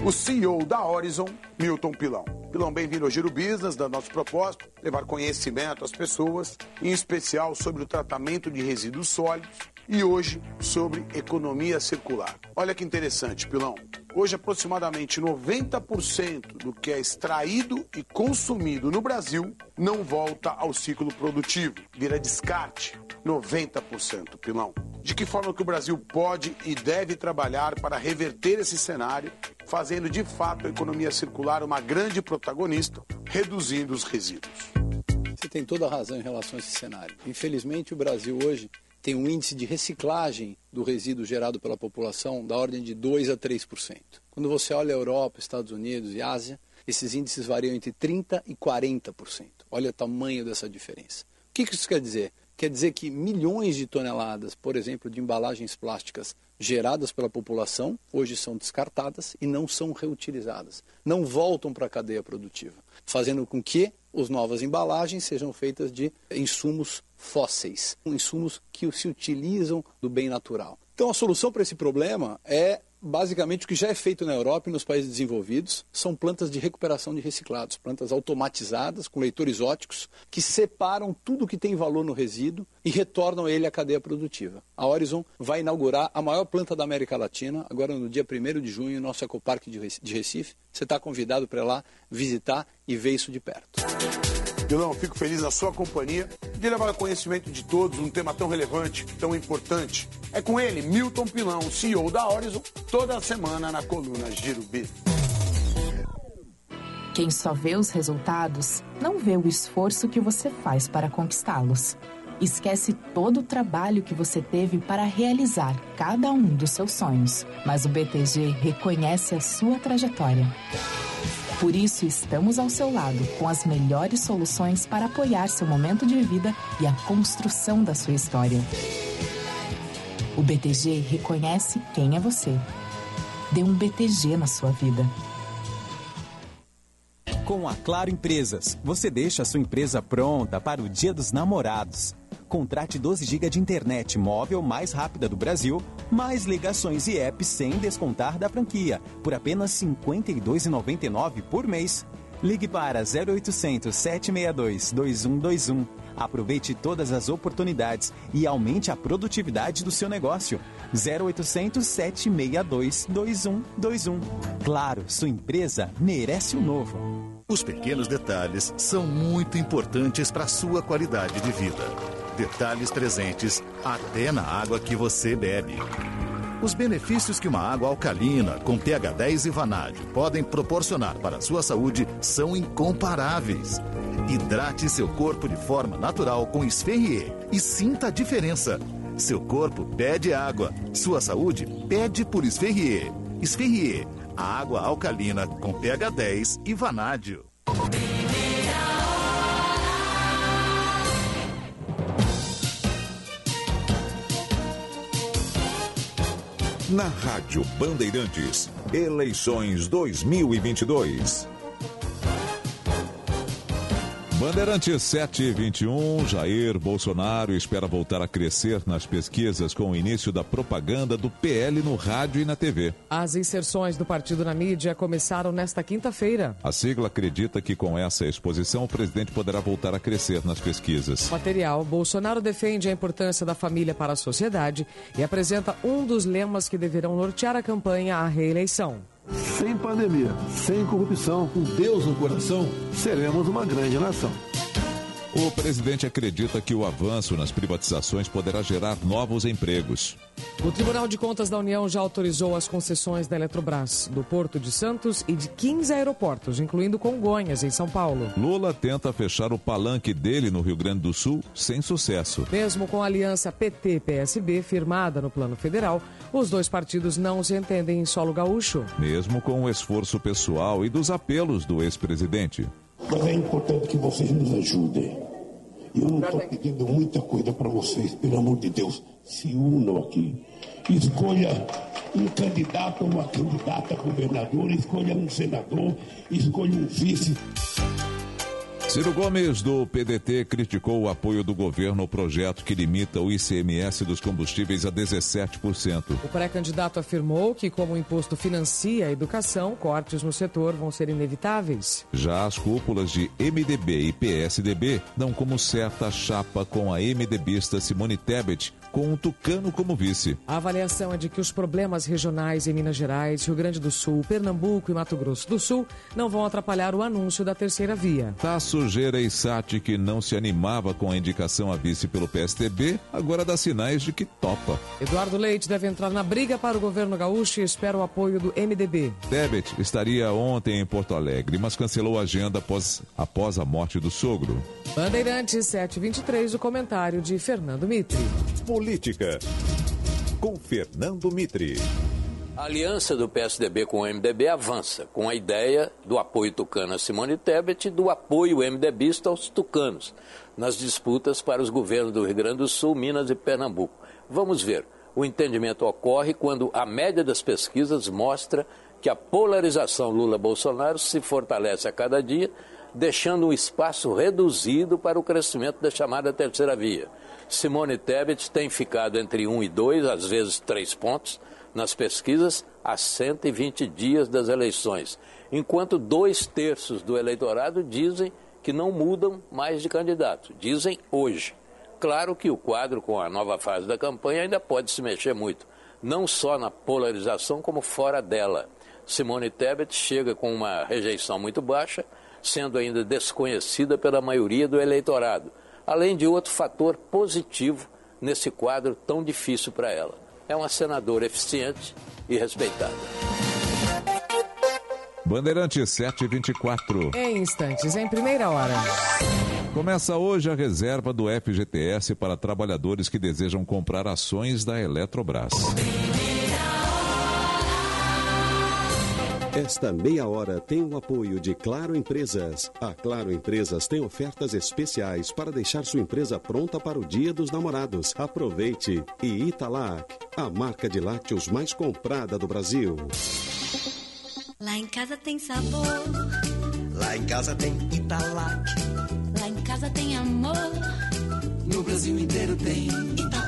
o CEO da Horizon, Milton Pilão. Pilão, bem-vindo ao Giro Business, da nosso propósito, levar conhecimento às pessoas, em especial sobre o tratamento de resíduos sólidos e hoje sobre economia circular. Olha que interessante, Pilão. Hoje, aproximadamente 90% do que é extraído e consumido no Brasil não volta ao ciclo produtivo, vira descarte. 90%, Pilão. De que forma que o Brasil pode e deve trabalhar para reverter esse cenário, fazendo de fato a economia circular uma grande protagonista, reduzindo os resíduos? Você tem toda a razão em relação a esse cenário. Infelizmente, o Brasil hoje tem um índice de reciclagem do resíduo gerado pela população da ordem de 2 a 3%. Quando você olha a Europa, Estados Unidos e Ásia, esses índices variam entre 30 e 40%. Olha o tamanho dessa diferença. O que isso quer dizer? Quer dizer que milhões de toneladas, por exemplo, de embalagens plásticas geradas pela população, hoje são descartadas e não são reutilizadas, não voltam para a cadeia produtiva, fazendo com que as novas embalagens sejam feitas de insumos fósseis, insumos que se utilizam do bem natural. Então a solução para esse problema é basicamente o que já é feito na Europa e nos países desenvolvidos são plantas de recuperação de reciclados, plantas automatizadas com leitores óticos que separam tudo que tem valor no resíduo e retornam ele à cadeia produtiva. A Horizon vai inaugurar a maior planta da América Latina, agora no dia 1 de junho, no nosso Ecoparque de Recife. Você está convidado para lá visitar e ver isso de perto. Pilão, fico feliz na sua companhia de levar conhecimento de todos um tema tão relevante, tão importante. É com ele, Milton Pilão, CEO da Horizon, toda semana na coluna Giro B. Quem só vê os resultados não vê o esforço que você faz para conquistá-los. Esquece todo o trabalho que você teve para realizar cada um dos seus sonhos, mas o BTG reconhece a sua trajetória. Por isso, estamos ao seu lado com as melhores soluções para apoiar seu momento de vida e a construção da sua história. O BTG reconhece quem é você. Dê um BTG na sua vida. Com a Claro Empresas, você deixa a sua empresa pronta para o Dia dos Namorados. Contrate 12 GB de internet móvel mais rápida do Brasil, mais ligações e apps sem descontar da franquia, por apenas R$ 52,99 por mês. Ligue para 0800 762 2121. Aproveite todas as oportunidades e aumente a produtividade do seu negócio. 0800 762 2121. Claro, sua empresa merece o novo. Os pequenos detalhes são muito importantes para a sua qualidade de vida. Detalhes presentes até na água que você bebe. Os benefícios que uma água alcalina com pH 10 e vanádio podem proporcionar para a sua saúde são incomparáveis. Hidrate seu corpo de forma natural com Esferrier e sinta a diferença. Seu corpo pede água, sua saúde pede por Esferrier. Esferrier, a água alcalina com pH 10 e vanádio. Na Rádio Bandeirantes, eleições 2022. Bandeirantes 721, Jair Bolsonaro espera voltar a crescer nas pesquisas com o início da propaganda do PL no rádio e na TV. As inserções do partido na mídia começaram nesta quinta-feira. A sigla acredita que com essa exposição o presidente poderá voltar a crescer nas pesquisas. Material: Bolsonaro defende a importância da família para a sociedade e apresenta um dos lemas que deverão nortear a campanha à reeleição. Sem pandemia, sem corrupção, com Deus no coração, seremos uma grande nação. O presidente acredita que o avanço nas privatizações poderá gerar novos empregos. O Tribunal de Contas da União já autorizou as concessões da Eletrobras, do Porto de Santos e de 15 aeroportos, incluindo Congonhas, em São Paulo. Lula tenta fechar o palanque dele no Rio Grande do Sul sem sucesso. Mesmo com a aliança PT-PSB firmada no plano federal, os dois partidos não se entendem em solo gaúcho. Mesmo com o esforço pessoal e dos apelos do ex-presidente. Mas é importante que vocês nos ajudem. Eu não estou pedindo muita coisa para vocês, pelo amor de Deus. Se unam aqui. Escolha um candidato ou uma candidata a governador, escolha um senador, escolha um vice. Ciro Gomes, do PDT, criticou o apoio do governo ao projeto que limita o ICMS dos combustíveis a 17%. O pré-candidato afirmou que, como o imposto financia a educação, cortes no setor vão ser inevitáveis. Já as cúpulas de MDB e PSDB dão como certa a chapa com a MDBista Simone Tebet, com um tucano como vice. A avaliação é de que os problemas regionais em Minas Gerais, Rio Grande do Sul, Pernambuco e Mato Grosso do Sul não vão atrapalhar o anúncio da terceira via. Tasso Gereissati, que não se animava com a indicação a vice pelo PSDB, agora dá sinais de que topa. Eduardo Leite deve entrar na briga para o governo gaúcho e espera o apoio do MDB. Tebet estaria ontem em Porto Alegre, mas cancelou a agenda após, após a morte do sogro. Bandeirantes 723, o comentário de Fernando Mitre. Política, com Fernando Mitre. A aliança do PSDB com o MDB avança, com a ideia do apoio tucano a Simone Tebet e do apoio MDBista aos tucanos, nas disputas para os governos do Rio Grande do Sul, Minas e Pernambuco. Vamos ver. O entendimento ocorre quando a média das pesquisas mostra que a polarização Lula-Bolsonaro se fortalece a cada dia, deixando um espaço reduzido para o crescimento da chamada terceira via. Simone Tebet tem ficado entre 1 e 2, às vezes 3 pontos, nas pesquisas há 120 dias das eleições, enquanto dois terços do eleitorado dizem que não mudam mais de candidato, dizem hoje. Claro que o quadro com a nova fase da campanha ainda pode se mexer muito, não só na polarização como fora dela. Simone Tebet chega com uma rejeição muito baixa, sendo ainda desconhecida pela maioria do eleitorado, além de outro fator positivo nesse quadro tão difícil para ela. É uma senadora eficiente e respeitada. Bandeirante 724. Em instantes, em primeira hora. Começa hoje a reserva do FGTS para trabalhadores que desejam comprar ações da Eletrobras. Esta meia hora tem o apoio de Claro Empresas. A Claro Empresas tem ofertas especiais para deixar sua empresa pronta para o Dia dos Namorados. Aproveite! E Italac, a marca de lácteos mais comprada do Brasil. Lá em casa tem sabor. Lá em casa tem Italac. Lá em casa tem amor. No Brasil inteiro tem Italac.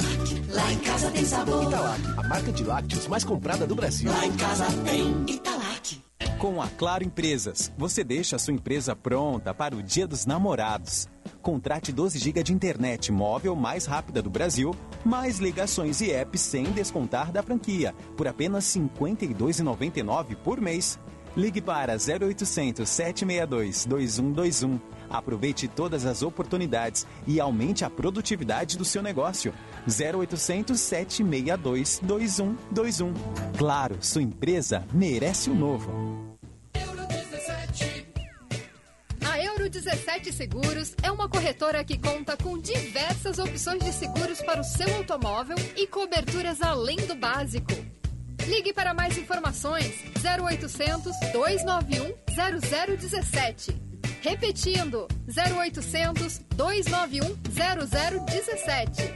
Lá em casa tem sabor. Italac, a marca de lácteos mais comprada do Brasil. Lá em casa tem Italac. Com a Claro Empresas, você deixa a sua empresa pronta para o Dia dos Namorados. Contrate 12 GB de internet móvel mais rápida do Brasil, mais ligações e apps sem descontar da franquia, por apenas R$ 52,99 por mês. Ligue para 0800 762 2121. Aproveite todas as oportunidades e aumente a produtividade do seu negócio. 0800 762 2121. Claro, sua empresa merece o novo. A Euro 17 Seguros é uma corretora que conta com diversas opções de seguros para o seu automóvel e coberturas além do básico. Ligue para mais informações 0800 291 0017. Repetindo 0800 291 0017.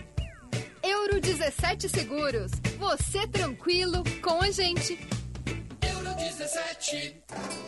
Euro 17 Seguros. Você tranquilo com a gente. Euro 17.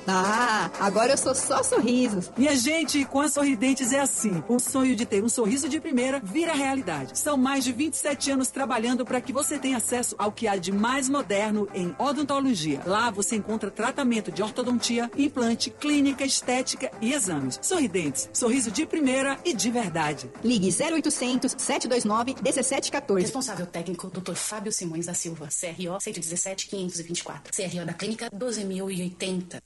Ah, agora eu sou só sorrisos. Minha gente, com a Sorridentes é assim. O sonho de ter um sorriso de primeira vira realidade. São mais de 27 anos trabalhando para que você tenha acesso ao que há de mais moderno em odontologia. Lá você encontra tratamento de ortodontia, implante, clínica, estética e exames. Sorridentes, sorriso de primeira e de verdade. Ligue 0800 729 1714. Responsável técnico, Dr. Fábio Simões da Silva, CRO 117 524. CRO da Clínica 12080.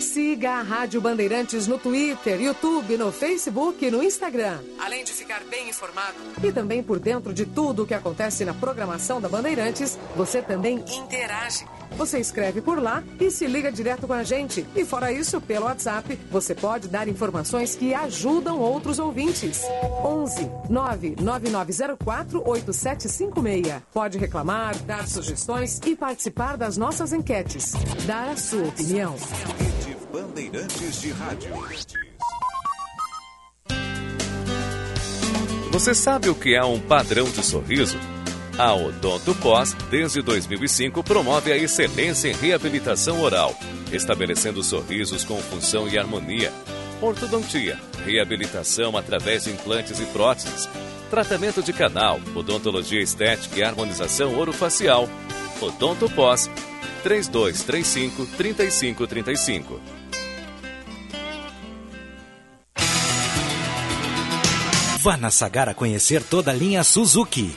Siga a Rádio Bandeirantes no Twitter, YouTube, no Facebook e no Instagram. Além de ficar bem informado. E também por dentro de tudo o que acontece na programação da Bandeirantes, você também interage. Você escreve por lá e se liga direto com a gente. E fora isso, pelo WhatsApp, você pode dar informações que ajudam outros ouvintes. 11 99904 8756. Pode reclamar, dar sugestões e participar das nossas enquetes. Dar a sua opinião. Rede Bandeirantes de Rádio. Você sabe o que é um padrão de sorriso? A Odonto Pós, desde 2005, promove a excelência em reabilitação oral, estabelecendo sorrisos com função e harmonia. Ortodontia, reabilitação através de implantes e próteses, tratamento de canal, odontologia estética e harmonização orofacial. Odonto Pós, 3235 3535. Vá na Sagara conhecer toda a linha Suzuki,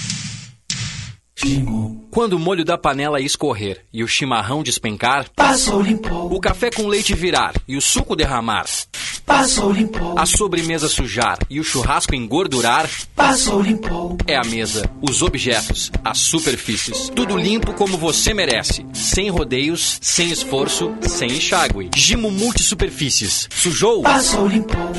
Quando o molho da panela escorrer e o chimarrão despencar, Passou, limpou. o café com leite virar e o suco derramar, Passou, limpou. a sobremesa sujar e o churrasco engordurar, Passou, limpou. é a mesa, os objetos, as superfícies, tudo limpo como você merece, sem rodeios, sem esforço, sem enxágue. Gimo Multisuperfícies. Sujou? Passou, limpou.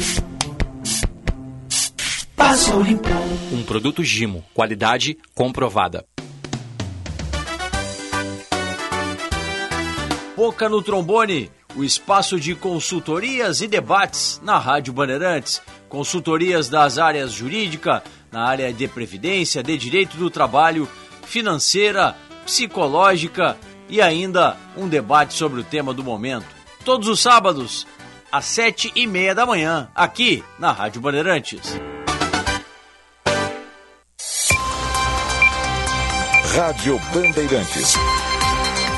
Passou, limpou. Um produto Gimo, qualidade comprovada. Boca no Trombone, o espaço de consultorias e debates na Rádio Bandeirantes. Consultorias das áreas jurídica, na área de previdência, de direito do trabalho, financeira, psicológica e ainda um debate sobre o tema do momento. Todos os sábados, às sete e meia da manhã, aqui na Rádio Bandeirantes. Rádio Bandeirantes.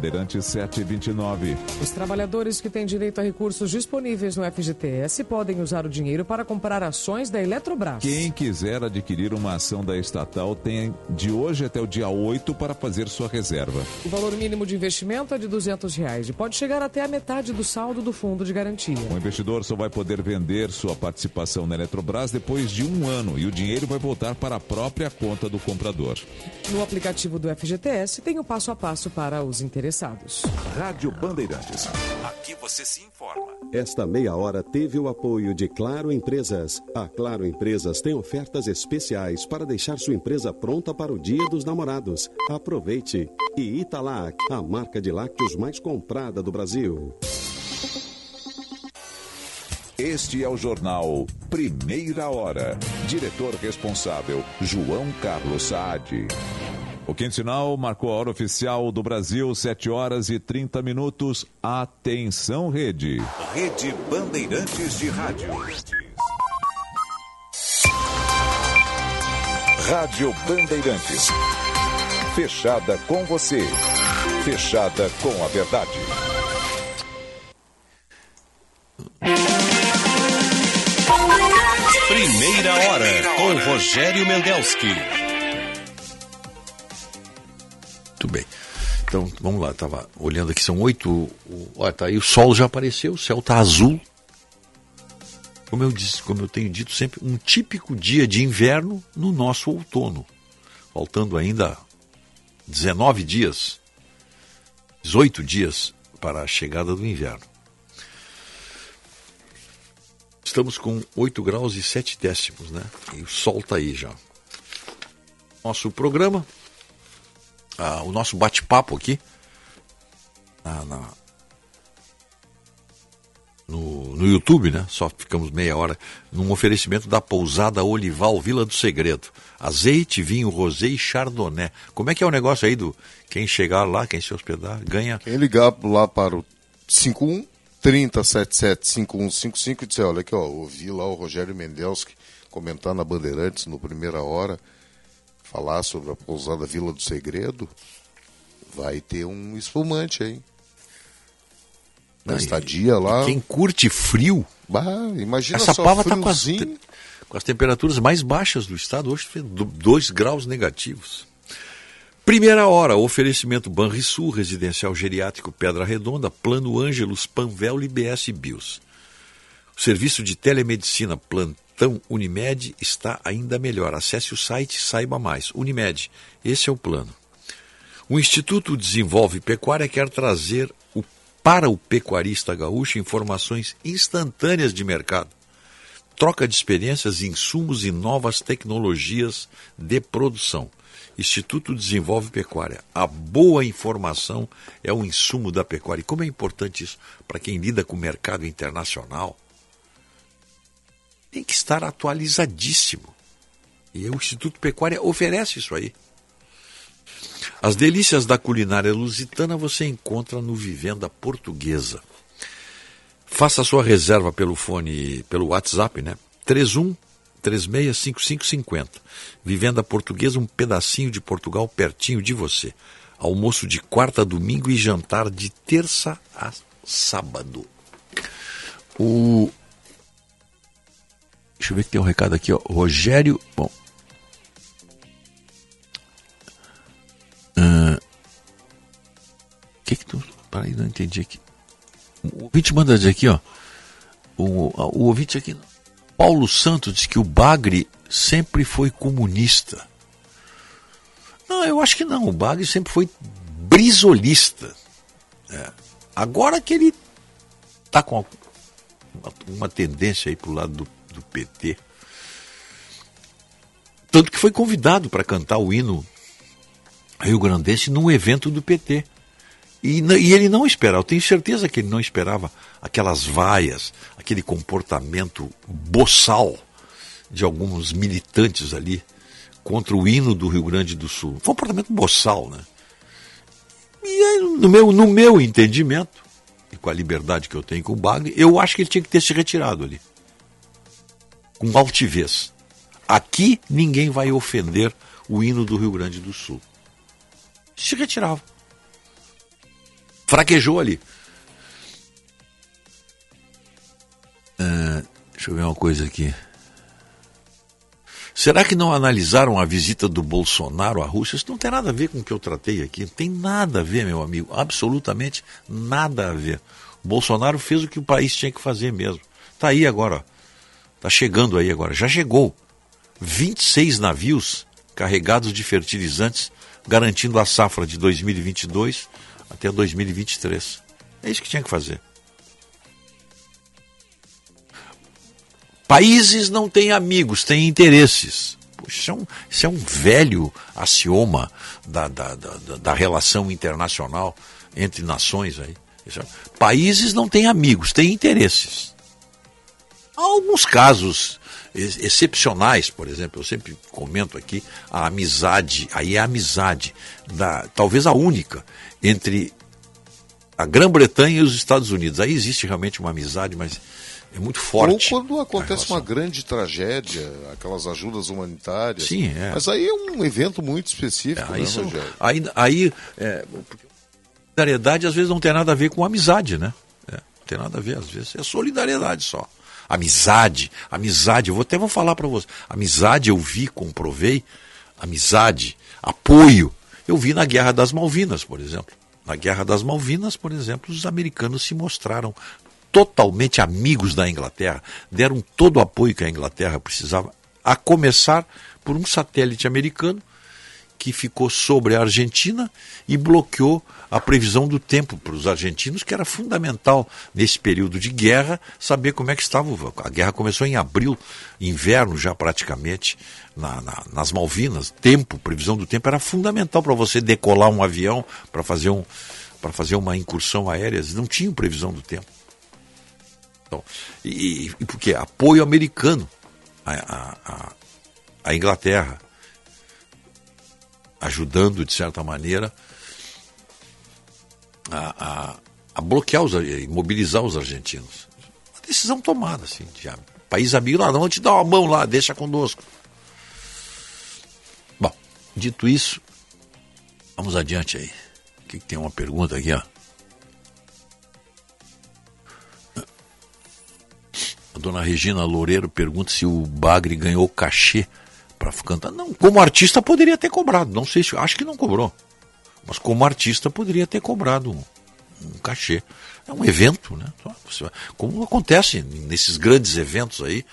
Bandeirantes 729. Os trabalhadores que têm direito a recursos disponíveis no FGTS podem usar o dinheiro para comprar ações da Eletrobras. Quem quiser adquirir uma ação da estatal tem de hoje até o dia 8 para fazer sua reserva. O valor mínimo de investimento é de 200 reais e pode chegar até a metade do saldo do fundo de garantia. O investidor só vai poder vender sua participação na Eletrobras depois de um ano e o dinheiro vai voltar para a própria conta do comprador. No aplicativo do FGTS tem o passo a passo para os interessados. Rádio Bandeirantes. Aqui você se informa. Esta meia hora teve o apoio de Claro Empresas. A Claro Empresas tem ofertas especiais para deixar sua empresa pronta para o Dia dos Namorados. Aproveite. E Italac, a marca de lácteos mais comprada do Brasil. Este é o jornal Primeira Hora. Diretor responsável, João Carlos Saad. O quinto sinal marcou a hora oficial do Brasil, 7 horas e 30 minutos. Atenção, rede. Rede Bandeirantes de Rádio. Rádio Bandeirantes. Fechada com você. Fechada com a verdade. Primeira hora com Rogério Mendelski. Muito bem. Então, vamos lá, estava olhando aqui, são oito. Olha, tá aí, o sol já apareceu, o céu está azul. Como eu, disse, como eu tenho dito sempre, um típico dia de inverno no nosso outono. Faltando ainda 19 dias, 18 dias para a chegada do inverno. Estamos com 8 graus e 7 décimos, né? E o sol está aí já. Nosso programa, o nosso bate-papo aqui, na, na, no, no YouTube, né? Só ficamos meia hora, num oferecimento da pousada Olival Vila do Segredo. Azeite, vinho, rosé e chardonnay. Como é que é o negócio aí do quem chegar lá, quem se hospedar, ganha? Quem ligar lá para o 51 3077 5155 e disser, olha aqui, ó, ouvi lá o Rogério Mendelski comentar na Bandeirantes no Primeira Hora, falar sobre a pousada Vila do Segredo, vai ter um espumante aí. Na estadia lá. Quem curte frio. Bah, imagina Essa só pava está com, as friozinho. com as temperaturas mais baixas do estado. Hoje fez 2 graus negativos. Primeira hora, oferecimento Banrisul, Residencial Geriátrico Pedra Redonda, Plano Ângelos, Panvel e BS Bios. Serviço de telemedicina Plantão Unimed está ainda melhor. Acesse o site e saiba mais. Unimed, esse é o plano. O Instituto Desenvolve Pecuária quer trazer o- para o pecuarista gaúcho informações instantâneas de mercado, troca de experiências, insumos e novas tecnologias de produção. Instituto Desenvolve Pecuária. A boa informação é o insumo da pecuária. E como é importante isso para quem lida com o mercado internacional? Tem que estar atualizadíssimo. E o Instituto Pecuária oferece isso aí. As delícias da culinária lusitana você encontra no Vivenda Portuguesa. Faça sua reserva pelo fone, pelo WhatsApp, né? 31 365550. Vivenda Portuguesa, um pedacinho de Portugal pertinho de você. Almoço de quarta a domingo e jantar de terça a sábado. O Deixa eu ver que tem um recado aqui, ó. Rogério. Bom. O que que tu. Peraí, não entendi aqui. O ouvinte manda dizer aqui, ó. O, o ouvinte aqui. Paulo Santos diz que o Bagre sempre foi comunista. Não, eu acho que não. O Bagre sempre foi brisolista. É. Agora que ele tá com uma, uma tendência aí pro lado do, do PT. Tanto que foi convidado para cantar o hino rio-grandense num evento do PT. E, e ele não esperava, eu tenho certeza que ele não esperava aquelas vaias, aquele comportamento boçal de alguns militantes ali contra o hino do Rio Grande do Sul. Um comportamento boçal, né? E aí, no meu, no meu entendimento, e com a liberdade que eu tenho com o Bagre, eu acho que ele tinha que ter se retirado ali. Com altivez. Aqui ninguém vai ofender o hino do Rio Grande do Sul. Se retirava. Fraquejou ali. Uh, deixa eu ver uma coisa aqui. Será que não analisaram a visita do Bolsonaro à Rússia? Isso não tem nada a ver com o que eu tratei aqui. Não tem nada a ver, meu amigo. Absolutamente nada a ver. O Bolsonaro fez o que o país tinha que fazer mesmo. Está aí agora. Está chegando aí agora. Já chegou. 26 navios carregados de fertilizantes, garantindo a safra de 2022 até 2023. É isso que tinha que fazer. Países não têm amigos, têm interesses. Isso, é um, isso é um velho axioma da, da, da, da relação internacional entre nações. Aí. É, países não têm amigos, têm interesses. Há alguns casos excepcionais, por exemplo, eu sempre comento aqui a amizade, aí é a amizade, da, talvez a única, entre a Grã-Bretanha e os Estados Unidos. Aí existe realmente uma amizade, mas é muito forte. Ou quando acontece uma grande tragédia, aquelas ajudas humanitárias. Sim, é. Mas aí é um evento muito específico, é, aí né, são, Rogério? Aí, aí é, solidariedade às vezes não tem nada a ver com amizade, né? É, não tem nada a ver, às vezes é solidariedade só. Amizade, amizade, eu vou até vou falar para você. Amizade eu vi, comprovei, amizade, apoio, eu vi na Guerra das Malvinas, por exemplo. Na Guerra das Malvinas, por exemplo, os americanos se mostraram totalmente amigos da Inglaterra, deram todo o apoio que a Inglaterra precisava, a começar por um satélite americano que ficou sobre a Argentina e bloqueou a previsão do tempo para os argentinos, que era fundamental nesse período de guerra saber como é que estava. A guerra começou em abril, inverno já praticamente, na, na, nas Malvinas. Tempo, previsão do tempo era fundamental para você decolar um avião para fazer, um, fazer uma incursão aérea. Não tinham previsão do tempo. Então, e, e porque apoio americano à, à, à Inglaterra, ajudando de certa maneira a, a, a bloquear os, mobilizar os argentinos. Uma decisão tomada, assim, de país amigo, lá, não, te dá uma mão lá, deixa conosco. Bom, dito isso, vamos adiante aí. Que tem uma pergunta aqui, ó? A dona Regina Loureiro pergunta se o Bagre ganhou cachê para cantar. Não, como artista poderia ter cobrado. Não sei se. Acho que não cobrou. Mas como artista poderia ter cobrado um, um cachê. É um evento, né? Como acontece nesses grandes eventos aí.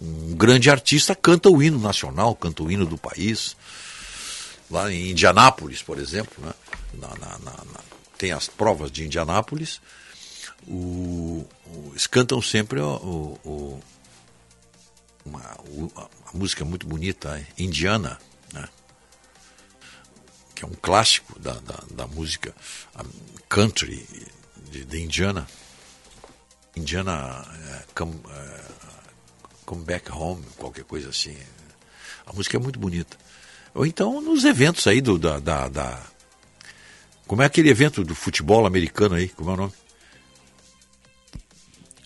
Um grande artista canta o hino nacional, canta o hino do país. Lá em Indianápolis, por exemplo, né? Na, na, na, tem as provas de Indianápolis o, o, eles cantam sempre o, o, uma, a música muito bonita, Indiana, né? Que é um clássico da, da, da música country de, de, Indiana. Indiana é, come, é, come Back Home, qualquer coisa assim. A música é muito bonita. Ou então nos eventos aí do, da, da, da como é aquele evento do futebol americano aí? Como é o nome?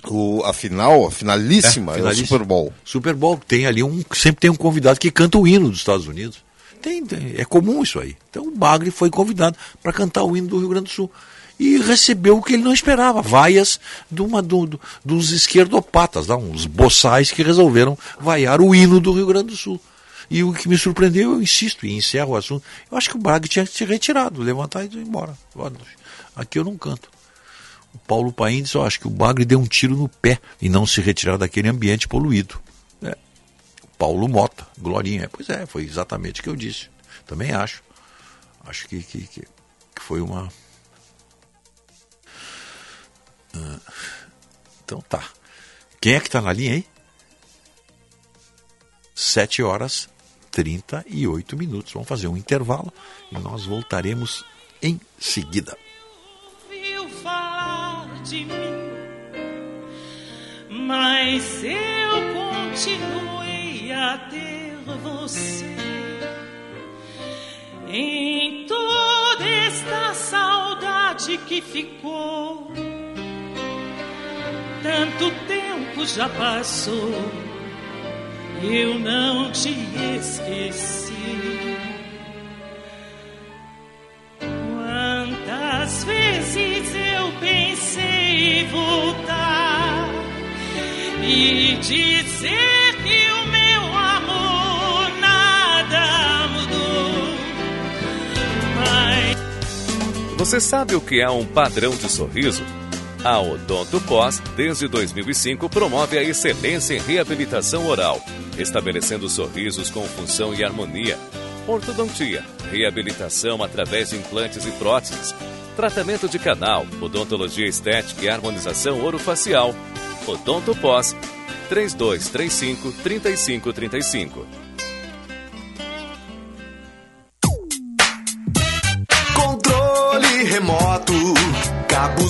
O, a final, a finalíssima, é, finalíssima, é o Super Bowl. Super Bowl, tem ali um. Sempre tem um convidado que canta o hino dos Estados Unidos. Tem, tem é comum isso aí. Então o Bagre foi convidado para cantar o hino do Rio Grande do Sul. E recebeu o que ele não esperava, vaias de uma, do, do, dos esquerdopatas, lá, uns boçais que resolveram vaiar o hino do Rio Grande do Sul. E o que me surpreendeu, eu insisto e encerro o assunto, eu acho que o Bagre tinha que se retirado, levantar e ir embora. Aqui eu não canto. O Paulo Paim diz, oh, acho que o Bagre deu um tiro no pé e não se retirar daquele ambiente poluído. Paulo Mota, Glorinha. Pois é, foi exatamente o que eu disse. Também acho. Acho que, que, que foi uma. Ah, então tá. Quem é que está na linha aí? 7 horas 38 minutos. Vamos fazer um intervalo e nós voltaremos em seguida de mim. Mas eu continuei a ter você em toda esta saudade que ficou. Quanto tempo já passou, eu não te esqueci. Quantas vezes eu pensei voltar e dizer que o Você sabe o que é um padrão de sorriso? A Odonto Pós, desde 2005, promove a excelência em reabilitação oral, estabelecendo sorrisos com função e harmonia. Ortodontia, reabilitação através de implantes e próteses, tratamento de canal, odontologia estética e harmonização orofacial. Odonto Pós, 3235 3535.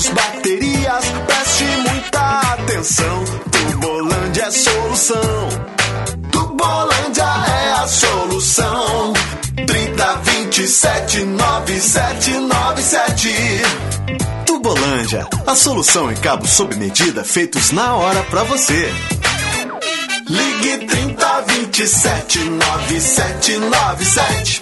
Cabos, baterias, preste muita atenção. Tubolândia é solução. Tubolândia é a solução. 30 27 9797. Tubolândia, a solução em cabos sob medida feitos na hora pra você. Ligue 30 27 9797.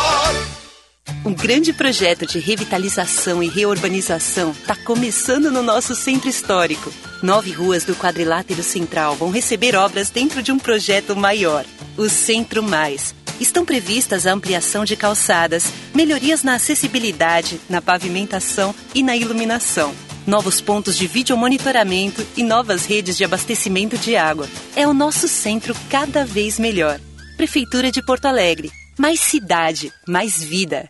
Um grande projeto de revitalização e reurbanização está começando no nosso centro histórico. Nove ruas do quadrilátero central vão receber obras dentro de um projeto maior, o Centro Mais. Estão previstas a ampliação de calçadas, melhorias na acessibilidade, na pavimentação e na iluminação. Novos pontos de videomonitoramento e novas redes de abastecimento de água. É o nosso centro cada vez melhor. Prefeitura de Porto Alegre. Mais cidade, mais vida.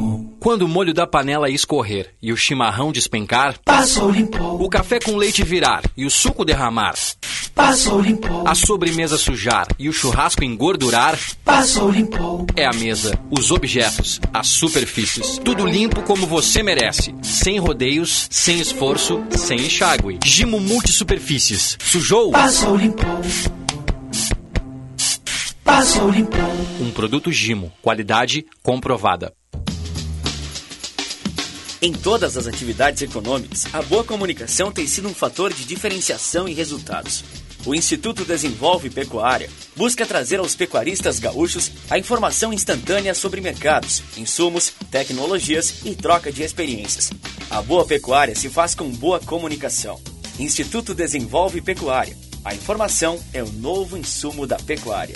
Quando o molho da panela escorrer e o chimarrão despencar, Passou, limpou. o café com leite virar e o suco derramar, Passou, limpou. a sobremesa sujar e o churrasco engordurar, Passou, limpou. é a mesa, os objetos, as superfícies, tudo limpo como você merece, sem rodeios, sem esforço, sem enxágue. Gimo Multisuperfícies. Sujou? Passou, limpou. Passou, limpou. Um produto Gimo, qualidade comprovada. Em todas as atividades econômicas, a boa comunicação tem sido um fator de diferenciação e resultados. O Instituto Desenvolve Pecuária busca trazer aos pecuaristas gaúchos a informação instantânea sobre mercados, insumos, tecnologias e troca de experiências. A boa pecuária se faz com boa comunicação. Instituto Desenvolve Pecuária. A informação é o novo insumo da pecuária.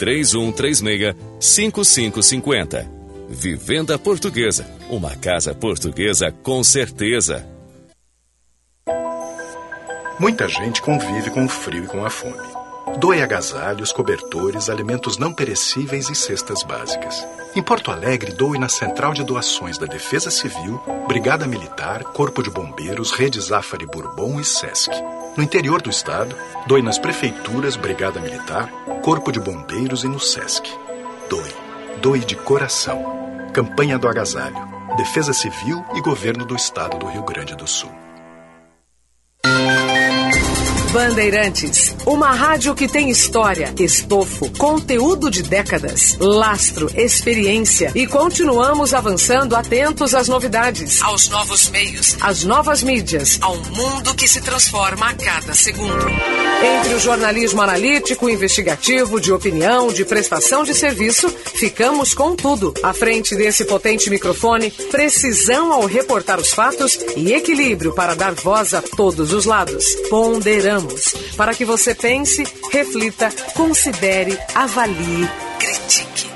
3136-5550. Vivenda Portuguesa. Uma casa portuguesa com certeza. Muita gente convive com o frio e com a fome. Doe agasalhos, cobertores, alimentos não perecíveis e cestas básicas. Em Porto Alegre, doe na Central de Doações da Defesa Civil, Brigada Militar, Corpo de Bombeiros, Rede Zafari Bourbon e Sesc. No interior do estado, doe nas prefeituras, Brigada Militar, Corpo de Bombeiros e no Sesc. Doe. Doe de coração. Campanha do Agasalho. Defesa Civil e Governo do Estado do Rio Grande do Sul. Bandeirantes, uma rádio que tem história, estofo, conteúdo de décadas, lastro, experiência e continuamos avançando atentos às novidades, aos novos meios, às novas mídias, ao mundo que se transforma a cada segundo. Entre o jornalismo analítico, investigativo, de opinião, de prestação de serviço, ficamos com tudo. À frente desse potente microfone, precisão ao reportar os fatos e equilíbrio para dar voz a todos os lados. Ponderamos para que você pense, reflita, considere, avalie, critique.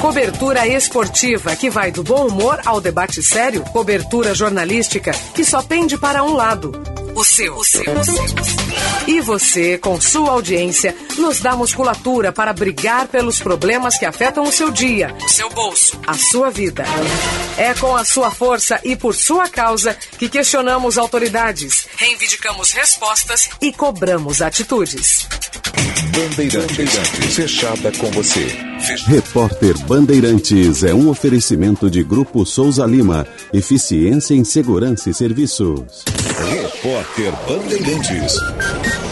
Cobertura esportiva que vai do bom humor ao debate sério. Cobertura jornalística que só pende para um lado. O seu. O seu. O seu. E você, com sua audiência, nos dá musculatura para brigar pelos problemas que afetam o seu dia, o seu bolso, a sua vida. É com a sua força e por sua causa que questionamos autoridades, reivindicamos respostas e cobramos atitudes. Bandeirantes, fechada com você. Repórter Bandeirantes é um oferecimento de Grupo Souza Lima. Eficiência em Segurança e Serviços. Repórter Bandeirantes.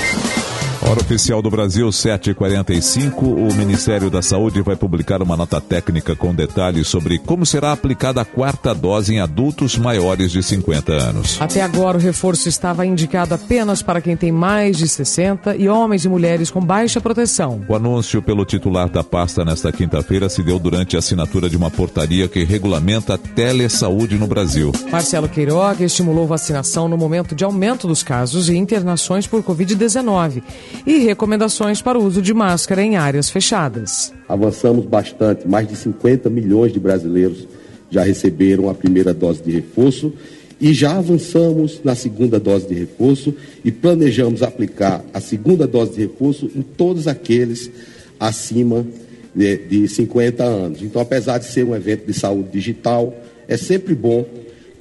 Hora oficial do Brasil, 7h45. O Ministério da Saúde vai publicar uma nota técnica com detalhes sobre como será aplicada a quarta dose em adultos maiores de 50 anos. Até agora, o reforço estava indicado apenas para quem tem mais de 60 e homens e mulheres com baixa proteção. O anúncio pelo titular da pasta nesta quinta-feira se deu durante a assinatura de uma portaria que regulamenta a telesaúde no Brasil. Marcelo Queiroga estimulou vacinação no momento de aumento dos casos e internações por Covid-19 e recomendações para o uso de máscara em áreas fechadas. Avançamos bastante, mais de 50 milhões de brasileiros já receberam a primeira dose de reforço e já avançamos na segunda dose de reforço e planejamos aplicar a segunda dose de reforço em todos aqueles acima de, de 50 anos. Então, apesar de ser um evento de saúde digital, é sempre bom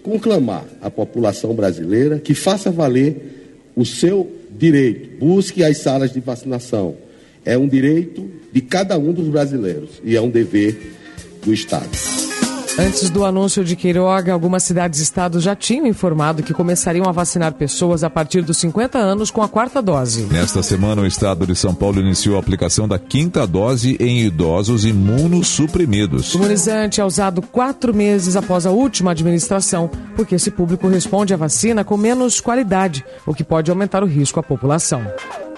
conclamar a população brasileira que faça valer o seu direito, busque as salas de vacinação. É um direito de cada um dos brasileiros e é um dever do Estado. Antes do anúncio de Queiroga, algumas cidades e estados já tinham informado que começariam a vacinar pessoas a partir dos 50 anos com a quarta dose. Nesta semana, o estado de São Paulo iniciou a aplicação da quinta dose em idosos imunossuprimidos. O imunizante é usado quatro meses após a última administração, porque esse público responde à vacina com menos qualidade, o que pode aumentar o risco à população.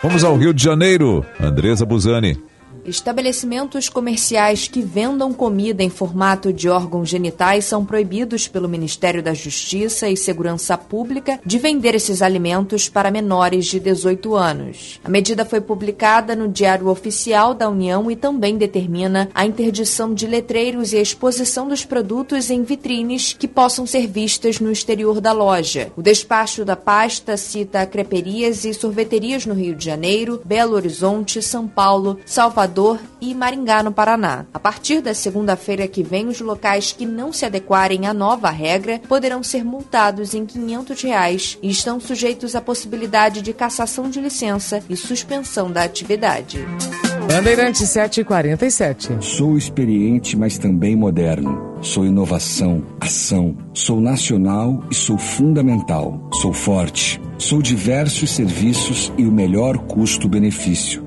Vamos ao Rio de Janeiro. Andresa Buzani. Estabelecimentos comerciais que vendam comida em formato de órgãos genitais são proibidos pelo Ministério da Justiça e Segurança Pública de vender esses alimentos para menores de 18 anos. A medida foi publicada no Diário Oficial da União e também determina a interdição de letreiros e a exposição dos produtos em vitrines que possam ser vistas no exterior da loja. O despacho da pasta cita creperias e sorveterias no Rio de Janeiro, Belo Horizonte, São Paulo, Salvador e Maringá, no Paraná. A partir da segunda-feira que vem, os locais que não se adequarem à nova regra poderão ser multados em 500 reais e estão sujeitos à possibilidade de cassação de licença e suspensão da atividade. Bandeirante 747. Sou experiente, mas também moderno. Sou inovação, ação. Sou nacional e sou fundamental. Sou forte. Sou diversos serviços e o melhor custo-benefício.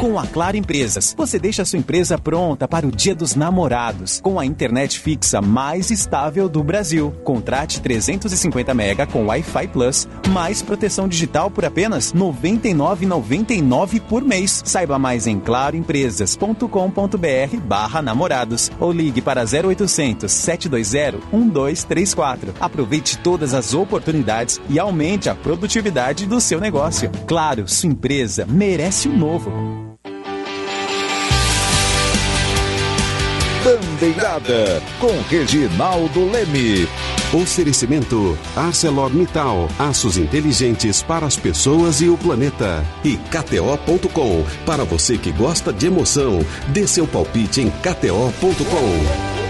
Com a Claro Empresas, você deixa sua empresa pronta para o Dia dos Namorados, com a internet fixa mais estável do Brasil. Contrate 350 mega com Wi-Fi Plus, mais proteção digital por apenas R$ 99,99 por mês. Saiba mais em claroempresas.com.br barra namorados ou ligue para 0800 720 1234. Aproveite todas as oportunidades e aumente a produtividade do seu negócio. Claro, sua empresa merece o novo. Bandeirada com Reginaldo Leme. Oferecimento ArcelorMittal, aços inteligentes para as pessoas e o planeta. E KTO.com, para você que gosta de emoção, dê seu palpite em KTO.com.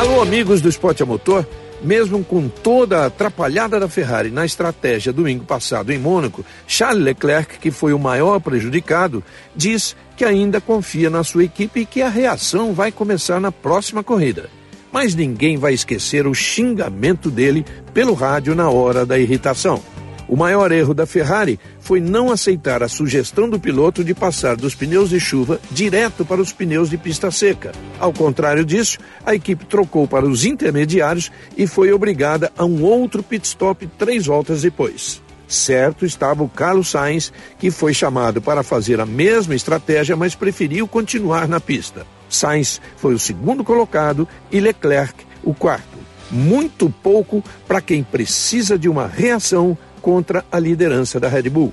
Alô, amigos do Esporte a Motor. Mesmo com toda a atrapalhada da Ferrari na estratégia domingo passado em Mônaco, Charles Leclerc, que foi o maior prejudicado, diz que ainda confia na sua equipe e que a reação vai começar na próxima corrida. Mas ninguém vai esquecer o xingamento dele pelo rádio na hora da irritação. O maior erro da Ferrari foi não aceitar a sugestão do piloto de passar dos pneus de chuva direto para os pneus de pista seca. Ao contrário disso, a equipe trocou para os intermediários e foi obrigada a um outro pit stop três voltas depois. Certo estava o Carlos Sainz, que foi chamado para fazer a mesma estratégia, mas preferiu continuar na pista. Sainz foi o segundo colocado e Leclerc o quarto. Muito pouco para quem precisa de uma reação contra a liderança da Red Bull.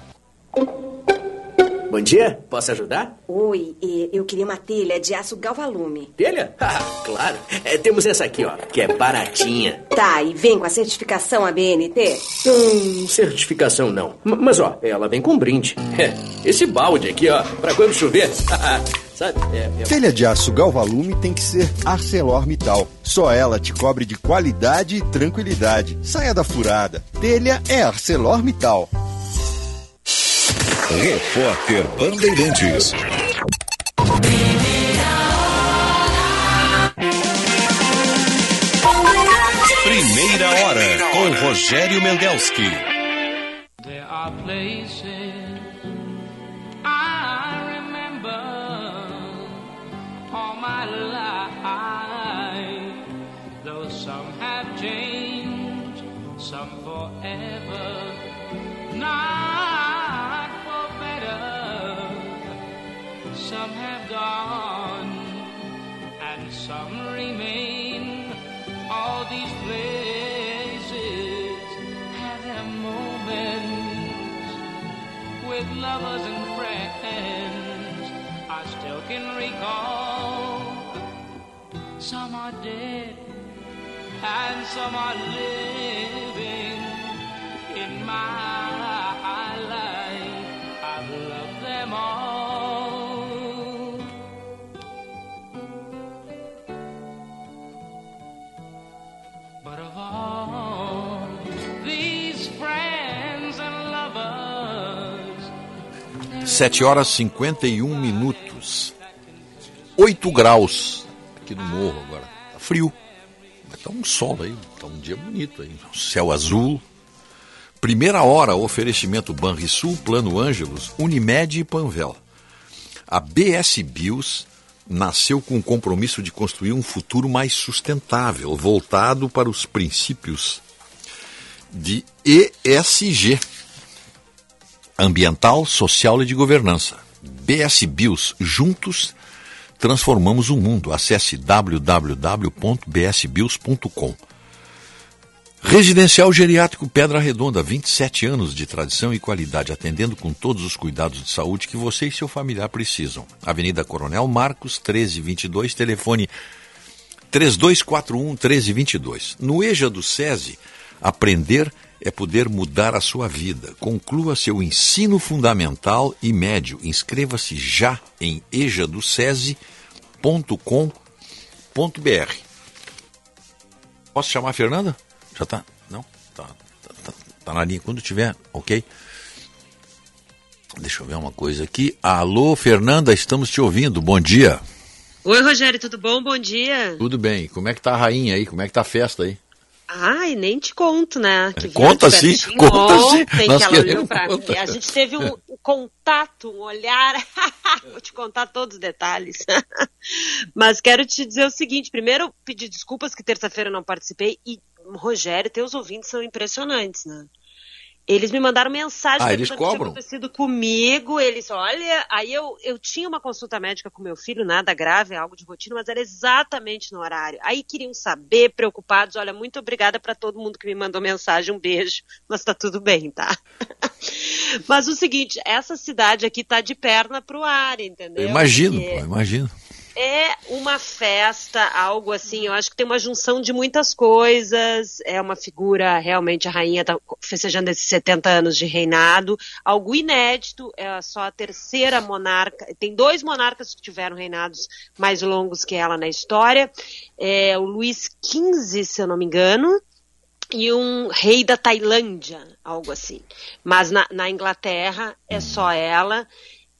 Bom dia, posso ajudar? Oi, eu queria uma telha de aço galvalume. Telha? (laughs) Ah, claro. É, temos essa aqui, ó, que é baratinha. Tá, e vem com a certificação ABNT? Hum, certificação não. M mas, ó, ela vem com brinde. É, esse balde aqui, ó, pra quando chover. (laughs) Sabe? É, é... Telha de aço galvalume tem que ser ArcelorMittal. Só ela te cobre de qualidade e tranquilidade. Saia da furada. Telha é ArcelorMittal. Repórter Bandeirantes. Primeira hora com Rogério Mendelski. There are places Some have gone and some remain. All these places have their moments with lovers and friends. I still can recall. Some are dead and some are living in my 7 horas e 51 minutos. 8 graus aqui no morro agora. Tá frio. Mas tá um sol aí, tá um dia bonito aí. Céu azul. Primeira hora, oferecimento Banrisul, Plano Ângelos, Unimed e Panvel. A BS Bios nasceu com o compromisso de construir um futuro mais sustentável, voltado para os princípios de ESG ambiental, social e de governança. BS Bios, juntos transformamos o mundo. Acesse www.bsbios.com. Residencial Geriátrico Pedra Redonda, 27 anos de tradição e qualidade, atendendo com todos os cuidados de saúde que você e seu familiar precisam. Avenida Coronel Marcos, 1322, telefone 3241 1322. No EJA do SESI, aprender poder mudar a sua vida. Conclua seu ensino fundamental e médio. Inscreva-se já em ejadocese.com.br. Posso chamar a Fernanda? Já tá? Não? Tá, tá, tá, tá na linha. Quando tiver, ok? Deixa eu ver uma coisa aqui. Alô, Fernanda, estamos te ouvindo. Bom dia. Oi, Rogério, tudo bom? Bom dia. Tudo bem. Como é que tá a rainha aí? Como é que tá a festa aí? Ai, nem te conto, né? Que Conta de sim, conta sim. Nós que ela olhou pra conta. mim. A gente teve um, um contato, um olhar. (laughs) Vou te contar todos os detalhes. (laughs) Mas quero te dizer o seguinte: primeiro, pedir desculpas que terça-feira eu não participei. E, Rogério, teus ouvintes são impressionantes, né? Eles me mandaram mensagem Ah, eles que tinha acontecido comigo. Eles, olha, aí eu, eu tinha uma consulta médica com meu filho, nada grave, algo de rotina, mas era exatamente no horário. Aí queriam saber, preocupados. Olha, muito obrigada para todo mundo que me mandou mensagem, um beijo, mas tá tudo bem, tá? (laughs) mas o seguinte, essa cidade aqui tá de perna pro ar, entendeu? Eu imagino, Porque pô, imagino. É uma festa, algo assim, eu acho que tem uma junção de muitas coisas, é uma figura, realmente, a rainha está festejando esses 70 anos de reinado, algo inédito, é só a terceira monarca, tem dois monarcas que tiveram reinados mais longos que ela na história, é o Luís XV, se eu não me engano, e um rei da Tailândia, algo assim. Mas na, na Inglaterra é só ela.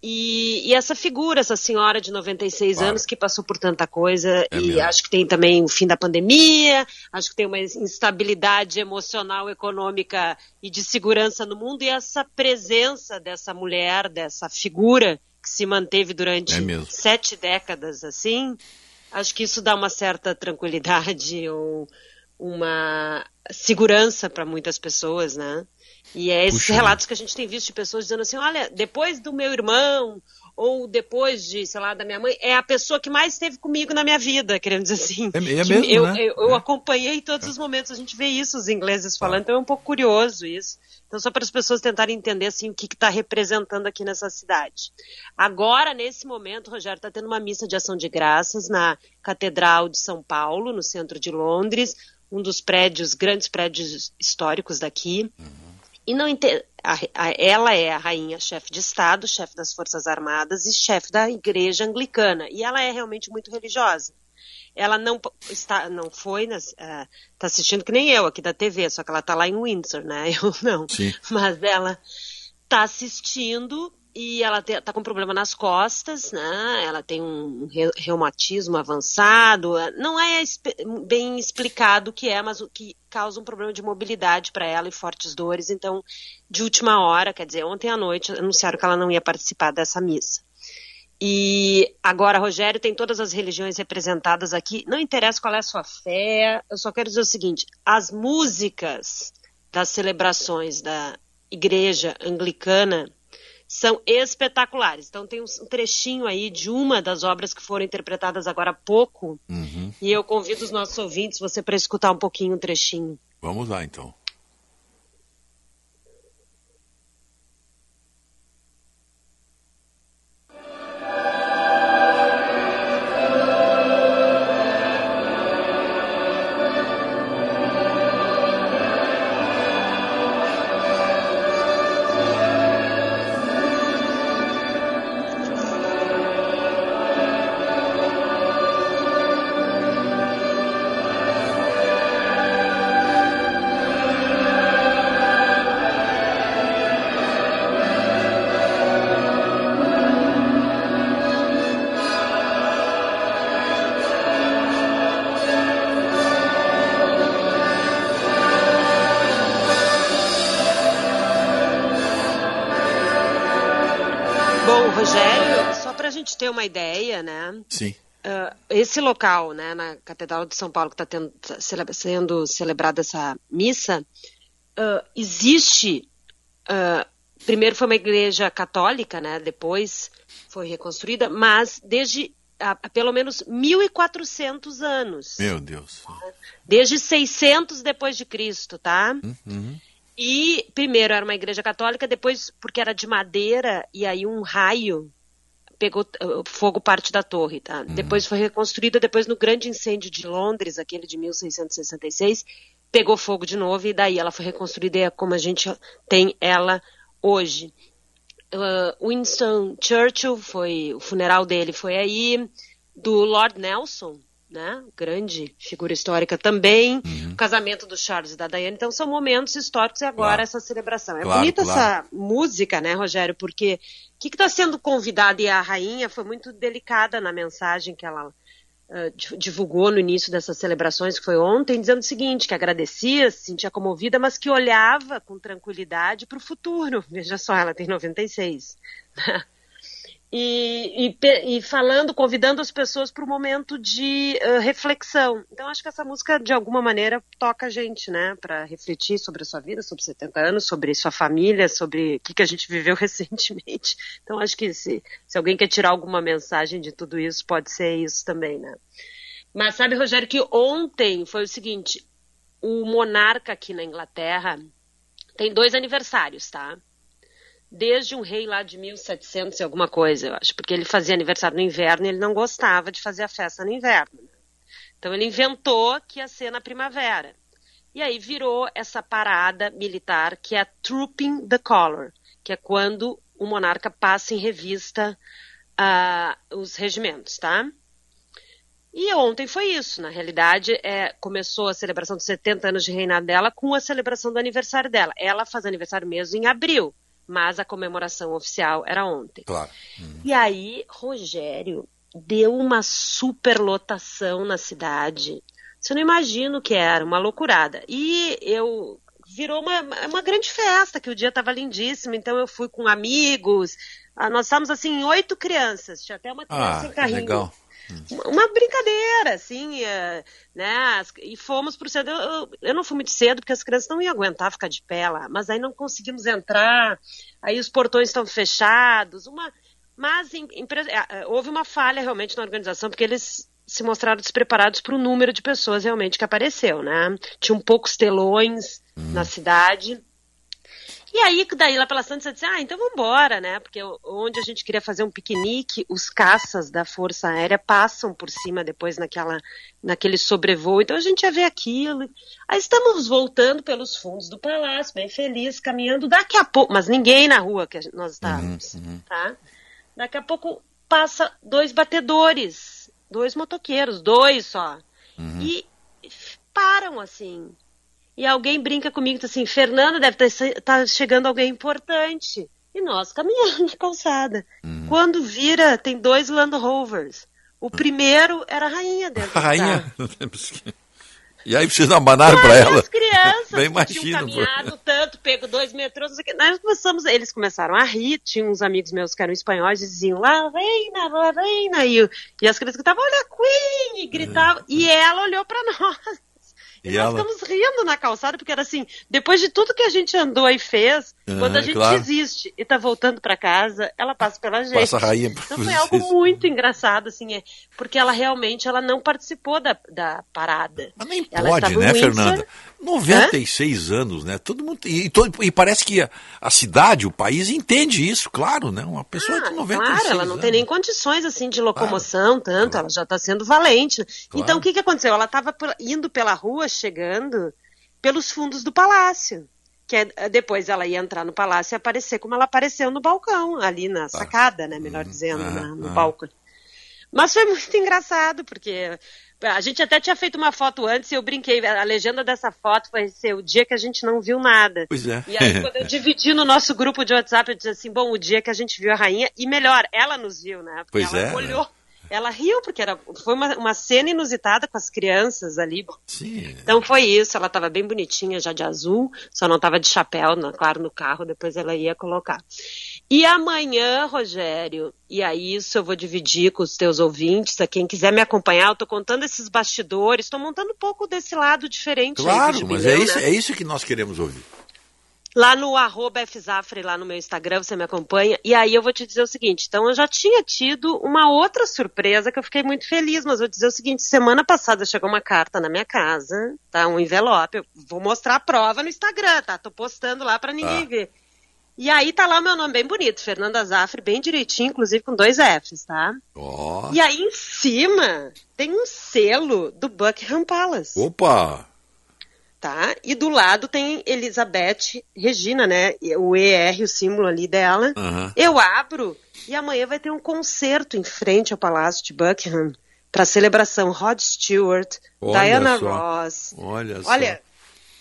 E, e essa figura, essa senhora de 96 Claro. anos que passou por tanta coisa, É e mesmo. acho que tem também o fim da pandemia, acho que tem uma instabilidade emocional, econômica e de segurança no mundo, e essa presença dessa mulher, dessa figura que se manteve durante É sete décadas, assim, acho que isso dá uma certa tranquilidade (laughs) ou uma segurança para muitas pessoas, né? E é esses Puxa. relatos que a gente tem visto de pessoas dizendo assim, olha, depois do meu irmão ou depois de, sei lá, da minha mãe, é a pessoa que mais esteve comigo na minha vida, querendo dizer assim. É- é mesmo, eu, né? eu, eu acompanhei todos os momentos, a gente vê isso, os ingleses falando, então é um pouco curioso isso. Então, só para as pessoas tentarem entender assim, o que está representando aqui nessa cidade. Agora, nesse momento, Rogério, está tendo uma missa de ação de graças na Catedral de São Paulo, no centro de Londres, um dos prédios, grandes prédios históricos daqui. E não ente- a- a- ela é a rainha chefe de Estado, chefe das Forças Armadas e chefe da Igreja Anglicana. E ela é realmente muito religiosa. Ela não está, não foi, está assistindo que nem eu aqui da TV, só que ela está lá em Windsor, né? (laughs) Eu não. Sim. Mas ela está assistindo e ela está com problema nas costas, né? Ela tem um re- reumatismo avançado. Não é bem explicado o que é, mas o que causa um problema de mobilidade para ela e fortes dores. Então, de última hora, quer dizer, ontem à noite, anunciaram que ela não ia participar dessa missa. E agora, Rogério, tem todas as religiões representadas aqui. Não interessa qual é a sua fé, eu só quero dizer o seguinte: as músicas das celebrações da igreja anglicana são espetaculares. Então tem um trechinho aí de uma das obras que foram interpretadas agora há pouco. Uhum. E eu convido os nossos ouvintes, você para escutar um pouquinho um trechinho. Vamos lá, então. Sim. Ah, esse local, né, na Catedral de São Paulo, que está sendo celebrada essa missa, ah, existe. ah, primeiro foi uma igreja católica, né? Depois foi reconstruída, mas desde há, há pelo menos 1.400 anos, Meu Deus. desde 600 depois de Cristo, tá? Uhum. E primeiro era uma igreja católica, depois porque era de madeira e aí um raio pegou uh, fogo parte da torre, tá? Depois foi reconstruída, depois no grande incêndio de Londres, aquele de 1666, pegou fogo de novo e daí ela foi reconstruída e é como a gente tem ela hoje. Uh, Winston Churchill foi o funeral dele foi aí do Lord Nelson, né? Grande figura histórica também. O casamento do Charles e da Diana. Então são momentos históricos e agora Claro. essa celebração. É Claro, bonita claro. essa música, né, Rogério? Porque o que está sendo convidado e a rainha foi muito delicada na mensagem que ela ah, di- divulgou no início dessas celebrações, que foi ontem, dizendo o seguinte, que agradecia, se sentia comovida, mas que olhava com tranquilidade para o futuro. (laughs) Veja só, ela tem 96. (laughs) E, e e falando, convidando as pessoas para o momento de ah, reflexão. Então, acho que essa música, de alguma maneira, toca a gente, né? Para refletir sobre a sua vida, sobre 70 anos, sobre sua família, sobre o que, que a gente viveu (laughs) recentemente. Então, acho que se, se alguém quer tirar alguma mensagem de tudo isso, pode ser isso também, né? Mas sabe, Rogério, que ontem foi o seguinte: o monarca aqui na Inglaterra tem dois aniversários, tá? Desde um rei lá de 1700 e alguma coisa, eu acho, porque ele fazia aniversário no inverno e ele não gostava de fazer a festa no inverno. Então ele inventou que ia ser na primavera. E aí virou essa parada militar que é a Trooping the Color, que é quando o monarca passa em revista ah, os regimentos, tá? E ontem foi isso. Na realidade, é, começou a celebração dos 70 anos de reinado dela com a celebração do aniversário dela. Ela faz aniversário mesmo em abril, mas a comemoração oficial era ontem. Claro. E aí, Rogério, deu uma superlotação na cidade. Você não imagina o que era, uma loucurada. E eu virou uma, uma grande festa, que o dia estava lindíssimo, então eu fui com amigos. Ah, nós estávamos assim, oito crianças, tinha até uma criança Ah, em carrinho. legal. Uma- brincadeira, assim, é, né? E fomos pro centro. Eu, eu- não fui muito cedo, porque as crianças não iam aguentar ficar de pé lá, mas aí não conseguimos entrar, aí os portões estão fechados, uma. Mas em- impre- é, é, houve uma falha realmente na organização, porque eles se mostraram despreparados para o número de pessoas realmente que apareceu, né? Tinham poucos telões na cidade. E aí, daí lá pela Santa, você disse, ah, então vamos embora, né? Porque onde a gente queria fazer um piquenique, os caças da Força Aérea passam por cima depois naquela, naquele sobrevoo. Então a gente ia ver aquilo. Aí estamos voltando pelos fundos do palácio, bem felizes, caminhando. Daqui a pouco, mas ninguém na rua que nós estávamos, tá? Daqui a pouco passa dois batedores, dois motoqueiros, dois só. E param assim. E alguém brinca comigo, tá assim, Fernanda, deve estar chegando alguém importante. E nós caminhando na calçada. Quando vira, tem dois Land Rovers. O primeiro era a rainha dentro (laughs) A rainha. e aí vocês abanaram para ela. As crianças (laughs) Bem imagino, tinham pô. caminhado tanto, pego dois metrôs. Nós começamos, eles começaram a rir, tinha uns amigos meus que eram espanhóis e diziam, lá reina, lá reina, e, e as crianças gritavam, olha a Queen, e gritavam, e ela olhou para (laughs) nós. E, E nós ela- ficamos rindo na calçada, porque era assim, depois de tudo que a gente andou e fez, Ah, quando a gente claro. desiste e tá voltando para casa, ela passa pela gente. Passa a rainha então foi algo muito engraçado, assim, é, porque ela realmente ela não participou da, da parada. Mas nem Pode, né, Fernanda? 96 anos, né? Todo mundo. E, todo- e parece que a, a cidade, o país entende isso, claro, né? Uma pessoa de 96 Ah, Claro, ela não anos. tem nem condições assim de locomoção, tanto, ela já está sendo valente. Então o que, que aconteceu? Ela estava indo pela rua, chegando pelos fundos do palácio. Que é, depois ela ia entrar no palácio e aparecer como ela apareceu no balcão, ali na sacada, né? Melhor dizendo, ah, na- no ah. balcão. Mas foi muito engraçado, porque a gente até tinha feito uma foto antes e eu brinquei. A legenda dessa foto vai ser o dia que a gente não viu nada. Pois é. E aí, quando eu (laughs) dividi no nosso grupo de WhatsApp, eu disse assim: bom, o dia que a gente viu a rainha, e melhor, ela nos viu, né? Porque Pois ela é, né? Ela riu, porque era, foi uma, uma cena inusitada com as crianças ali. Sim. Então foi isso, ela estava bem bonitinha, já de azul, só não estava de chapéu, na- claro, no carro, depois ela ia colocar. E amanhã, Rogério, e aí isso eu vou dividir com os teus ouvintes, a quem quiser me acompanhar, eu tô contando esses bastidores, tô montando um pouco desse lado diferente aí Claro, jubileu, mas é isso, né? é isso que nós queremos ouvir. Lá no arroba Fzafre, lá no meu Instagram, você me acompanha. E aí eu vou te dizer o seguinte, então eu já tinha tido uma outra surpresa que eu fiquei muito feliz, mas vou dizer o seguinte, semana passada chegou uma carta na minha casa, tá? Um envelope, eu vou mostrar a prova no Instagram, tá? Tô postando lá pra ninguém Ah. ver. E aí tá lá o meu nome bem bonito, Fernanda Zafre, bem direitinho, inclusive com dois Fs, tá? Ó. E aí em cima tem um selo do Buckingham Palace Opa! Tá? E do lado tem Elizabeth Regina, né? O ER, o símbolo ali dela. Aham. Eu abro e amanhã vai ter um concerto em frente ao Palácio de Buckingham para celebração Rod Stewart, Olha Diana só. Ross. Olha, Olha,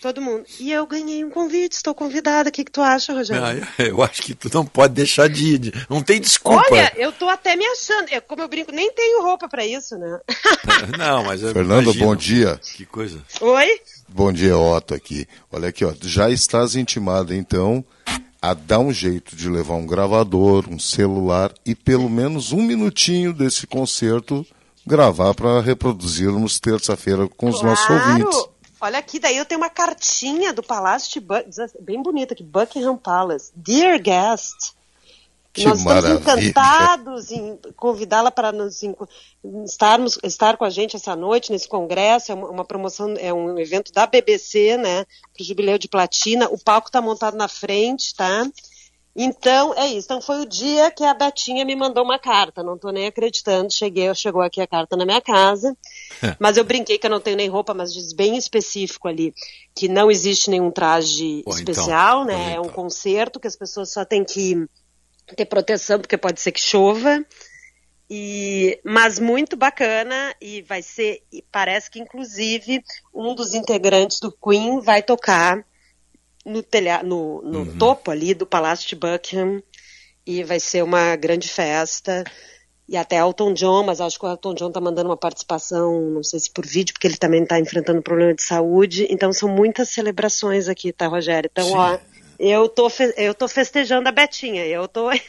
todo mundo. E eu ganhei um convite, estou convidada. O que, que tu acha. Rogério? Ah, eu acho que tu não pode deixar de ir. Não tem desculpa. Olha, eu tô até me achando. Eu, como eu brinco, nem tenho roupa para isso, né? (laughs) Não, mas eu Fernando, imagino. bom dia. Que coisa. Oi? Bom dia, Otto aqui. Olha aqui, ó. Já estás intimada, então, a dar um jeito de levar um gravador, um celular e pelo menos um minutinho desse concerto gravar para reproduzirmos terça-feira com os nossos ouvintes. Olha aqui, daí eu tenho uma cartinha do Palácio de Buckingham, bem bonita aqui, Buckingham Palace. Dear guest, Que nós estamos maravilha. encantados em convidá-la para nos estarmos, estar com a gente essa noite nesse congresso. É uma, uma promoção, é um evento da BBC, né? Para o Jubileu de Platina. O palco está montado na frente, tá? Então, é isso. Então, foi o dia que a Betinha me mandou uma carta. Não estou nem acreditando. Cheguei, chegou aqui a carta na minha casa. (laughs) Mas eu brinquei que eu não tenho nem roupa, mas diz bem específico ali que não existe nenhum traje Pô, então, especial, pois né? É um concerto que as pessoas só têm que ter proteção, porque pode ser que chova. E, mas muito bacana e vai ser, e parece que inclusive um dos integrantes do Queen vai tocar no, telha, no, no Uhum. topo ali do Palácio de Buckingham e vai ser uma grande festa. E até Elton John, mas acho que o Elton John tá mandando uma participação, não sei se por vídeo, porque ele também tá enfrentando problema de saúde. Então são muitas celebrações aqui, tá, Rogério? Então, Sim. ó, eu tô, eu tô festejando a Betinha. Eu tô. (laughs)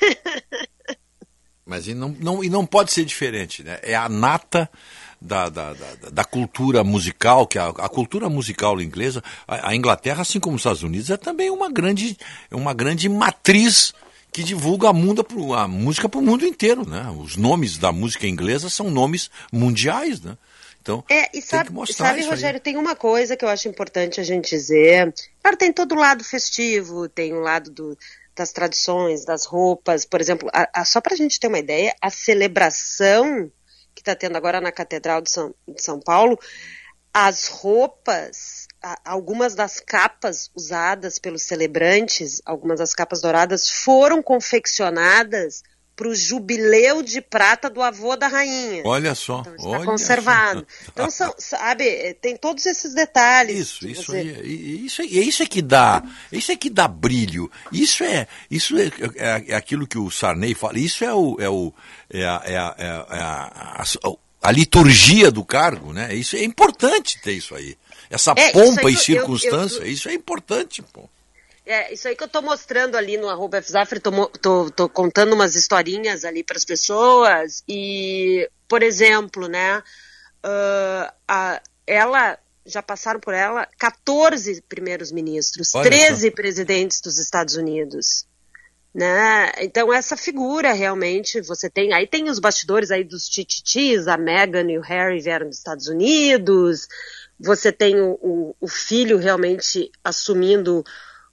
Mas e não, não, e não pode ser diferente, né? É a nata da, da, da, da cultura musical, que a, a cultura musical inglesa, a, a Inglaterra, assim como os Estados Unidos, é também uma grande, uma grande matriz que divulga a, mundo, a música para o mundo inteiro, né? Os nomes da música inglesa são nomes mundiais, né? Então, É, e sabe, sabe isso aí. Rogério, tem uma coisa que eu acho importante a gente dizer. Claro, tem todo o lado festivo, tem o lado do- das tradições, das roupas. Por exemplo, a- a- só para a gente ter uma ideia, a celebração que está tendo agora na Catedral de São, de São Paulo, as roupas, algumas das capas usadas pelos celebrantes, algumas das capas douradas, foram confeccionadas para o jubileu de prata do avô da rainha. Olha só, Está olha conservado. só. Então, são, sabe, eh, tem todos esses detalhes. Isso, isso você- aí, isso, é- isso é que dá, isso é que dá brilho. Isso é, isso é, é- é aquilo que o Sarney fala. Isso é o, é o, é a, é a, é a- é a- a- liturgia do cargo, né? Isso é importante ter isso aí. Essa É, pompa e eu- eu- circunstância, eu- isso é importante, pô. É, isso aí que eu tô mostrando ali no arroba FZafre, tô, tô, tô contando umas historinhas ali para as pessoas e, por exemplo, né, ah, a- ela, já passaram por ela 14 primeiros ministros, Olha 13 presidentes dos Estados Unidos. Né? Então essa figura realmente você tem, aí tem os bastidores aí dos tititis, a Meghan e o Harry vieram dos Estados Unidos, você tem o, o- o filho realmente assumindo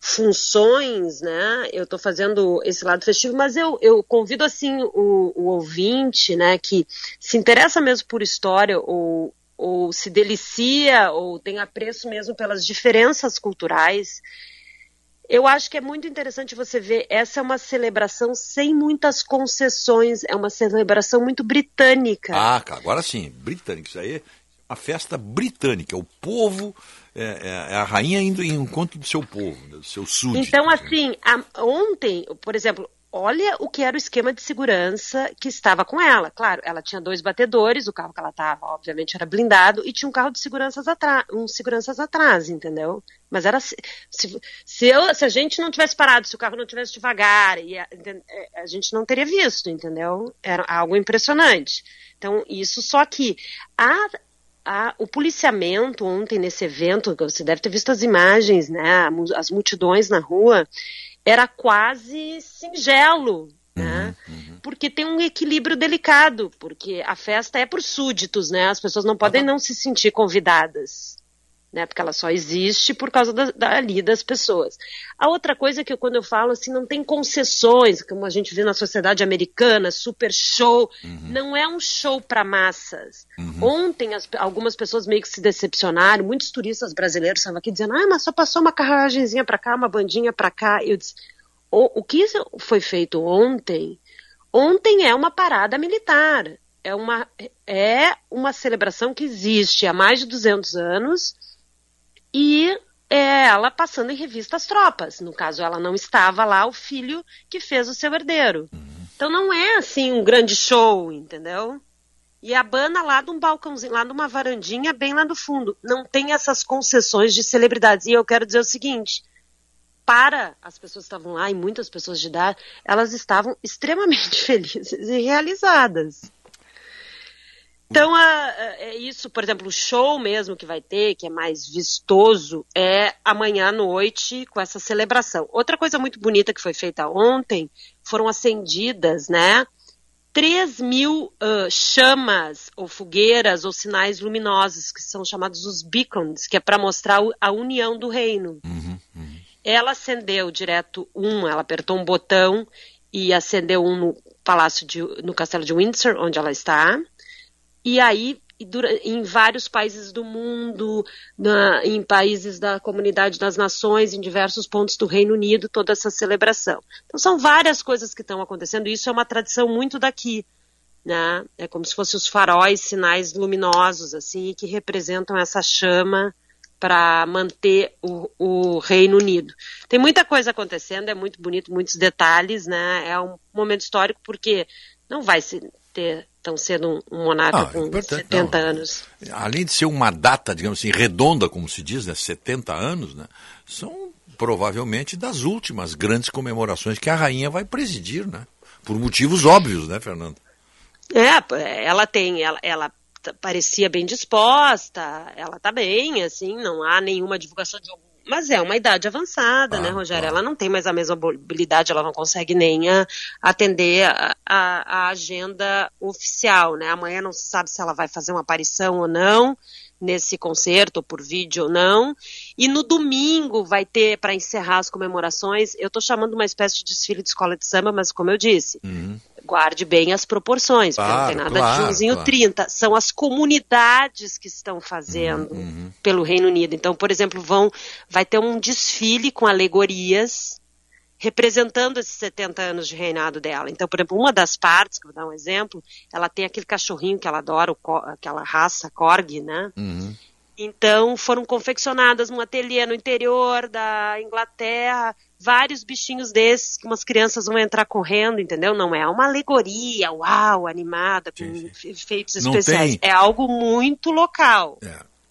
funções, né? Eu estou fazendo esse lado festivo, mas eu, eu convido assim o, o ouvinte, né, que se interessa mesmo por história ou, ou se delicia ou tem apreço mesmo pelas diferenças culturais. Eu acho que é muito interessante você ver, essa é uma celebração sem muitas concessões, é uma celebração muito britânica. Ah, agora sim, britânico, isso aí é uma festa britânica. O povo, é, é- é a rainha indo em encontro do seu povo, do seu súdito. Então, assim, a- ontem, por exemplo, olha o que era o esquema de segurança que estava com ela. Claro, ela tinha dois batedores, o carro que ela estava, obviamente, era blindado, e tinha um carro de seguranças atrás, uns seguranças atrás, entendeu? Mas era se, se, eu- se a gente não tivesse parado, se o carro não tivesse devagar, a, é, a gente não teria visto, entendeu? Era algo impressionante. Então, isso só que a a- o policiamento ontem nesse evento, você deve ter visto as imagens, né? As multidões na rua, era quase singelo, né? Porque tem um equilíbrio delicado, porque a festa é para os súditos, né? As pessoas não podem não se sentir convidadas. Né, porque ela só existe por causa da, ali das pessoas. A outra coisa é que eu, quando eu falo assim, não tem concessões, como a gente vê na sociedade americana, super show, não é um show para massas. Ontem as- algumas pessoas meio que se decepcionaram, muitos turistas brasileiros estavam aqui dizendo, ah, mas só passou uma carruagemzinha para cá, uma bandinha para cá. Eu disse, o, o que foi feito ontem, ontem é uma parada militar. É uma, é uma celebração que existe há mais de 200 anos e é ela passando em revista as tropas. No caso, ela não estava lá, o filho que fez o seu herdeiro. Então não é assim um grande show, entendeu? E a banda lá de um balcãozinho, lá numa varandinha bem lá no fundo. Não tem essas concessões de celebridades. E eu quero dizer o seguinte: para as pessoas que estavam lá, e muitas pessoas de idade, elas estavam (laughs) extremamente (laughs) felizes e realizadas. Então, é isso, por exemplo, o show mesmo que vai ter, que é mais vistoso, é amanhã à noite com essa celebração. Outra coisa muito bonita que foi feita ontem foram acendidas, né? 3 mil ah, chamas ou fogueiras ou sinais luminosos, que são chamados os beacons, que é para mostrar a união do reino. Ela acendeu direto um, ela apertou um botão e acendeu um no palácio de, no castelo de Windsor, onde ela está. E aí, em vários países do mundo, na- em países da Comunidade das Nações, em diversos pontos do Reino Unido, toda essa celebração. Então, são várias coisas que estão acontecendo, e isso é uma tradição muito daqui. né? É como se fossem os faróis, sinais luminosos, assim, que representam essa chama para manter o, o, Reino Unido. Tem muita coisa acontecendo, é muito bonito, muitos detalhes, né? É um momento histórico porque não vai se ter tão cedo um, um monarca Ah, com importante, 70 não. anos. Além de ser uma data, digamos assim, redonda, como se diz, né, 70 anos, né, são provavelmente das últimas grandes comemorações que a rainha vai presidir, né? Por motivos óbvios, né, Fernando? É, ela tem, ela, ela parecia bem disposta, ela tá bem, assim, não há nenhuma divulgação de algum. Mas é uma idade avançada, né, Rogério? Ela não tem mais a mesma mobilidade, ela não consegue nem ah, atender a, a- a agenda oficial, né? Amanhã não se sabe se ela vai fazer uma aparição ou não nesse concerto, ou por vídeo ou não. E no domingo vai ter, para encerrar as comemorações, eu tô chamando uma espécie de desfile de escola de samba, mas como eu disse, guarde bem as proporções, porque não tem Claro, nada claro, de Joãozinho claro. 30. São as comunidades que estão fazendo pelo Reino Unido. Então, por exemplo, vão, vai ter um desfile com alegorias representando esses 70 anos de reinado dela. Então, por exemplo, uma das partes, que eu vou dar um exemplo, ela tem aquele cachorrinho que ela adora, aquela raça Corgi, né? Então, foram confeccionadas num ateliê no interior da Inglaterra, vários bichinhos desses que umas crianças vão entrar correndo, entendeu? Não é uma alegoria, uau, animada, com efeitos especiais. tem- É algo muito local.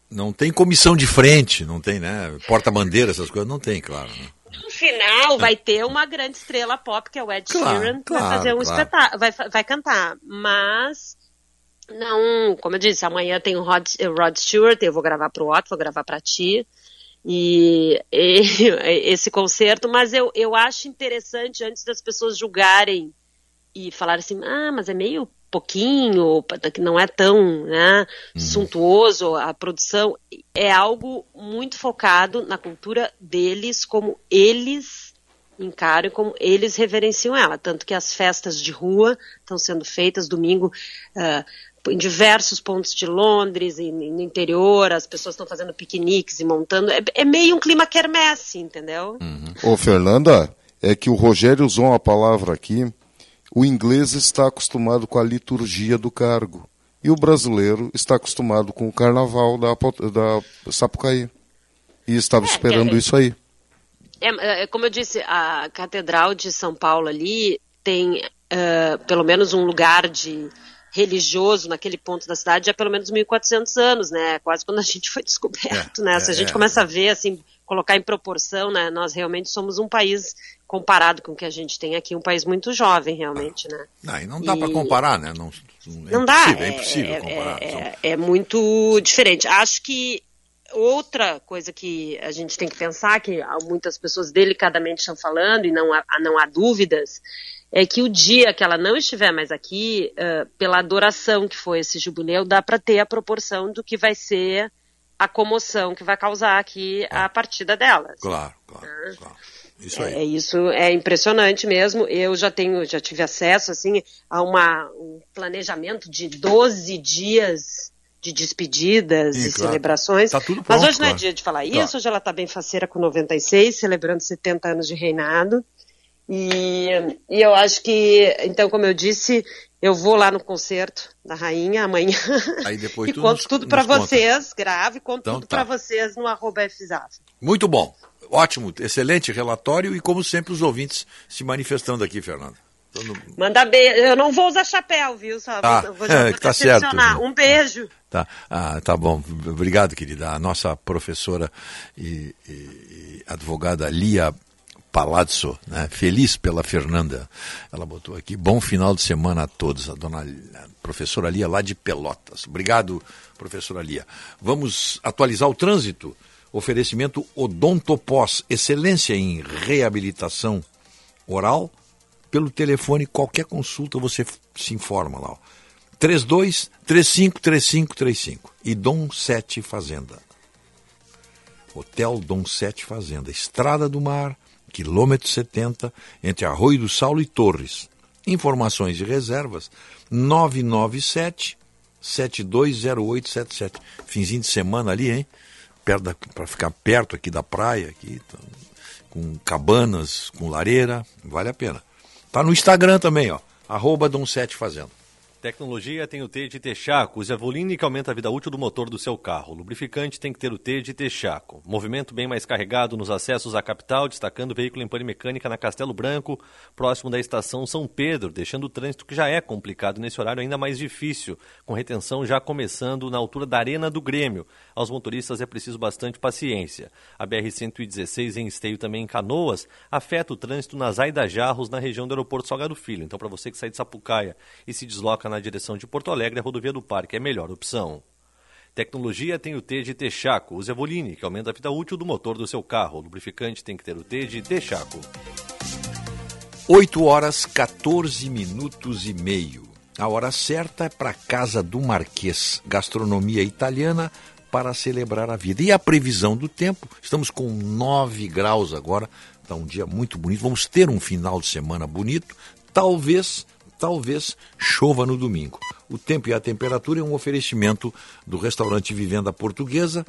Não tem comissão de frente, não tem, né? Porta-bandeira, essas coisas, não tem, claro. né? No final, vai ter uma grande estrela pop, que é o Ed Claro, Sheeran, que claro, vai fazer um claro. espetáculo, vai, vai cantar. Mas, não, como eu disse, amanhã tem o Rod, o Rod Stewart, eu vou gravar pro Otto, vou gravar pra ti. E, e (laughs) esse concerto, mas eu, eu acho interessante, antes das pessoas julgarem e falarem assim, ah, mas é meio pouquinho, que não é tão né, suntuoso a produção, é algo muito focado na cultura deles, como eles encaram e como eles reverenciam ela. Tanto que as festas de rua estão sendo feitas domingo ah, em diversos pontos de Londres, e no interior, as pessoas estão fazendo piqueniques e montando. É, é meio um clima quermesse, entendeu? Ô, Fernanda, é que o Rogério usou uma palavra aqui. O inglês está acostumado com a liturgia do cargo. E o brasileiro está acostumado com o carnaval da, da Sapucaí. E estava esperando é. isso aí. É, é, como eu disse, a Catedral de São Paulo ali tem eh, pelo menos um lugar de religioso naquele ponto da cidade há pelo menos 1.400 anos, né? Quase quando a gente foi (laughs) descoberto, né? Se a é, gente é. começa a ver, assim, colocar em proporção, né? Nós realmente somos um país, comparado com o que a gente tem aqui, um país muito jovem, realmente, né? Não, e não dá para E- comparar, né? Não, é Não dá. impossível, é impossível comparar. É, é muito diferente. Acho que outra coisa que a gente tem que pensar, que muitas pessoas delicadamente estão falando e não há, não há dúvidas, é que o dia que ela não estiver mais aqui, eh, pela adoração que foi esse jubileu, dá para ter a proporção do que vai ser a comoção que vai causar aqui a partida dela. Claro, claro, claro. Isso aí. É, isso é impressionante mesmo. Eu já tenho, já tive acesso assim a uma, um planejamento de 12 dias de despedidas Sim, e claro. celebrações. Tá tudo Mas pronto, hoje não é claro. dia de falar Claro. isso, hoje ela está bem faceira com 96, celebrando 70 anos de reinado. E, e eu acho que, então, como eu disse, eu vou lá no concerto da rainha amanhã Aí depois (laughs) e tu conto nos- tudo para vocês, grave, conto Então tudo tá. para vocês no arroba FZAF. Muito bom. Ótimo, excelente relatório e, como sempre, os ouvintes se manifestando aqui, Fernando. Então, no- Manda beijo. Eu não vou usar chapéu, viu? Só Ah, vou, vou, é, vou (laughs) tá certo. Um beijo. Tá, ah, tá bom. Obrigado, querida. A nossa professora e, e- e advogada Lia Palazzo, né? feliz pela Fernanda. Ela botou aqui, bom final de semana a todos. A dona a professora Lia lá de Pelotas. Obrigado, professora Lia. Vamos atualizar o trânsito. Oferecimento Odontopós, excelência em reabilitação oral. Pelo telefone, qualquer consulta você se informa lá. ó. 32 35 35 35 e Dom 7 Fazenda. Hotel Dom 7 Fazenda, Estrada do Mar, quilômetro 70, entre Arroio do Saulo e Torres. Informações e reservas 997 720877. Finzinho de semana ali, hein? Para ficar perto aqui da praia, aqui, tá, com cabanas, com lareira, vale a pena. Tá no Instagram também, ó. Arroba Dom 7 Fazenda. Tecnologia tem o T de Texaco. Use a Voline que aumenta a vida útil do motor do seu carro. Lubrificante tem que ter o T de Texaco. Movimento bem mais carregado nos acessos à capital, destacando o veículo em pane mecânica na Castelo Branco, próximo da estação São Pedro, deixando o trânsito que já é complicado nesse horário ainda mais difícil, com retenção já começando na altura da Arena do Grêmio. Aos motoristas é preciso bastante paciência. A BR-116 em Esteio, também em Canoas, afeta o trânsito nas Aida Jarros, na região do aeroporto Salgado Filho. Então, para você que sai de Sapucaia e se desloca na direção de Porto Alegre, a rodovia do Parque é a melhor opção. Tecnologia tem o T de Texaco. Use a Voline, que aumenta a vida útil do motor do seu carro. O lubrificante tem que ter o T de Texaco. 8 horas 14 minutos e meio. A hora certa é para Casa do Marquês, gastronomia italiana para celebrar a vida. E a previsão do tempo, estamos com 9 graus agora, está um dia muito bonito. Vamos ter um final de semana bonito. Talvez talvez chova no domingo. O tempo e a temperatura é um oferecimento do restaurante Vivenda Portuguesa,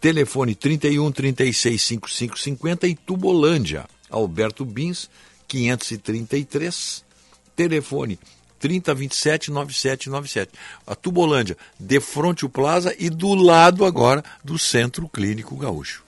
telefone 31 36 55 50 e Tubolândia, Alberto Bins 533, telefone 3027 9797. A Tubolândia, de frente o Plaza e do lado agora do Centro Clínico Gaúcho.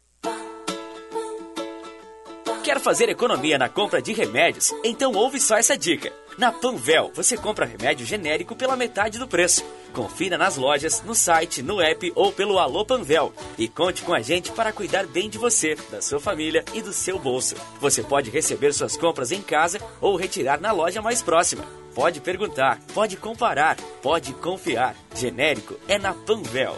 Quer fazer economia na compra de remédios? Então ouve só essa dica. Na Panvel, você compra remédio genérico pela metade do preço. Confira nas lojas, no site, no app ou pelo Alô Panvel. E conte com a gente para cuidar bem de você, da sua família e do seu bolso. Você pode receber suas compras em casa ou retirar na loja mais próxima. Pode perguntar, pode comparar, pode confiar. Genérico é na Panvel.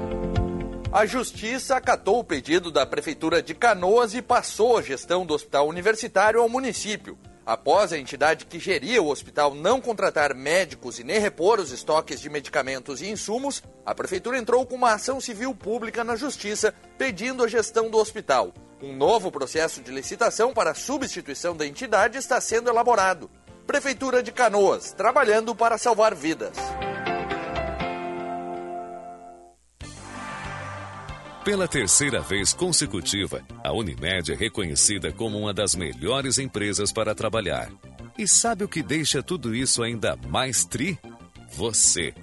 A Justiça acatou o pedido da Prefeitura de Canoas e passou a gestão do hospital universitário ao município. Após a entidade que geria o hospital não contratar médicos e nem repor os estoques de medicamentos e insumos, a Prefeitura entrou com uma ação civil pública na Justiça pedindo a gestão do hospital. Um novo processo de licitação para a substituição da entidade está sendo elaborado. Prefeitura de Canoas, trabalhando para salvar vidas. Pela terceira vez consecutiva, a Unimed é reconhecida como uma das melhores empresas para trabalhar. E sabe o que deixa tudo isso ainda mais tri? Você.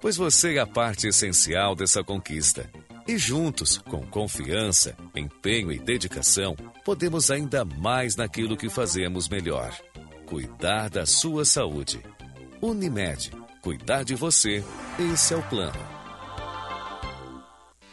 Pois você é a parte essencial dessa conquista. E juntos, com confiança, empenho e dedicação, podemos ainda mais naquilo que fazemos melhor: cuidar da sua saúde. Unimed. Cuidar de você. Esse é o plano.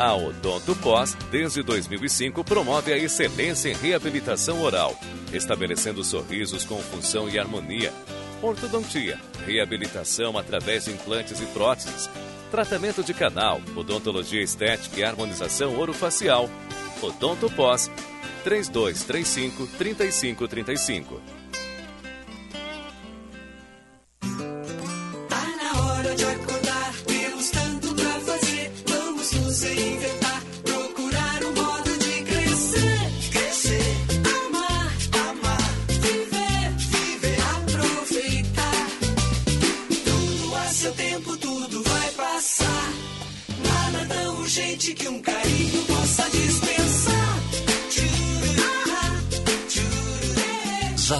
A Odonto Pós, desde 2005, promove a excelência em reabilitação oral, estabelecendo sorrisos com função e harmonia. Ortodontia, reabilitação através de implantes e próteses, tratamento de canal, odontologia estética e harmonização orofacial. Odonto Pós 3235 3535.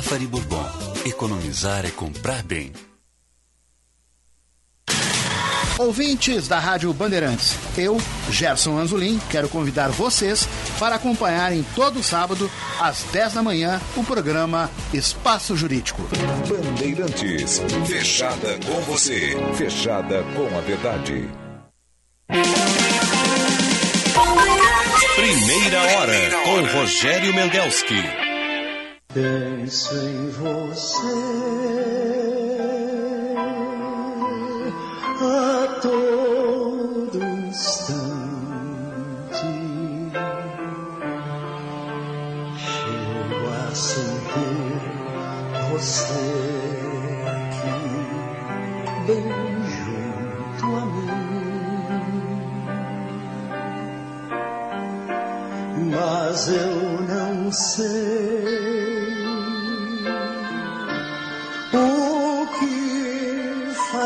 Zafari Bourbon. Economizar é comprar bem. Ouvintes da Rádio Bandeirantes, eu, Gerson Anzolin, quero convidar vocês para acompanharem todo sábado, às 10 da manhã, o programa Espaço Jurídico. Bandeirantes, fechada com você, fechada com a verdade. Primeira hora com Rogério Mendelski. Penso em você a todo instante. Chego a sentir você aqui, bem junto a mim. Mas eu não sei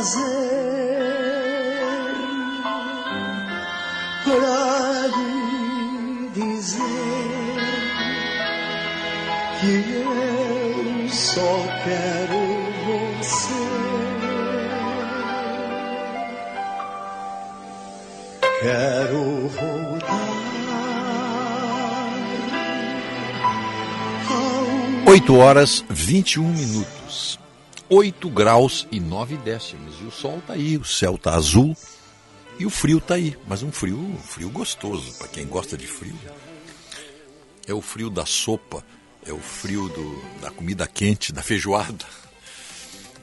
fazer para lhe dizer que eu só quero você. Quero voltar 8 horas 21 minutos. 8 graus e 9 décimos. E o sol tá aí, o céu tá azul e o frio tá aí. Mas um frio, um frio gostoso, para quem gosta de frio. É o frio da sopa, é o frio do, da comida quente, da feijoada,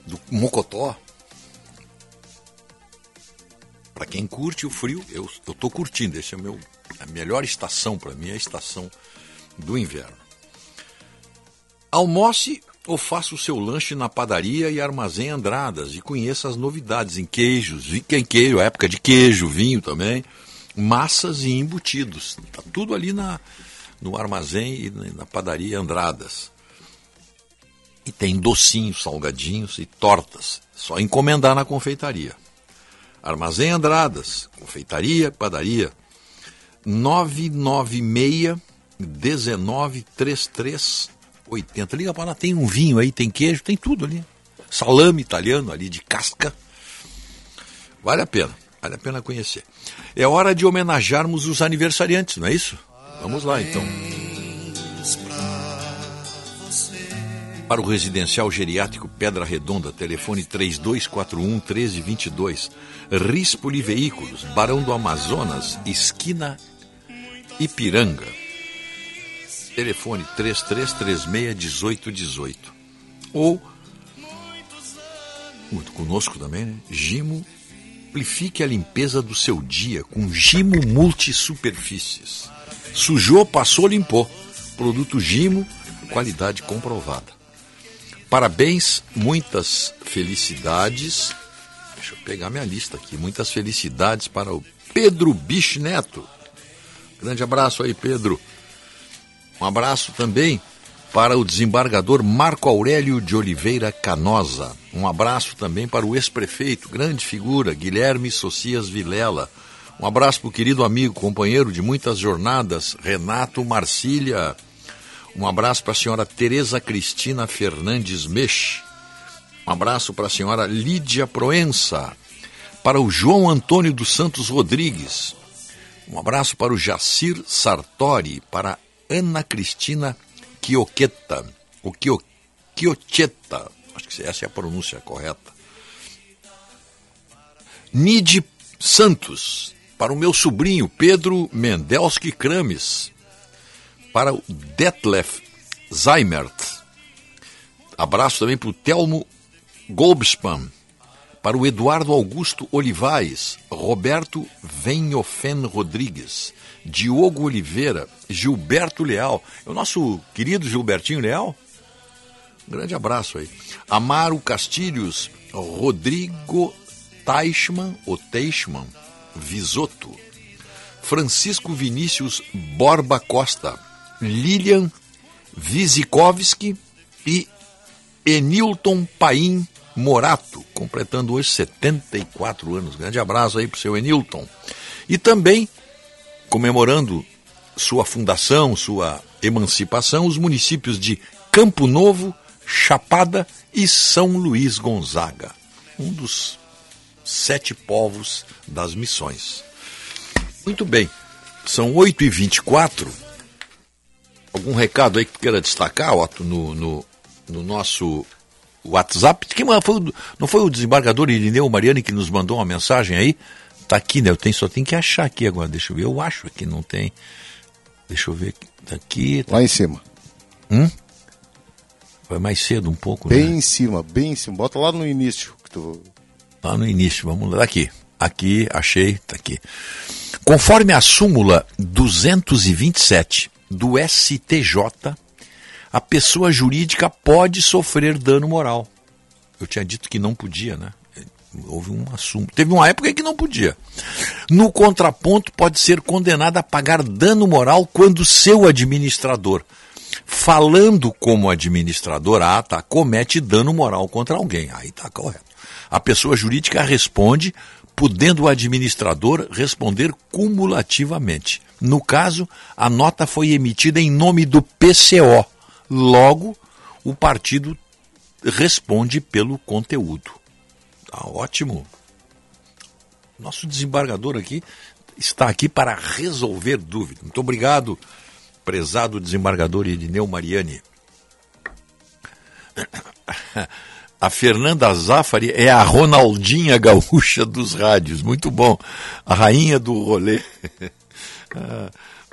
do mocotó. Para quem curte o frio, eu, tô curtindo. Esse é o meu, a melhor estação para mim, é a estação do inverno. Almoce ou faça o seu lanche na padaria e armazém Andradas e conheça as novidades em queijos, em queijo, época de queijo, vinho também, massas e embutidos. Tá tudo ali na, no armazém e na padaria Andradas. E tem docinhos, salgadinhos e tortas. Só encomendar na confeitaria. Armazém Andradas, confeitaria, padaria 996 1933 80. Liga para lá, tem um vinho aí, tem queijo, tem tudo ali. Salame italiano ali de casca. Vale a pena, vale a pena conhecer. É hora de homenagearmos os aniversariantes, não é isso? Vamos lá então. Para o residencial geriátrico Pedra Redonda, telefone 3241 1322. Rispoli Veículos, Barão do Amazonas, esquina Ipiranga. Telefone 3336-1818. Ou, muito conosco também, né? Gimo, amplifique a limpeza do seu dia com Gimo Multisuperfícies. Sujou, passou, limpou. Produto Gimo, qualidade comprovada. Parabéns, muitas felicidades. Deixa eu pegar minha lista aqui. Muitas felicidades para o Pedro Bichneto. Grande abraço aí, Pedro. Um abraço também para o desembargador Marco Aurélio de Oliveira Canosa. Um abraço também para o ex-prefeito, grande figura, Guilherme Socias Vilela. Um abraço para o querido amigo, companheiro de muitas jornadas, Renato Marcília. Um abraço para a senhora Tereza Cristina Fernandes Mech. Um abraço para a senhora Lídia Proença. Para o João Antônio dos Santos Rodrigues. Um abraço para o Jacir Sartori, para Ana Cristina Quioqueta, o Quiocheta, acho que essa é a pronúncia correta. Nide Santos, para o meu sobrinho Pedro Mendelski Krames, para o Detlef Zaimert. Abraço também para o Telmo Golbspam, para o Eduardo Augusto Olivaes, Roberto Venhofen Rodrigues, Diogo Oliveira, Gilberto Leal, é o nosso querido Gilbertinho Leal. Um grande abraço aí. Amaro Castilhos, Rodrigo Teichmann, ou Teichmann, Visoto, Francisco Vinícius Borba Costa, Lilian Visikovski e Enilton Paim Morato, completando hoje 74 anos. Grande abraço aí para o seu Enilton. E também, comemorando sua fundação, sua emancipação, os municípios de Campo Novo, Chapada e São Luís Gonzaga, um dos sete povos das missões. Muito bem, são 8h24. Algum recado aí que queira destacar, Otto, no, no, no nosso WhatsApp? Quem foi, não foi o desembargador Irineu Mariani que nos mandou uma mensagem aí? Tá aqui, né? Eu tenho, só tenho que achar aqui agora. Deixa eu ver. Eu acho que não tem. Deixa eu ver. aqui. Tá aqui. Tá... Lá em cima. Hum? Vai mais cedo um pouco, né? Bem em cima, bem em cima. Bota lá no início. Que tu... Lá no início, vamos lá. Aqui. Aqui, achei, tá aqui. Conforme a súmula 227 do STJ, a pessoa jurídica pode sofrer dano moral. Eu tinha dito que não podia, né? Houve um assunto. Teve uma época em que não podia. No contraponto, pode ser condenada a pagar dano moral quando seu administrador, falando como administrador, ah, tá, comete dano moral contra alguém. Aí tá correto. A pessoa jurídica responde, podendo o administrador responder cumulativamente. No caso, a nota foi emitida em nome do PCO. Logo, o partido responde pelo conteúdo. Tá ótimo. Nosso desembargador aqui está aqui para resolver dúvidas. Muito obrigado, prezado desembargador Irineu Mariani. A Fernanda Zafari é a Ronaldinha gaúcha dos rádios. Muito bom. A rainha do rolê.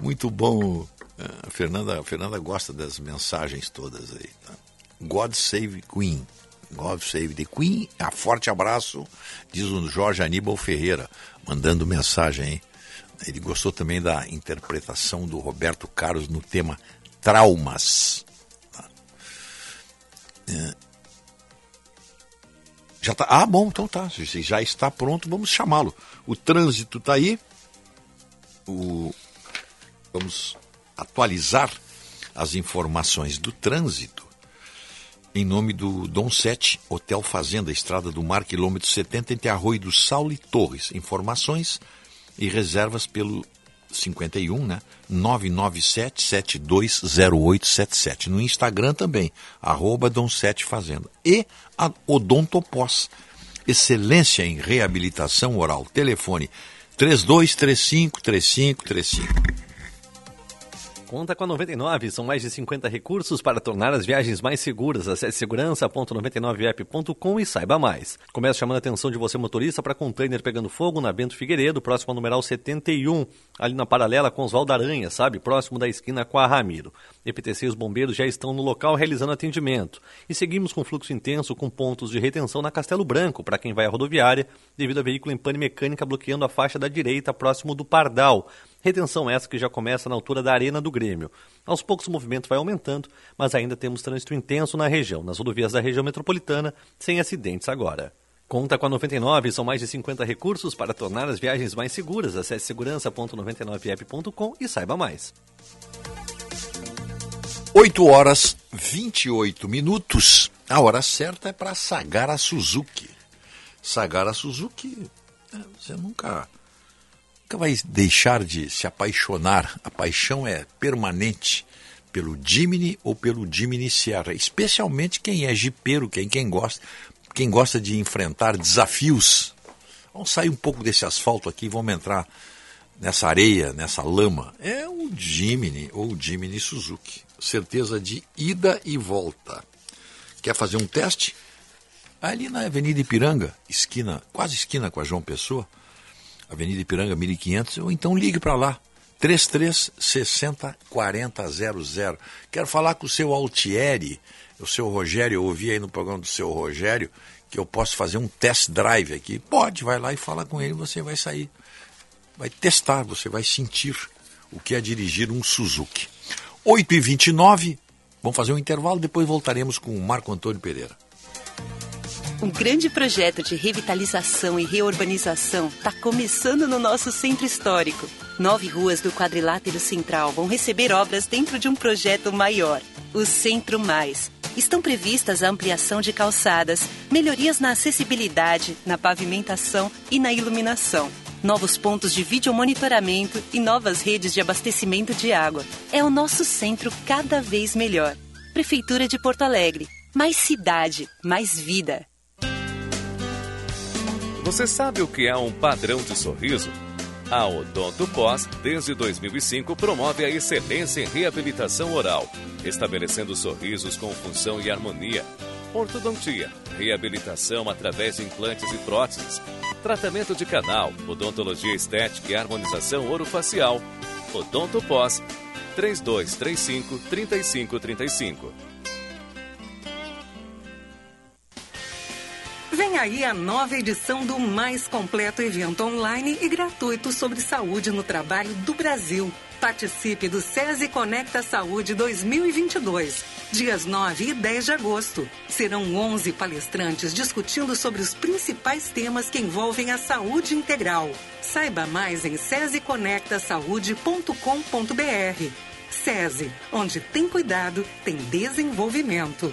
Muito bom. A Fernanda, a Fernanda gosta das mensagens todas aí. tá? God Save Queen. God Save the Queen. A forte abraço, diz o Jorge Aníbal Ferreira, mandando mensagem aí. Ele gostou também da interpretação do Roberto Carlos no tema Traumas. Tá? É. Já tá. Ah, bom, então tá. Já está pronto, vamos chamá-lo. O trânsito está aí. O... Vamos atualizar as informações do trânsito em nome do Dom Sete, Hotel Fazenda, Estrada do Mar, quilômetro 70, entre Arroio do Saulo e Torres. Informações e reservas pelo 51, né? 997-720877. No Instagram também, arroba Dom Sete Fazenda. E a Odontopós, excelência em reabilitação oral. Telefone 3235-3535. Conta com a 99, são mais de 50 recursos para tornar as viagens mais seguras. Acesse segurança.99app.com e saiba mais. Começa chamando a atenção de você, motorista, para container pegando fogo na Bento Figueiredo, próximo ao numeral 71, ali na paralela com Oswaldo Aranha, sabe? Próximo da esquina com a Ramiro. EPTC e os bombeiros já estão no local realizando atendimento. E seguimos com fluxo intenso com pontos de retenção na Castelo Branco, para quem vai à rodoviária, devido a veículo em pane mecânica bloqueando a faixa da direita próximo do Pardal. Retenção essa que já começa na altura da Arena do Grêmio. Aos poucos o movimento vai aumentando, mas ainda temos trânsito intenso na região, nas rodovias da região metropolitana, sem acidentes agora. Conta com a 99, são mais de 50 recursos para tornar as viagens mais seguras. Acesse segurança.99app.com e saiba mais. 8 horas 28 minutos. A hora certa é para Sagara Suzuki. Sagara Suzuki, é, você nunca, nunca vai deixar de se apaixonar. A paixão é permanente pelo Jimny ou pelo Jimny Sierra, especialmente quem é jipeiro, quem, quem gosta, quem gosta de enfrentar desafios. Vamos sair um pouco desse asfalto aqui, vamos entrar nessa areia, nessa lama. É o Jimny ou o Jimny Suzuki. Certeza de ida e volta. Quer fazer um teste? Ali na Avenida Ipiranga, esquina, quase esquina com a João Pessoa, Avenida Ipiranga 1500, ou então ligue para lá. 33 60 40 00. Quero falar com o seu Altieri, o seu Rogério, eu ouvi aí no programa do seu Rogério, que eu posso fazer um test drive aqui. Pode, vai lá e fala com ele, você vai sair, vai testar, você vai sentir o que é dirigir um Suzuki. 8 e 29 vamos fazer um intervalo, depois voltaremos com o Marco Antônio Pereira. Um grande projeto de revitalização e reurbanização está começando no nosso centro histórico. Nove ruas do quadrilátero central vão receber obras dentro de um projeto maior, o Centro Mais. Estão previstas a ampliação de calçadas, melhorias na acessibilidade, na pavimentação e na iluminação. Novos pontos de videomonitoramento e novas redes de abastecimento de água. É o nosso centro cada vez melhor. Prefeitura de Porto Alegre. Mais cidade, mais vida. Você sabe o que é um padrão de sorriso? A Odonto Pós, desde 2005, promove a excelência em reabilitação oral, estabelecendo sorrisos com função e harmonia. Ortodontia, reabilitação através de implantes e próteses, tratamento de canal, odontologia estética e harmonização orofacial. Odonto Pós, 3235 3535. Vem aí a nova edição do mais completo evento online e gratuito sobre saúde no trabalho do Brasil. Participe do SESI Conecta Saúde 2022, dias 9 e 10 de agosto. Serão 11 palestrantes discutindo sobre os principais temas que envolvem a saúde integral. Saiba mais em seseconectasaude.com.br. SESI, onde tem cuidado, tem desenvolvimento.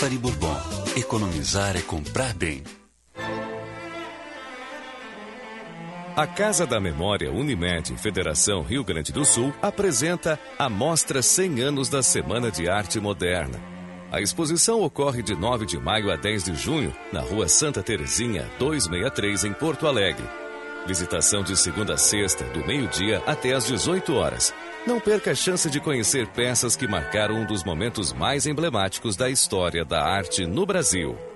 Zafari Bourbon. Economizar é comprar bem. A Casa da Memória Unimed Federação Rio Grande do Sul apresenta a Mostra 100 anos da Semana de Arte Moderna. A exposição ocorre de 9 de maio a 10 de junho, na Rua Santa Terezinha, 263, em Porto Alegre. Visitação de segunda a sexta, do meio-dia até às 18 horas. Não perca a chance de conhecer peças que marcaram um dos momentos mais emblemáticos da história da arte no Brasil.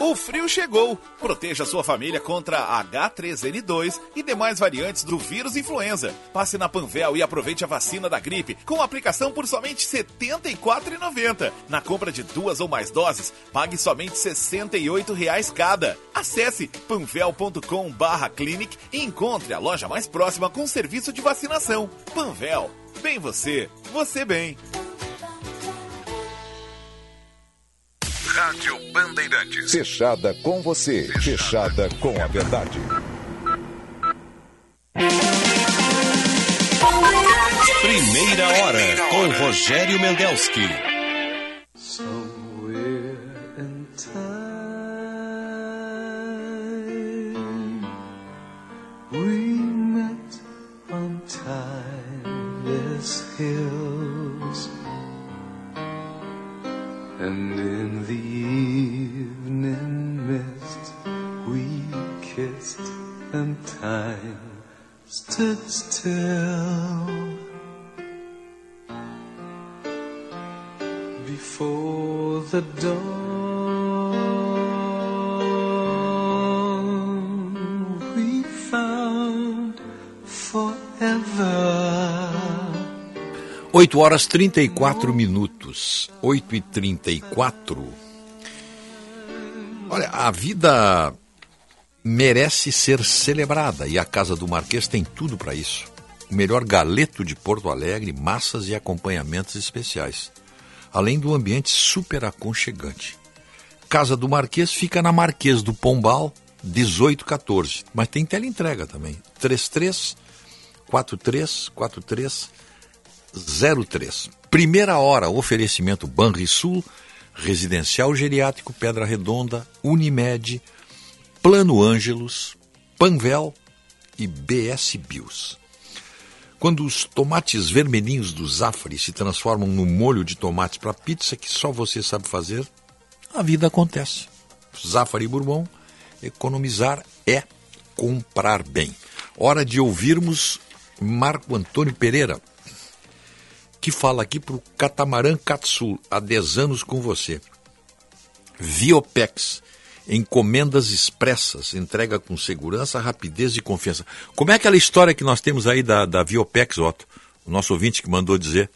O frio chegou! Proteja sua família contra H3N2 e demais variantes do vírus influenza. Passe na Panvel e aproveite a vacina da gripe com aplicação por somente R$ 74,90. Na compra de duas ou mais doses, pague somente 68 reais cada. Acesse panvel.com clinic e encontre a loja mais próxima com serviço de vacinação. Panvel, bem você, você bem. Rádio Bandeirantes. Fechada com você. Fechada com a verdade. Primeira hora com Rogério Mendelski. time stood still before the dawn. We found forever. Oito horas trinta e quatro minutos. Oito e trinta e quatro. Olha, a vida merece ser celebrada e a Casa do Marquês tem tudo para isso. O melhor galeto de Porto Alegre, massas e acompanhamentos especiais. Além do ambiente super aconchegante. Casa do Marquês fica na Marquês do Pombal, 1814. Mas tem teleentrega também. 33 43 43 03. Primeira hora, oferecimento Banrisul, Residencial Geriátrico Pedra Redonda, Unimed, Plano Ângelos, Panvel e BS Bios. Quando os tomates vermelhinhos do Zafari se transformam no molho de tomate para pizza que só você sabe fazer, a vida acontece. Zafari Bourbon, economizar é comprar bem. Hora de ouvirmos Marco Antônio Pereira, que fala aqui para o Catamarã Katsul, há 10 anos com você. Viopex, encomendas expressas, entrega com segurança, rapidez e confiança. Como é aquela história que nós temos aí da, da Viopex, Otto? O nosso ouvinte que mandou dizer.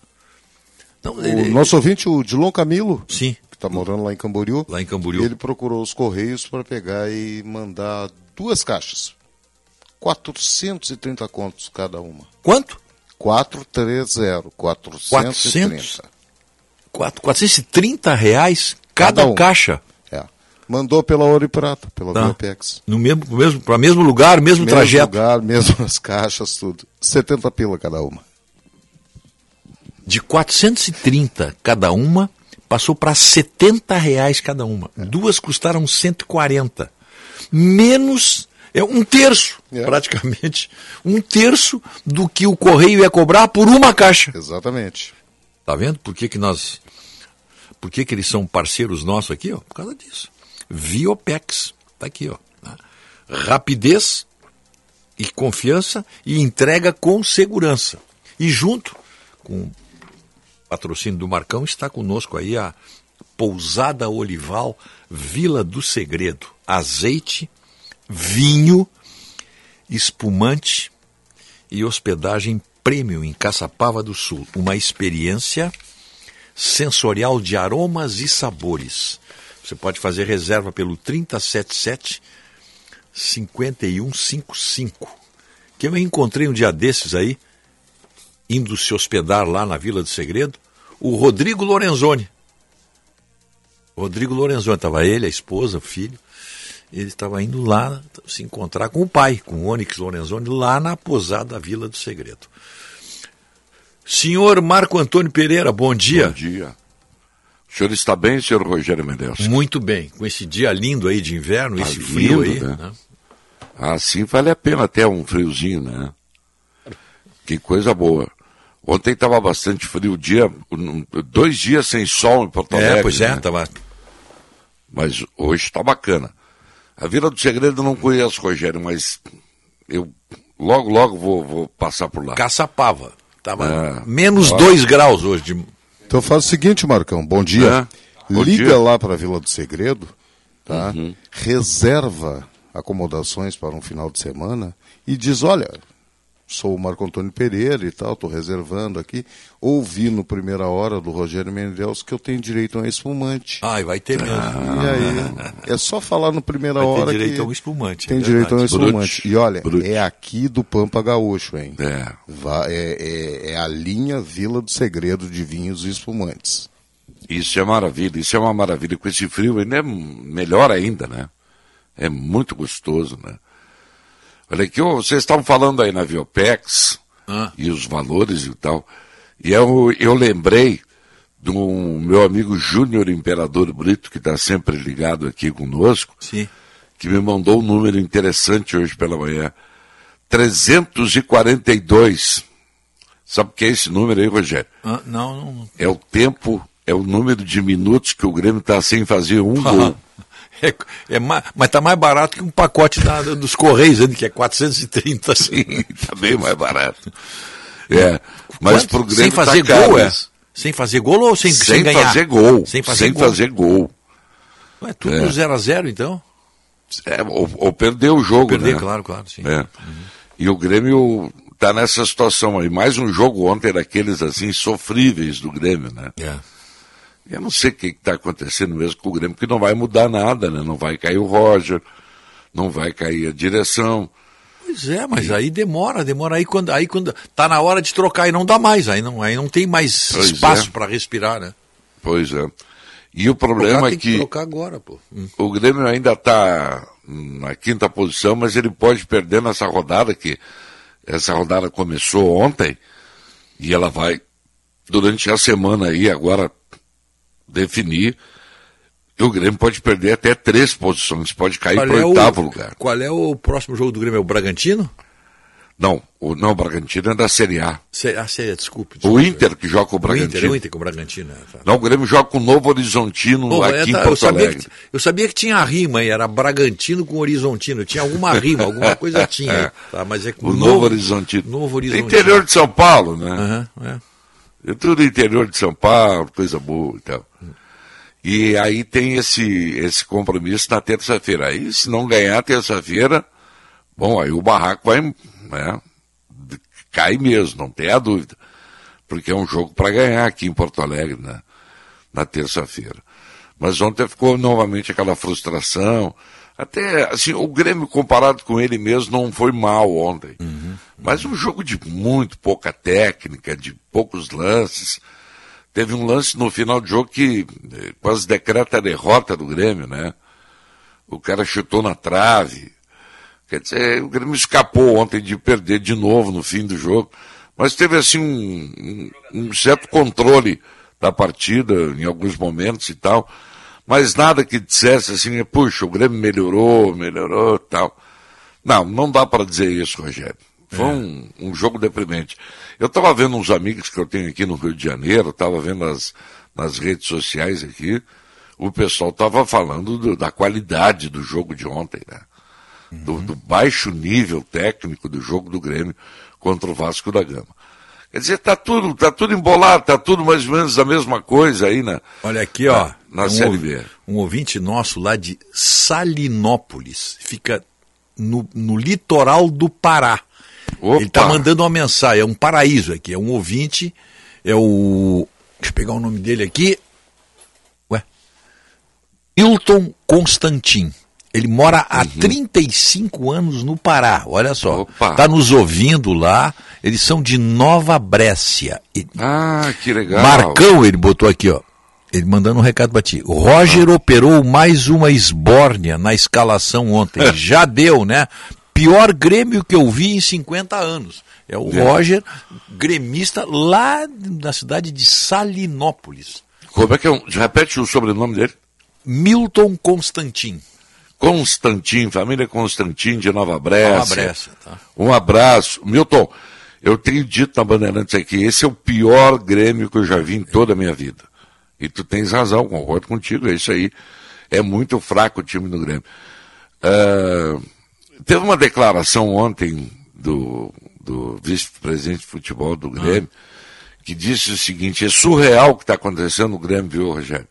Não, o nosso ouvinte, o Dilon Camilo, Sim. que está morando lá em Camboriú, lá em Camboriú, ele procurou os Correios para pegar e mandar duas caixas. 430 contos cada uma. Quanto? 430. 430. 400? 430 reais cada, Cada um. caixa. É. Mandou pela Ouro e Prata, pela Tá. Viopex. No mesmo, mesmo, para mesmo lugar, mesmo, trajeto. lugar, mesmas caixas, tudo. 70 pila cada uma. De 430 cada uma, passou para 70 reais cada uma. Duas custaram 140. Menos, é um terço, praticamente, um terço do que o correio ia cobrar por uma caixa. Exatamente. Tá vendo por que, que nós. Por que, que eles são parceiros nossos aqui? Ó? Por causa disso. Viopex. Tá aqui, ó. né? Rapidez e confiança e entrega com segurança. E junto com o patrocínio do Marcão está conosco aí a Pousada Olival Vila do Segredo. Azeite, vinho, espumante e hospedagem premium em Caçapava do Sul. Uma experiência sensorial de aromas e sabores. Você pode fazer reserva pelo 3077 5155. Que eu encontrei um dia desses aí, indo se hospedar lá na Vila do Segredo, o Rodrigo Lorenzoni. Rodrigo Lorenzoni, estava ele, a esposa, o filho. Ele estava indo lá se encontrar com o pai, com o Onyx Lorenzoni, lá na posada Vila do Segredo. Senhor Marco Antônio Pereira, bom dia. Bom dia. O senhor está bem, senhor Rogério Mendes? Muito bem, com esse dia lindo aí de inverno, Tá esse frio aí. lindo, né? né? Assim vale a pena até um friozinho, né? Que coisa boa. Ontem estava bastante frio, o dia, dois dias sem sol em Porto Alegre. É, pois é, né? tava. Mas hoje está bacana. A Vila do Segredo eu não conheço, Rogério, mas eu logo, logo vou, vou passar por lá. Caçapava. Tava É. menos Ó. 2 graus hoje. De... Então faz o seguinte, Marcão, bom dia. É, bom Liga dia. lá para a Vila do Segredo, tá? Uhum. Reserva acomodações para um final de semana e diz, olha, sou o Marco Antônio Pereira e tal, estou reservando aqui. Ouvi no primeira hora do Rogério Mendes que eu tenho direito a um espumante. Ai, vai ter mesmo. E aí, é só falar no primeira Vai hora direito que a um espumante, Tem é direito a um espumante. Brute, E olha, brute. é aqui do Pampa Gaúcho, hein? É. É, é- é a linha Vila do Segredo de vinhos e espumantes. Isso é maravilha, isso é uma maravilha. Com esse frio ainda é melhor ainda, né? É muito gostoso, né? Olha aqui, vocês estavam falando aí na Viopex Ah. e os valores e tal. E eu, eu lembrei do meu amigo Júnior Imperador Brito, que está sempre ligado aqui conosco, Sim. que me mandou um número interessante hoje pela manhã. 342. Sabe o que é esse número aí, Rogério? Ah, não, não. É o tempo, é o número de minutos que o Grêmio está sem fazer um (laughs) gol. É, é ma- mas tá mais barato que um pacote da- dos Correios, né, que é 430. Assim. (laughs) Tá bem mais barato. É, mas pro Grêmio Sem fazer tá gol, é? Sem fazer gol ou sem, Sem ganhar? fazer gol. Sem fazer Sem gol. fazer gol. Ué, tudo É. 0 a 0 então? É, ou, ou perder o jogo, Perder, né? claro, claro, sim. É. E o Grêmio tá nessa situação aí. Mais um jogo ontem daqueles assim sofríveis do Grêmio, né? É. Eu não sei o que está acontecendo mesmo com o Grêmio, porque não vai mudar nada, né? Não vai cair o Roger, não vai cair a direção. Pois é, mas aí demora, demora aí quando aí quando tá na hora de trocar e não dá mais, aí não, aí não tem mais Pois espaço é. para respirar, né? Pois é. E o problema é tem que que trocar agora, pô. Hum. o Grêmio ainda está na quinta posição, mas ele pode perder nessa rodada, que essa rodada começou ontem, e ela vai, durante a semana aí, agora, definir, e o Grêmio pode perder até três posições, pode cair para o oitavo lugar. Qual é o próximo jogo do Grêmio? É o Bragantino? Não, o, não, o Bragantino é da Série A. Se, ah, se, desculpe, O desculpe. Inter que joga com o O Bragantino. Inter, o Inter com o Bragantino. é, tá. Não, o Grêmio joga com o Novo Horizontino Pô, aqui é, em tá, eu, Porto sabia Alegre. que, eu sabia que tinha rima aí, era Bragantino com Horizontino. Tinha alguma rima, alguma coisa tinha. aí, (laughs) Tá, mas é com O Novo Horizontino. Novo Horizontino. Interior de São Paulo, né? Aham, é. Tudo interior de São Paulo, coisa boa e tal. E aí tem esse, esse compromisso na terça-feira. Aí, se não ganhar terça-feira, bom, aí o barraco vai, né, cai mesmo, não tem a dúvida. Porque é um jogo para ganhar aqui em Porto Alegre, né, na terça-feira. Mas ontem ficou novamente aquela frustração. Até, assim, o Grêmio comparado com ele mesmo não foi mal ontem. Mas um jogo de muito pouca técnica, de poucos lances. Teve um lance no final do jogo que eh, quase decreta a derrota do Grêmio, né? O cara chutou na trave. Quer dizer, o Grêmio escapou ontem de perder de novo no fim do jogo. Mas teve, assim, um, um- um certo controle da partida em alguns momentos e tal. Mas nada que dissesse assim, puxa, o Grêmio melhorou, melhorou tal. Não, não dá para dizer isso, Rogério. Foi um, um jogo deprimente. Eu estava vendo uns amigos que eu tenho aqui no Rio de Janeiro, estava vendo nas, nas redes sociais aqui, o pessoal estava falando do- da qualidade do jogo de ontem, né? Do, do baixo nível técnico do jogo do Grêmio contra o Vasco da Gama. Quer dizer, tá tudo, tá tudo embolado, tá tudo mais ou menos a mesma coisa aí na, Olha aqui, ó. na, na um, Série ouv- B. um ouvinte nosso lá de Salinópolis. Fica no, no litoral do Pará. Ele está mandando uma mensagem, é um paraíso aqui, é um ouvinte, é o. Deixa eu pegar o nome dele aqui. Ué. Hilton Constantin. Ele mora há 35 anos no Pará, olha só. Está nos ouvindo lá. Eles são de Nova Brécia. Ah, que legal. Marcão, ele botou aqui, ó. Ele mandando um recado pra ti. Roger operou mais uma esbórnia na escalação ontem. (laughs) Já deu, né? Pior Grêmio que eu vi em 50 anos. É o É. Roger, gremista lá na cidade de Salinópolis. Como é que é? Um, repete o sobrenome dele? Milton Constantin. Constantin, família Constantin de Nova Brécia. Nova Brécia, tá. Um abraço. Milton, eu tenho dito na Bandeirantes aqui, esse é o pior Grêmio que eu já vi em toda a minha vida. E tu tens razão, concordo contigo, é isso aí. É muito fraco o time do Grêmio. Ah, teve uma declaração ontem do, do vice-presidente de futebol do Grêmio, que disse o seguinte, é surreal o que está acontecendo no Grêmio, viu, Rogério?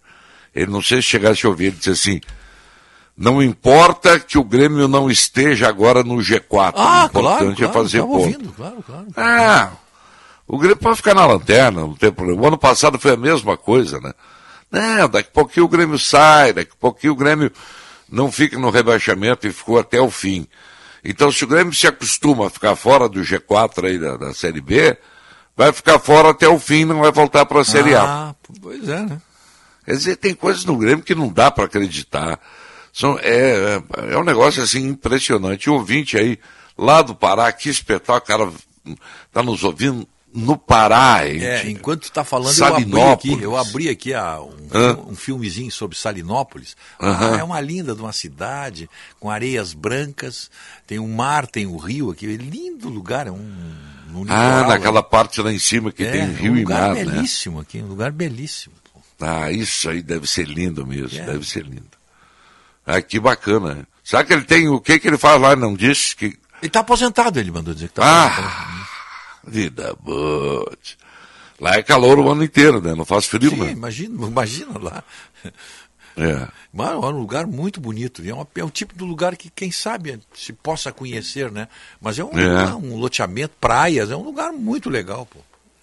Ele não sei se chegasse a ouvir, ele disse assim, não importa que o Grêmio não esteja agora no G4. Ah, o importante claro, é fazer tava ponto. ouvindo, claro, claro. Ah, o Grêmio pode ficar na lanterna, não tem problema. O ano passado foi a mesma coisa, né? Não, daqui a pouquinho o Grêmio sai, daqui a pouquinho o Grêmio não fica no rebaixamento e ficou até o fim. Então, se o Grêmio se acostuma a ficar fora do G4 aí da, da Série B, vai ficar fora até o fim, não vai voltar para a Série A. Ah, pois é, né? Quer dizer, tem coisas no Grêmio que não dá para acreditar. São, é, é, é um negócio assim impressionante. O ouvinte aí, lá do Pará, que espetáculo, o cara está nos ouvindo no Pará, hein? É, enquanto está falando, eu abri aqui, eu abri aqui ah, um, um filmezinho sobre Salinópolis. Ah, é uma linda de uma cidade, com areias brancas, tem o mar, tem o rio aqui, é lindo lugar, é um, um Ah, litoral, naquela né? parte lá em cima que É, tem rio um e lugar mar, né? belíssimo aqui, um lugar belíssimo. Ah, isso aí deve ser lindo mesmo, É. deve ser lindo. Ah, que bacana. Sabe que ele tem, o que que ele faz lá, não disse? Que... Ele está aposentado, ele mandou dizer que está Ah, aposentado. vida boa. Lá é calor o ano inteiro, né? Não faz frio, Sim, né? imagina, imagina lá. É. Mas é um lugar muito bonito. É, uma, é o tipo do lugar que, quem sabe, se possa conhecer, né? Mas é um, É. lugar, um loteamento, praias, é um lugar muito legal, pô.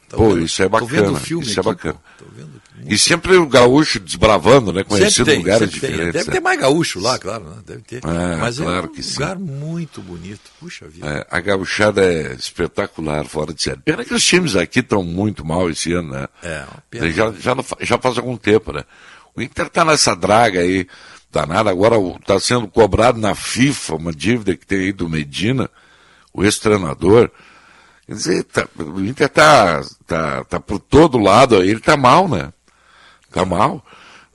Tá Pô, vendo? isso é Tô vendo bacana. o filme isso é aqui, bacana. pô. Tô vendo E sempre o gaúcho desbravando, né? Conhecendo tem, lugares sempre tem. diferentes. Deve né? ter mais gaúcho lá, claro, né? deve ter. É, Mas claro é um que sim. lugar muito bonito. Puxa vida. É, a gauchada é espetacular, fora de série. Pena que os times aqui estão muito mal esse ano, né? É, pena. Já, já, não já faz algum tempo, né? O Inter tá nessa draga aí, danada, agora está sendo cobrado na FIFA uma dívida que tem aí do Medina, o ex-treinador. Quer dizer, tá- o Inter tá, tá, tá por todo lado aí, ele tá mal, né? Tá mal.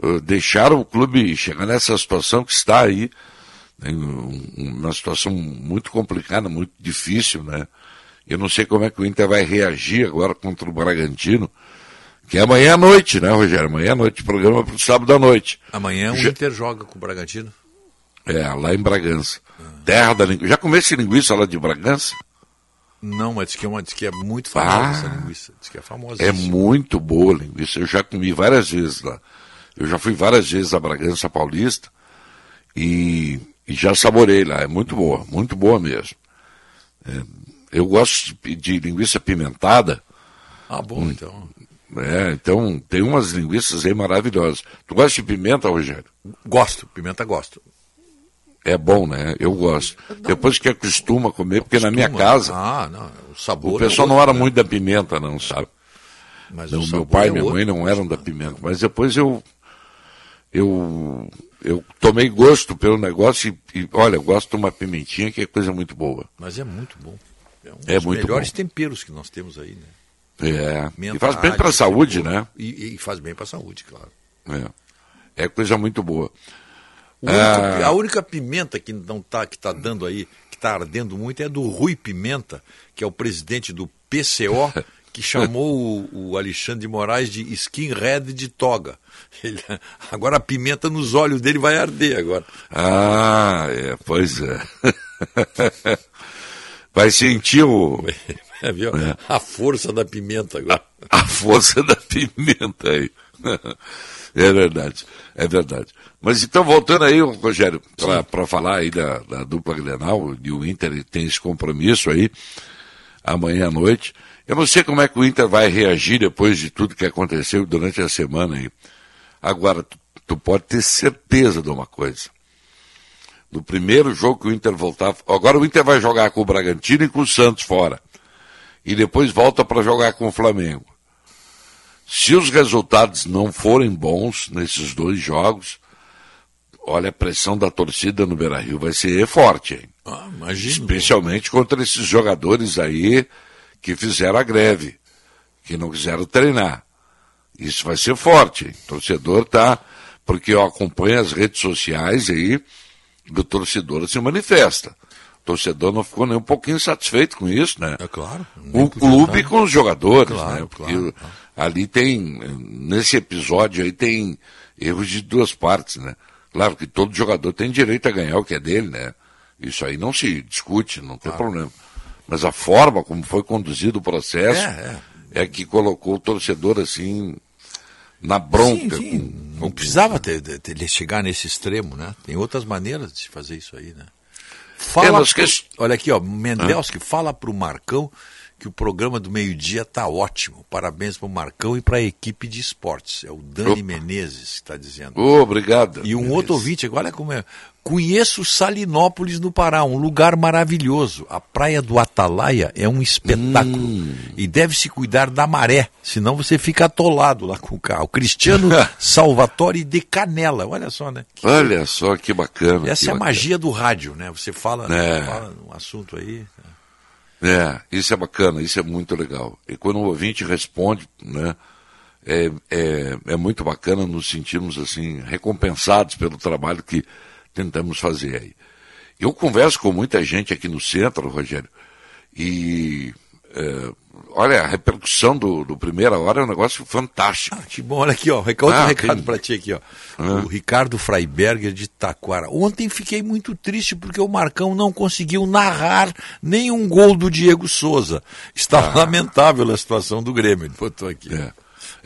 Uh, Deixaram o clube chegar nessa situação que está aí, né? Um- uma situação muito complicada, muito difícil, né? Eu não sei como é que o Inter vai reagir agora contra o Bragantino, que é amanhã à noite, né, Rogério? Amanhã à noite, programa para o sábado à noite. Amanhã o Já- Inter joga com o Bragantino. É, lá em Bragança. Terra da linguiça. Já comeu esse linguiça lá de Bragança? Não, mas diz que é, uma, diz que é muito famosa Ah, essa linguiça. Diz que é famosa. É muito boa a linguiça. Eu já comi várias vezes lá. Eu já fui várias vezes a Bragança Paulista e, e já saborei lá. É muito boa, muito boa mesmo. É, eu gosto de, de linguiça pimentada. Ah, bom, Hum. então. É, então tem umas linguiças aí maravilhosas. Tu gosta de pimenta, Rogério? Gosto, pimenta gosto. É bom, né? Eu gosto. Depois que acostuma a comer, porque na minha casa. Ah, não, o sabor. O é pessoal outro, não era né? muito da pimenta, não, sabe? Mas Não, meu pai é e minha outro. mãe não eram da pimenta. Mas depois eu. Eu. Eu tomei gosto pelo negócio e, e, olha, eu gosto de uma pimentinha que é coisa muito boa. Mas é muito bom. É um É dos muito melhores bom. temperos que nós temos aí, né? É. Pimenta E faz bem para a ágil, saúde, né? E, e faz bem para a saúde, claro. É. É coisa muito boa. Único- Ah. A única pimenta que não tá, que tá dando aí, que está ardendo muito, é do Rui Pimenta, que é o presidente do PCO, que (laughs) chamou o, o Alexandre de Moraes de skinhead de toga. Ele- agora a pimenta nos olhos dele vai arder agora. Ah, é, pois é. Vai sentir o. (laughs) É, viu? É. A força da pimenta agora. a força da pimenta aí. (laughs) É verdade, é verdade. Mas então, voltando aí, Rogério, para falar aí da, da dupla Grenal, e o Inter tem esse compromisso aí, amanhã à noite. Eu não sei como é que o Inter vai reagir depois de tudo que aconteceu durante a semana aí. Agora, tu, tu pode ter certeza de uma coisa. No primeiro jogo que o Inter voltar. Agora o Inter vai jogar com o Bragantino e com o Santos fora. E depois volta para jogar com o Flamengo. Se os resultados não forem bons nesses dois jogos, olha, a pressão da torcida no Beira Rio vai ser forte, hein? Ah, imagino. Especialmente contra esses jogadores aí que fizeram a greve, que não quiseram treinar. Isso vai ser forte. hein? O torcedor tá. Porque eu acompanho as redes sociais aí, do torcedor se manifesta. O torcedor não ficou nem um pouquinho satisfeito com isso, né? É claro. O clube com os jogadores, Claro, né? Porque claro, ali tem, nesse episódio aí tem erros de duas partes, né? Claro que todo jogador tem direito a ganhar o que é dele, né? Isso aí não se discute, não tem problema. Mas a forma como foi conduzido o processo É, é, que colocou o torcedor assim na bronca. Sim, sim. Não precisava ter, ter- ter- chegar nesse extremo, né? Tem outras maneiras de fazer isso aí, né? Fala É, pro- que- Olha aqui, ó, Mendelski, fala pro Marcão que o programa do meio-dia tá ótimo. Parabéns pro Marcão e pra equipe de esportes. É o Dani Opa. Menezes que está dizendo. Ô, obrigado. E um outro ouvinte, olha como é. Conheço Salinópolis no Pará, um lugar maravilhoso. A praia do Atalaia é um espetáculo. Hum. E deve-se cuidar da maré, senão você fica atolado lá com o carro. Cristiano (laughs) Salvatore de Canela, olha só, né? Olha só que bacana. Essa que é a bacana. magia do rádio, né? Você fala, É. fala um assunto aí. É, isso é bacana, isso é muito legal. E quando o ouvinte responde, né, é, é, é muito bacana nos sentirmos assim, recompensados pelo trabalho que tentamos fazer aí. Eu converso com muita gente aqui no centro, Rogério, e é, olha, a repercussão do, do Primeira Hora é um negócio fantástico. Que bom, olha aqui, ó. Outro Ah, recado para ti aqui, ó. Ah. O Ricardo Freiberger de Taquara. Ontem fiquei muito triste porque o Marcão não conseguiu narrar nenhum gol do Diego Souza. Está Ah. lamentável a situação do Grêmio. Ele botou aqui. É.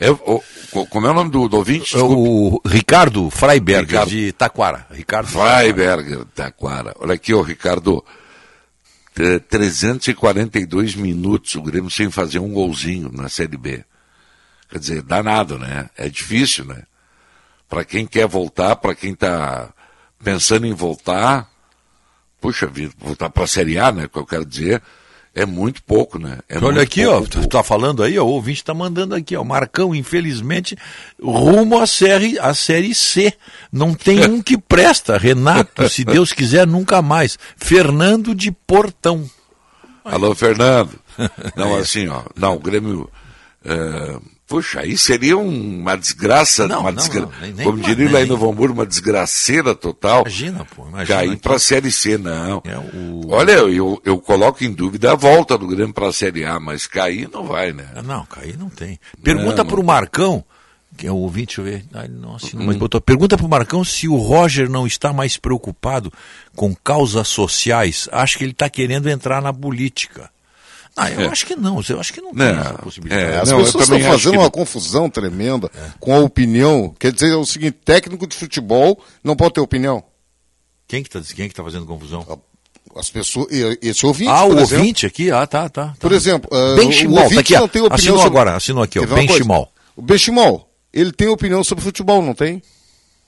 É, o- co- como é o nome do, do ouvinte? É O Ricardo Freiberger, Ricardo. de Taquara. Ricardo Freiberger, Taquara. Olha aqui, ô Ricardo. T- 342 minutos o Grêmio sem fazer um golzinho na Série B. Quer dizer, danado, né? É difícil, né? Para quem quer voltar, para quem está pensando em voltar, puxa vida, voltar para a Série A, né? Que eu quero dizer, é muito pouco, né? É Olha aqui, ó, pouco. tu tá falando aí, ó, o ouvinte tá mandando aqui, ó, Marcão, infelizmente, rumo à série, à série C. Não tem (laughs) um que presta. Renato, se Deus quiser, nunca mais. Fernando de Portão. Alô, Fernando. (laughs) Não, assim, ó. Não, o Grêmio. é, puxa, aí seria um- uma desgraça, Não, uma não, desgra- não, nem- nem- como diria nem- lá em Novo Hamburgo, uma desgraceira total. Imagina, pô, imagina Cair É, para a Série C, não. Olha, eu, eu coloco em dúvida a volta do Grêmio para a Série A, mas cair não vai, né? Ah, Não, cair não tem. Pergunta pro não. Marcão, que é o ouvinte, deixa eu ver. Ele não assinou, mas Hum. botou. Pergunta pro Marcão se o Roger não está mais preocupado com causas sociais. Acho que ele está querendo entrar na política. Ah, eu É. acho que não. Eu acho que não tem Não, essa possibilidade. É, as pessoas estão fazendo uma confusão tremenda com a opinião. Quer dizer, é o seguinte, técnico de futebol não pode ter opinião. Quem que tá, quem que tá fazendo confusão? As pessoas, esse ouvinte, ah, o por exemplo. ouvinte aqui? Ah, tá, tá. tá. Por exemplo, ah, Ben o tá ouvinte aqui, ó. não tem opinião Assinou sobre- agora, assinou aqui, ó. Quer ver uma Ben coisa? Chimol. O Benchimol, ele tem opinião sobre futebol, não tem?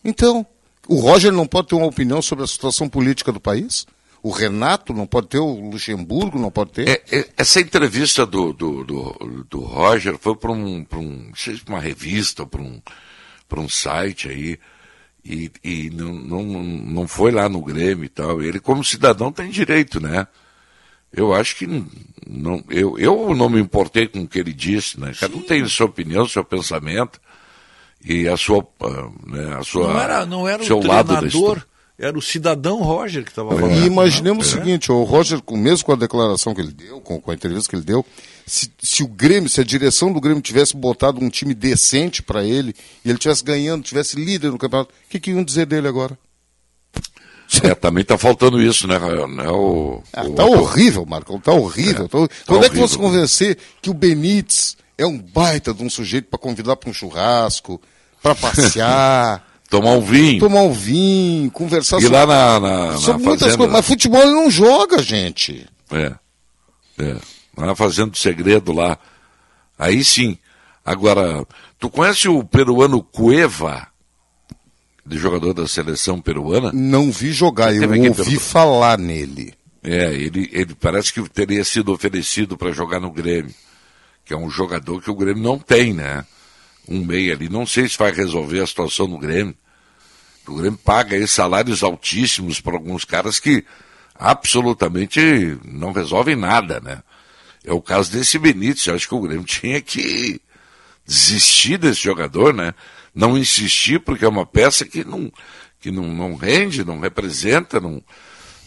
Então, o Roger não pode ter uma opinião sobre a situação política do país? O Renato não pode ter, o Luxemburgo não pode ter? É, é, essa entrevista do, do, do, do Roger foi para um, pra um, não sei se uma revista, para um, pra um site aí, e, e não, não, não foi lá no Grêmio e tal. Ele, como cidadão, tem direito, né? Eu acho que não, eu, eu não me importei com o que ele disse, né? Cada um tem a sua opinião, seu pensamento e a sua, ah, né, a sua Não era, não era o seu lado da história. Era o cidadão Roger que estava falando. E imaginemos É. o seguinte, o Roger, com- mesmo com a declaração que ele deu, com, com a entrevista que ele deu, se, se o Grêmio, se a direção do Grêmio tivesse botado um time decente para ele, e ele tivesse ganhando, tivesse líder no campeonato, o que, que iam dizer dele agora? É, também está faltando isso, né, né o, Ah, o- tá horrível, Marcão, tá horrível. Tá- Quando é que horrível. você convencer que o Benítez é um baita de um sujeito para convidar para um churrasco, para passear, (laughs) Tomar um vinho. tomar um vinho, conversar E lá na, na, na sobre muitas fazenda. coisas. Mas futebol ele não joga, gente. É. É. Lá fazendo segredo lá. Aí sim. Agora, tu conhece o peruano Cueva? De jogador da seleção peruana? Não vi jogar, eu ouvi falar nele. É, ele, ele parece que teria sido oferecido para jogar no Grêmio. Que é um jogador que o Grêmio não tem, né? Um meio ali. Não sei se vai resolver a situação no Grêmio. O Grêmio paga aí salários altíssimos para alguns caras que absolutamente não resolvem nada, né? É o caso desse Benítez. Eu acho que o Grêmio (laughs) tinha que desistir desse jogador, né? Não insistir, porque é uma peça que não, que não, não rende, não representa, não,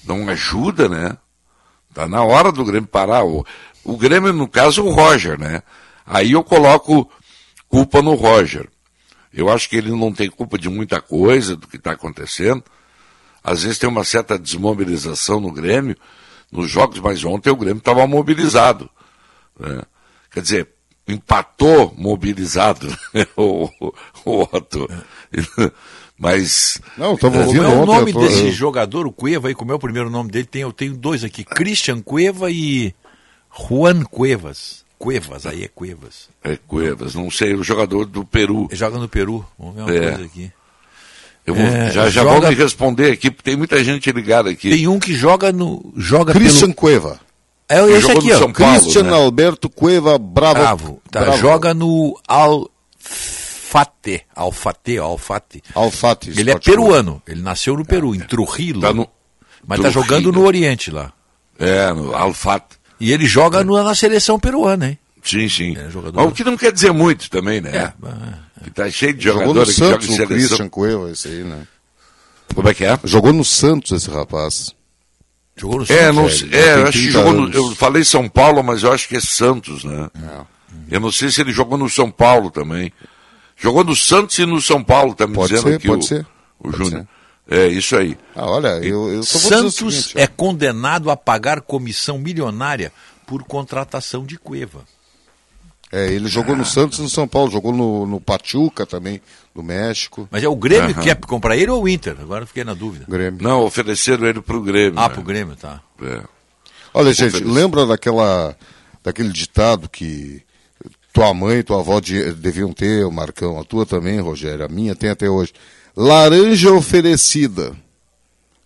não ajuda, né? Tá na hora do Grêmio parar. O, o Grêmio, no caso, o Roger, né? Aí eu coloco culpa no Roger. Eu acho que ele não tem culpa de muita coisa do que está acontecendo. Às vezes tem uma certa desmobilização no Grêmio, nos jogos, mas ontem o Grêmio estava mobilizado. né? Quer dizer, empatou mobilizado, o, (laughs) o, o Otto. (laughs) Mas. Não, tava Como é o ontem, nome eu tô- desse jogador, o Cueva, aí, como é o primeiro nome dele? Tem, eu tenho dois aqui, Christian Cueva e Juan Cuevas. Cuevas, aí é Cuevas. É Cuevas, não sei, o jogador do Peru. Ele joga no Peru, vamos ver uma É. coisa aqui. Eu vou, É, já já joga- vão me responder aqui, porque tem muita gente ligada aqui. Tem um que joga no. Joga Christian pelo... Cueva. É esse Jogou aqui, no ó. São Paulo, Christian né? Alberto Cueva Bravo. Bravo. Tá, Bravo. Joga no Alfate. Alfate, Alfate. Alfate. Ele é peruano. Ele nasceu no Peru, em Trujillo. Tá no- Mas tá Trujillo. jogando no Oriente lá. É, no Alfat. E ele joga no- na seleção peruana, hein? Sim, sim. É, jogador- Mas o que não quer dizer muito também, né? É, Que tá cheio de jogadores que jogam Santos em o seleção. Christian Cueva, esse aí, né? Como é que é? Jogou no Santos esse rapaz. Jogou no É, Santos. não, é, sei- ele é, eu acho que 30 jogou no. Eu falei São Paulo, mas eu acho que é Santos, né? É. Eu não sei se ele jogou no São Paulo também. Jogou no Santos e no São Paulo, tá me Pode dizendo ser, aqui pode o, ser. o Pode Júnior. É, isso aí. Ah, olha, eu, eu só vou dizer o Santos seguinte, é condenado a pagar comissão milionária por contratação de Cueva. É, ele jogou no Santos e no São Paulo, jogou no, no Pachuca também, do México. Mas é o Grêmio Aham. que quer comprar ele ou o Inter? Agora eu fiquei na dúvida. Grêmio. Não, ofereceram ele pro Grêmio. Ah, né? pro Grêmio, tá. É. Olha, gente, Oferece- lembra daquela, daquele ditado que tua mãe e tua avó de- deviam ter, o Marcão, a tua também, Rogério, a minha tem até hoje. Laranja oferecida,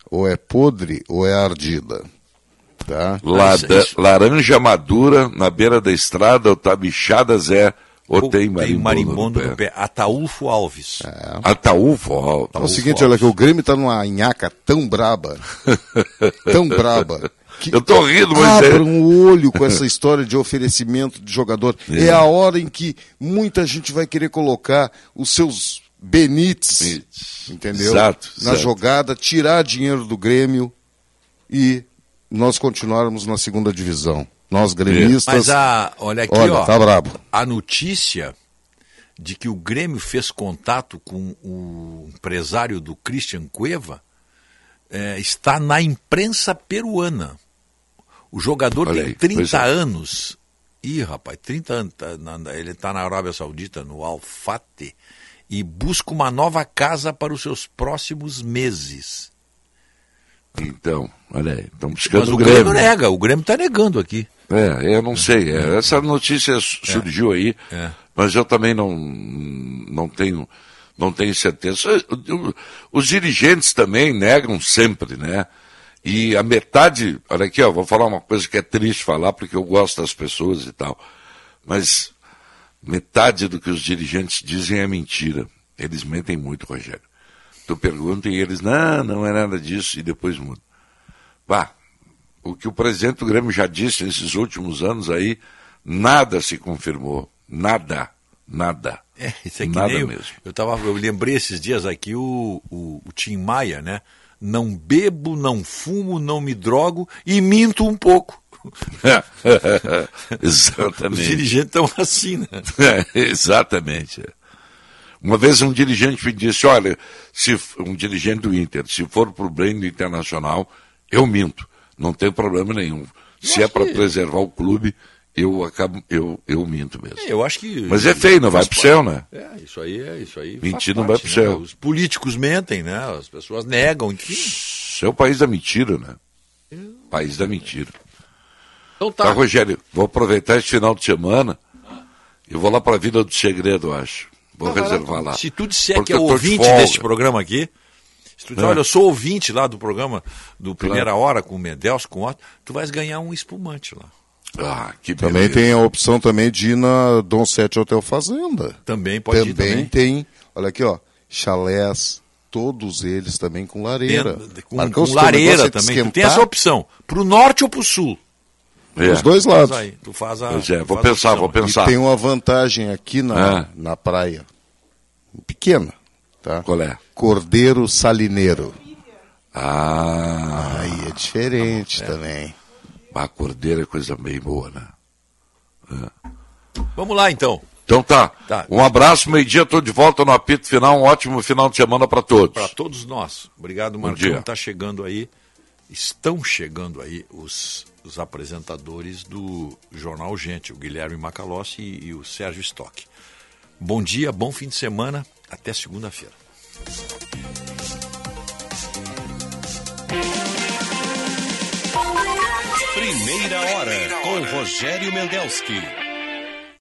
ou é podre ou é ardida. Tá? Lada- laranja madura na beira da estrada, ou tá bichada Zé, ou tem marimbondo, marimbondo no no pé. pé. Ataúfo Alves. Ataúfo Alves. É o seguinte, olha que o Grêmio tá numa nhaca tão braba, (laughs) tão braba, que Eu tô rindo, mas é- abram o olho com essa história de oferecimento de jogador. É. É. a hora em que muita gente vai querer colocar os seus Benites, entendeu? Exato, Na exato. jogada, tirar dinheiro do Grêmio e nós continuarmos na segunda divisão. Nós gremistas. Mas a, olha aqui, Olha, ó. tá brabo. A notícia de que o Grêmio fez contato com o empresário do Christian Cueva é, está na imprensa peruana. O jogador Olha tem aí, 30 pois é. anos. Ih, rapaz, 30 anos. tá na- ele está na Arábia Saudita, no Al-Fate, e busca uma nova casa para os seus próximos meses. Então, olha aí, estão buscando Mas o Grêmio Grêmio. nega, o Grêmio está negando aqui. É, eu não sei. é, essa notícia surgiu aí, É. mas eu também não, não tenho não tenho certeza. Os dirigentes também negam sempre, né? E a metade, olha aqui, ó, vou falar uma coisa que é triste falar porque eu gosto das pessoas e tal, mas metade do que os dirigentes dizem é mentira. Eles mentem muito, Rogério. Tu pergunta e eles, não, não é nada disso, e depois muda. Vá, o que o presidente do Grêmio já disse nesses últimos anos aí, nada se confirmou. Nada. Nada. É, isso é que nada eu, mesmo. eu, tava, eu lembrei esses dias aqui o, o, o Tim Maia, né? Não bebo, não fumo, não me drogo e minto um pouco. (laughs) Exatamente. Os dirigentes estão assim, né? (laughs) É, exatamente. Uma vez um dirigente me disse, olha, se um dirigente do Inter, se for para o bem do Internacional, eu minto, não tem problema nenhum. Se é para preservar o clube, eu acabo, eu, eu minto mesmo. Eu acho que. Mas é feio, não vai faz pro céu, né? É, isso aí é isso aí. Mentir não vai pro né? céu. Os políticos mentem, né? As pessoas negam, enfim. Isso é o país da mentira, né? País da mentira. Então tá. Rogério, vou aproveitar esse final de semana e vou lá para a Vila do Segredo, acho. Vou reservar lá. Se tu disser Porque que é de ouvinte folga. deste programa aqui, se tu disser, É. olha, eu sou ouvinte lá do programa do Primeira Claro. Hora com o Medels, com o Otto, tu vais ganhar um espumante lá. Ah, que Também tem a opção também de ir na Dom Sete Hotel Fazenda. Também pode ir também também. tem, olha aqui, ó, chalés, todos eles também com lareira. Tem- com, Marcão, com lareira é de também. Tu tem esquentar, essa opção. Pro norte ou pro sul. É. Os dois lados. Aí, tu faz a. Pois é, tu vou pensar, vou pensar. E tem uma vantagem aqui na, É. na praia. Pequena, tá? Qual é? Cordeiro salineiro. Ah. Aí é diferente também. A cordeira é coisa bem boa, né? Vamos lá então. Então tá. Tá. Um abraço, meio-dia, estou de volta no apito final. Um ótimo final de semana para todos. Para todos nós. Obrigado, Marcão. Está chegando aí, estão chegando aí os, os apresentadores do Jornal Gente, o Guilherme Macalossi e, e o Sérgio Stock. Bom dia, bom fim de semana, até segunda-feira. Primeira hora com Rogério Mendelski.